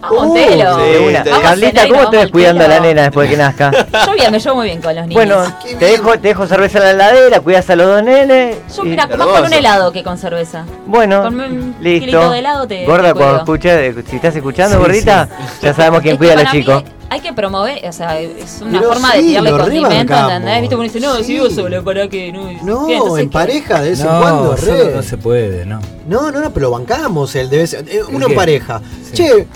vamos, Uh, telo. sí, De una. te- Vamos a Carlita, ¿cómo te ves cuidando a la nena después de que nazca? Yo bien, me llevo muy bien con los niños. Bueno, te dejo, te dejo cerveza en la heladera, cuidas a los dos nenes. yo y- mira, más con un helado que con cerveza. Bueno, Con un listo. de helado te- Gorda, te cuando cuido. escuches, si estás escuchando, Sí, gordita, ya sabemos quién Es que cuida a los mí chicos. Hay que promover, o sea, es una Pero forma sí, de tirarle condimento. ¿entendés? Viste, uno dice, no, Sí. si vivo solo, ¿para qué? No, No, ¿Qué? Entonces, en ¿qué? pareja de vez en No, cuando, solo re. no se puede, ¿no? No, no, no, pero lo bancamos el de vez eh, Uno en pareja. Sí. Che,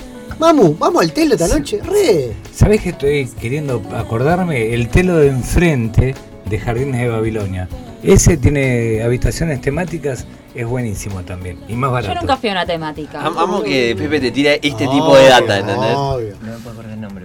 mamu, vamos al telo esta noche. Re. ¿Sabés que estoy queriendo acordarme? El telo de enfrente de Jardines de Babilonia. Ese tiene habitaciones temáticas, es buenísimo también. Y más Yo barato. nunca fui a una temática. Am- Amo que Pepe te tira este tipo de data, ¿entendés? Obvio. No me puedo acordar el nombre,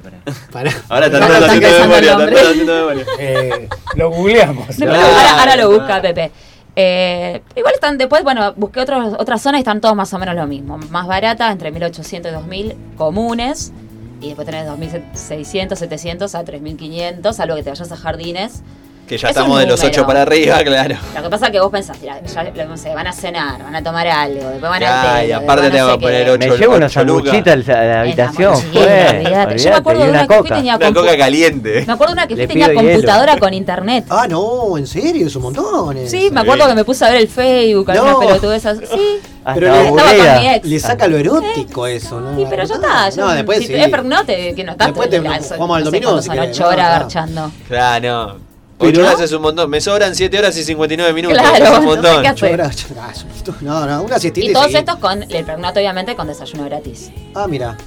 pará. Ahora está Ahora haciendo memoria, todo haciendo de memoria. Eh, lo googleamos. No, ahora, ahora lo busca Pepe. Eh, igual están después, bueno, busqué otros, otras zonas y están todos más o menos lo mismo. Más baratas, entre 1800 y 2000 comunes. Y después tenés 2600, 700 a 3500, salvo que te vayas a jardines. Que ya Es estamos de los número. 8 para arriba, claro. Lo que pasa es que vos pensás, mira, ya no sé, van a cenar, van a tomar algo, después van Ya, al y telo, aparte te no va sé a poner qué. ocho- Me llevo lucas. sanguchitos a la habitación, olvídate. Yo me acuerdo de una una que tenía Una coca caliente. Me acuerdo de una que Le tenía computadora con internet. Ah, no, en serio, es un montón. Sí, me acuerdo que me puse a ver el Facebook, algunas No. pelotudezas. Sí, Pero le- estaba con aburrida. mi ex. Le saca lo erótico eso, ¿no? Sí, pero ya está. ya- No, después si sí. no te, que no estás. Después te- jugamos al no dominó, son querés. ocho No, horas no. garchando. Claro, no. Pero- 8 horas es un montón. Me sobran 7 horas y 59 minutos. Claro, es un no sé montón. hacer. Ocho horas, No, no, una siestita Y todos seguí. estos con el pernote, obviamente, con desayuno gratis. Ah, mira.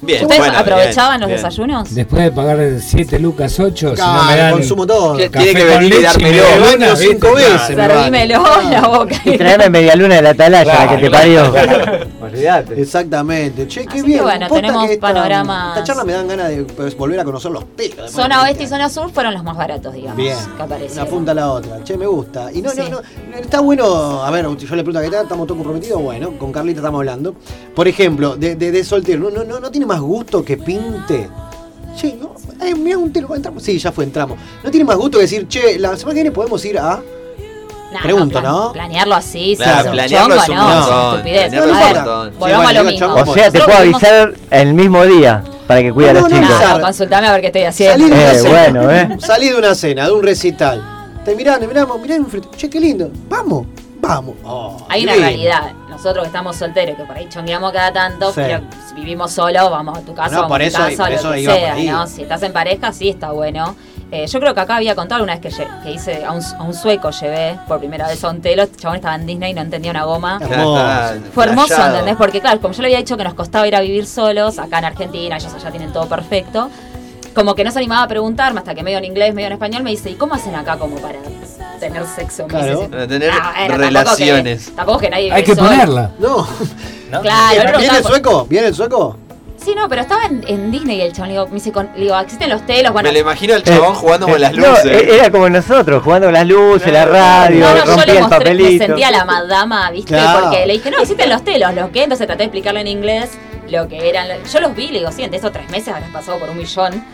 Bien, ¿Ustedes bueno, aprovechaban bien, los bien. desayunos? Después de pagar 7 lucas 8, si no Claro, me dan consumo todo. ¿Qué- café Tiene que venir y leche dármelo. media Me luna, baño ¿viste? cinco veces. Servímelo en la boca. Y traeme media luna de la atalaya, la que te parió. Olvídate. Exactamente. Che, qué Así que bien. bueno, Posta tenemos que esta- charla me dan ganas de pues, volver a conocer los después Zona oeste y 20 zona sur fueron los más baratos, digamos. Bien, Que una punta a la otra. Che, me gusta. Y no, Sí. no, no, está bueno, a ver, yo le pregunto a qué tal, estamos todos comprometidos, bueno, con Carlita estamos hablando. Por ejemplo, de, de, de soltero, ¿no, no, no, no tiene más gusto que pinte? Che, no, eh, mira un telo, entramos. Sí, ya fue, entramos. No tiene más gusto que decir, che, la semana que viene podemos ir a... Nah, Pregunto, plan- ¿no? Planearlo así, Claro, sí, es un planearlo chongo, es un no, montón. estupidez. A ver, montón. Volvamos Sí, a lo mismo. O sea, te puedo avisar el mismo día para que cuide a No, los no, chicos. no, No, consultame a ver qué estoy haciendo. Salí de una Eh, cena. bueno, ¿eh? Salí de una cena, de un recital. Te miramos, mirá enfrente. Che, qué lindo. Vamos, vamos. Oh, Hay una realidad. Nosotros que estamos solteros, que por ahí chongueamos cada tanto, Sí. pero si vivimos solos, vamos a tu casa, No, vamos por a mi eso- casa, por lo eso que sea. ¿no? Si estás en pareja, sí está bueno. Eh, yo creo que acá había contado una vez que, hice a un, a un sueco, llevé por primera vez a un telo, el chabón estaba en Disney y no entendía una goma. Hermoso. Fue hermoso, Flashado. ¿entendés? Porque claro, como yo le había dicho que nos costaba ir a vivir solos, acá en Argentina, ellos allá tienen todo perfecto, como que no se animaba a preguntarme hasta que medio en inglés, medio en español, me dice, ¿y cómo hacen acá como para tener sexo? Me Claro. Para tener "Ah, bueno, tampoco relaciones. que- Tampoco que nadie Hay que solo". ponerla. No. ¿no? Claro, él ¿Viene el sueco? ¿Viene el sueco? Sí, no, pero estaba en, en Disney el chabón. Le digo, me dice, con- le digo, existen los telos, bueno. Me lo imagino al chabón jugando con las Eh, No, luces. e- era como nosotros, jugando con las luces, la radio, No, no, yo rompía le el mostré, me papelito. sentía la madama, ¿viste? Claro. Porque le dije, no, existen los telos, ¿lo qué? Entonces traté de explicarle en inglés lo que eran. Yo los vi, le digo, sí, en esos tres meses habrás pasado por un millón.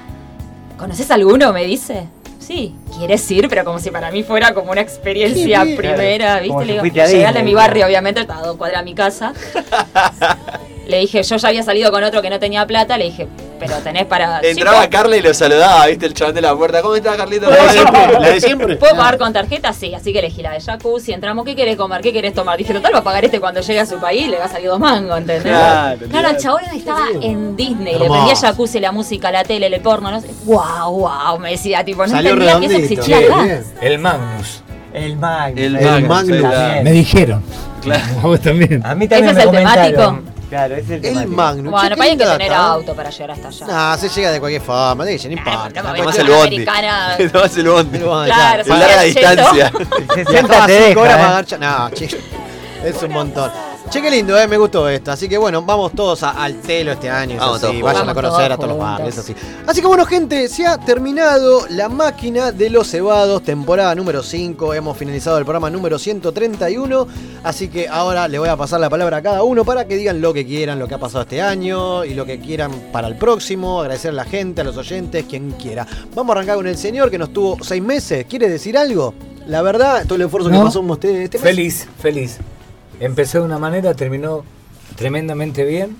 ¿Conoces alguno? Me dice. Sí, quieres ir, pero como si para mí fuera como una experiencia primera, Como ¿viste? si Le digo, fuiste a mi barrio, obviamente, estaba a dos cuadras de mi casa. Le dije, yo ya había salido con otro que no tenía plata, le dije, pero tenés para. Entraba Carla y lo saludaba, ¿viste? El chabón de la puerta. ¿Cómo está, Carlito? La de siempre. La de siempre. ¿Puedo pagar con tarjeta? Sí, así que elegí la de jacuzzi, entramos, ¿qué querés comer? ¿Qué querés tomar? Dije, total, va a pagar este cuando llegue a su país, le va a salir dos mangos, ¿entendés? Claro, Claro, el chabón estaba en Disney, le Hermoso. prendía jacuzzi, la música, la tele, el porno, no sé. Wow, wow, me decía, tipo, no Salió entendía que eso redondito. existía acá. bien. El Magnus. El Magnus. El El Magnus, Me dijeron. Claro. A vos también. A mí también ¿Ese me es el comentaron. temático? Claro, ese es el El. Magnum. Bueno, pero hay que tener auto para llegar hasta allá. Nah, se llega de cualquier forma, dice, no Ah, importa. no Tomás el a bondi. Tomás el bondi. Claro, sí, larga distancia. El 60 Viajaba te cinco horas deja, para agarrar- No, che, es un montón. Che, qué lindo, eh, me gustó esto. Así que bueno, vamos todos a- al telo este año. Vamos así, todos vayan a conocer a todos los todos barrios, así. Así que bueno, gente, se ha terminado la máquina de los cebados, temporada número 5. Hemos finalizado el programa número 131. Así que ahora le voy a pasar la palabra a cada uno para que digan lo que quieran, lo que ha pasado este año y lo que quieran para el próximo. Agradecer a la gente, a los oyentes, quien quiera. Vamos a arrancar con el señor que nos tuvo seis meses. ¿Quiere decir algo? La verdad, todo el esfuerzo que pasó este mes. Feliz, feliz. Empecé de una manera, terminó tremendamente bien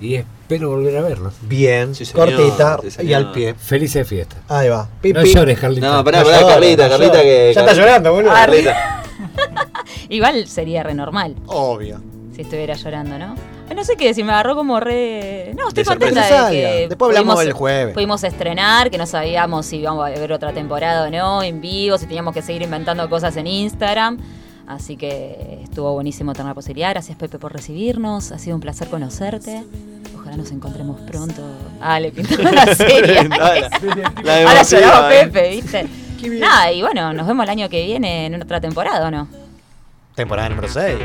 y espero volver a verlos. Bien, Sí, señor, cortita sí, y al pie. Felices fiestas. Ahí va. Pi, No pi. llores, Carlita. No, pará, No pará, Carlita, no Carlita que. Ya está llorando, boludo. Carlita. Igual sería re normal Obvio. si estuviera llorando, ¿no? No sé qué decir, me agarró como re. No, estoy De contenta sorpresa. de que. Después hablamos pudimos- del jueves. Pudimos estrenar, que no sabíamos si íbamos a ver otra temporada o no, en vivo, si teníamos que seguir inventando cosas en Instagram. Así que estuvo buenísimo tener la posibilidad. Gracias, Pepe, por recibirnos. Ha sido un placer conocerte. Ojalá nos encontremos pronto. Ah, le pintó la serie. La- la- Ahora lloraba eh. Pepe, ¿viste? Nada, y bueno, nos vemos el año que viene en otra temporada, ¿o no? Temporada número 6.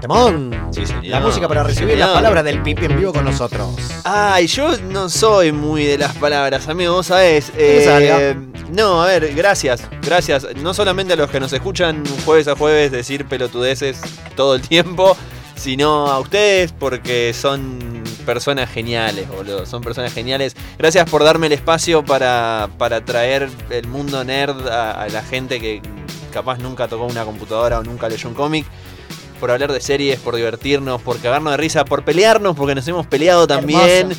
Temón. Sí, señor. La música para recibir Señor. las palabras del pipi en vivo con nosotros. Ay, yo no soy muy de las palabras, amigo, vos sabés. Eh, no, a ver, gracias, gracias. No solamente a los que nos escuchan jueves a jueves decir pelotudeces todo el tiempo, sino a ustedes porque son personas geniales, boludo. Son personas geniales. Gracias por darme el espacio para, para traer el mundo nerd a, a la gente que capaz nunca tocó una computadora o nunca leyó un cómic. Por hablar de series, por divertirnos, por cagarnos de risa, por pelearnos, porque nos hemos peleado también.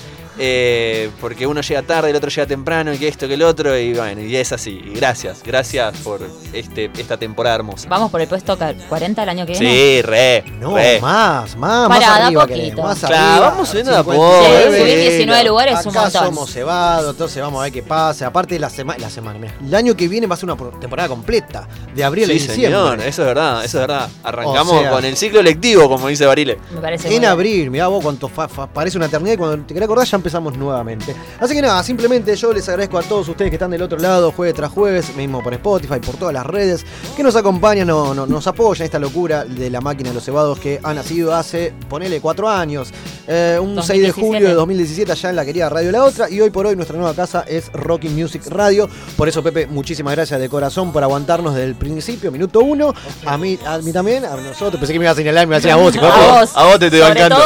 Eh, porque uno llega tarde, el otro llega temprano, y que esto, que el otro, y bueno, y es así. Y gracias, gracias por este, esta temporada hermosa. Vamos por el puesto 40 el año que viene. Sí, re. No, re. más, más, Pará, más arriba poquito. queremos, más Claro, arriba. vamos subiendo a 59. poco, Sí, subir 19 lugares es un montón. somos cebados, entonces vamos a ver qué pasa. Aparte la semana, la semana, mira, el año que viene va a ser una temporada completa, de abril a Sí, diciembre. señor, eso es verdad, eso es verdad. Arrancamos O sea- con el ciclo lectivo, como dice Barile. Me parece En abril, mirá vos cuánto fa- fa- parece una eternidad y cuando te querés acordar ya empezamos nuevamente. Así que nada, simplemente yo les agradezco a todos ustedes que están del otro lado, jueves tras jueves, mismo por Spotify, por todas las redes, que nos acompañan, no- no- nos apoyan esta locura de la máquina de los cebados que ha nacido hace, ponele, cuatro años. Eh, un 6 de 2017. julio de 2017 allá en la querida Radio La Otra y hoy por hoy nuestra nueva casa es Rocking Music Radio. Por eso, Pepe, muchísimas gracias de corazón por aguantarnos desde el principio, minuto uno. A mí, a mí también, a nosotros. Pensé que me iba a señalar y me iba a decir a vos. A vos. A vos te estoy bancando.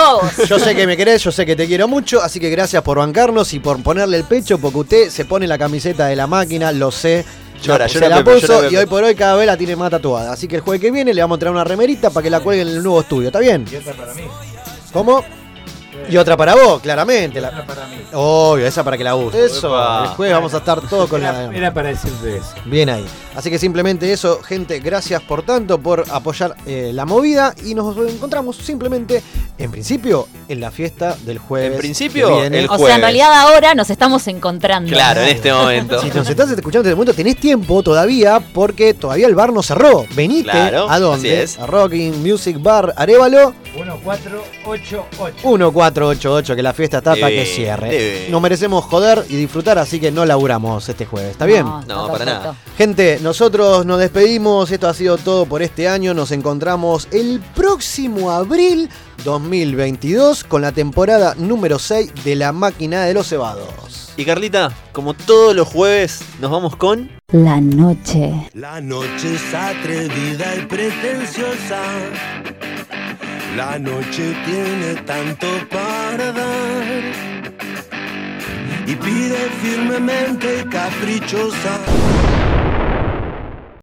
Yo sé que me querés, yo sé que te quiero mucho, así que gracias por bancarnos y por ponerle el pecho, porque usted se pone la camiseta de la máquina, lo sé. Llora, se llora la Pepe, puso llora y hoy por hoy cada vez la tiene más tatuada. Así que el jueves que viene le vamos a traer una remerita para que la cuelguen en el nuevo estudio. ¿Está bien? Y otra para mí. ¿Cómo? Y otra para vos, claramente. La... Otra para mí. Obvio, esa para que la use. Eso, Epa. el jueves vamos a estar todos con Era, la... era para decirte eso. Bien ahí. Así que simplemente eso, gente, gracias por tanto, por apoyar eh, la movida y nos encontramos simplemente, en principio, en la fiesta del jueves. En principio, el O sea, jueves. en realidad ahora nos estamos encontrando. Claro, en este momento. Si nos estás escuchando en este momento, tenés tiempo todavía porque todavía el bar no cerró. Venite Claro, a dónde? así es. A Rocking Music Bar Arevalo 1488. 1488, que la fiesta está para que cierre. debe. Nos merecemos joder y disfrutar, así que no laburamos este jueves. ¿Está bien? No, No, para nada. Gente, nosotros nos despedimos. Esto ha sido todo por este año. Nos encontramos el próximo abril 2022 con la temporada número 6 de La Máquina de los Cebados. Y Carlita, como todos los jueves, nos vamos con. La noche. La noche es atrevida y pretenciosa. La noche tiene tanto para dar. Y pide firmemente y caprichosa.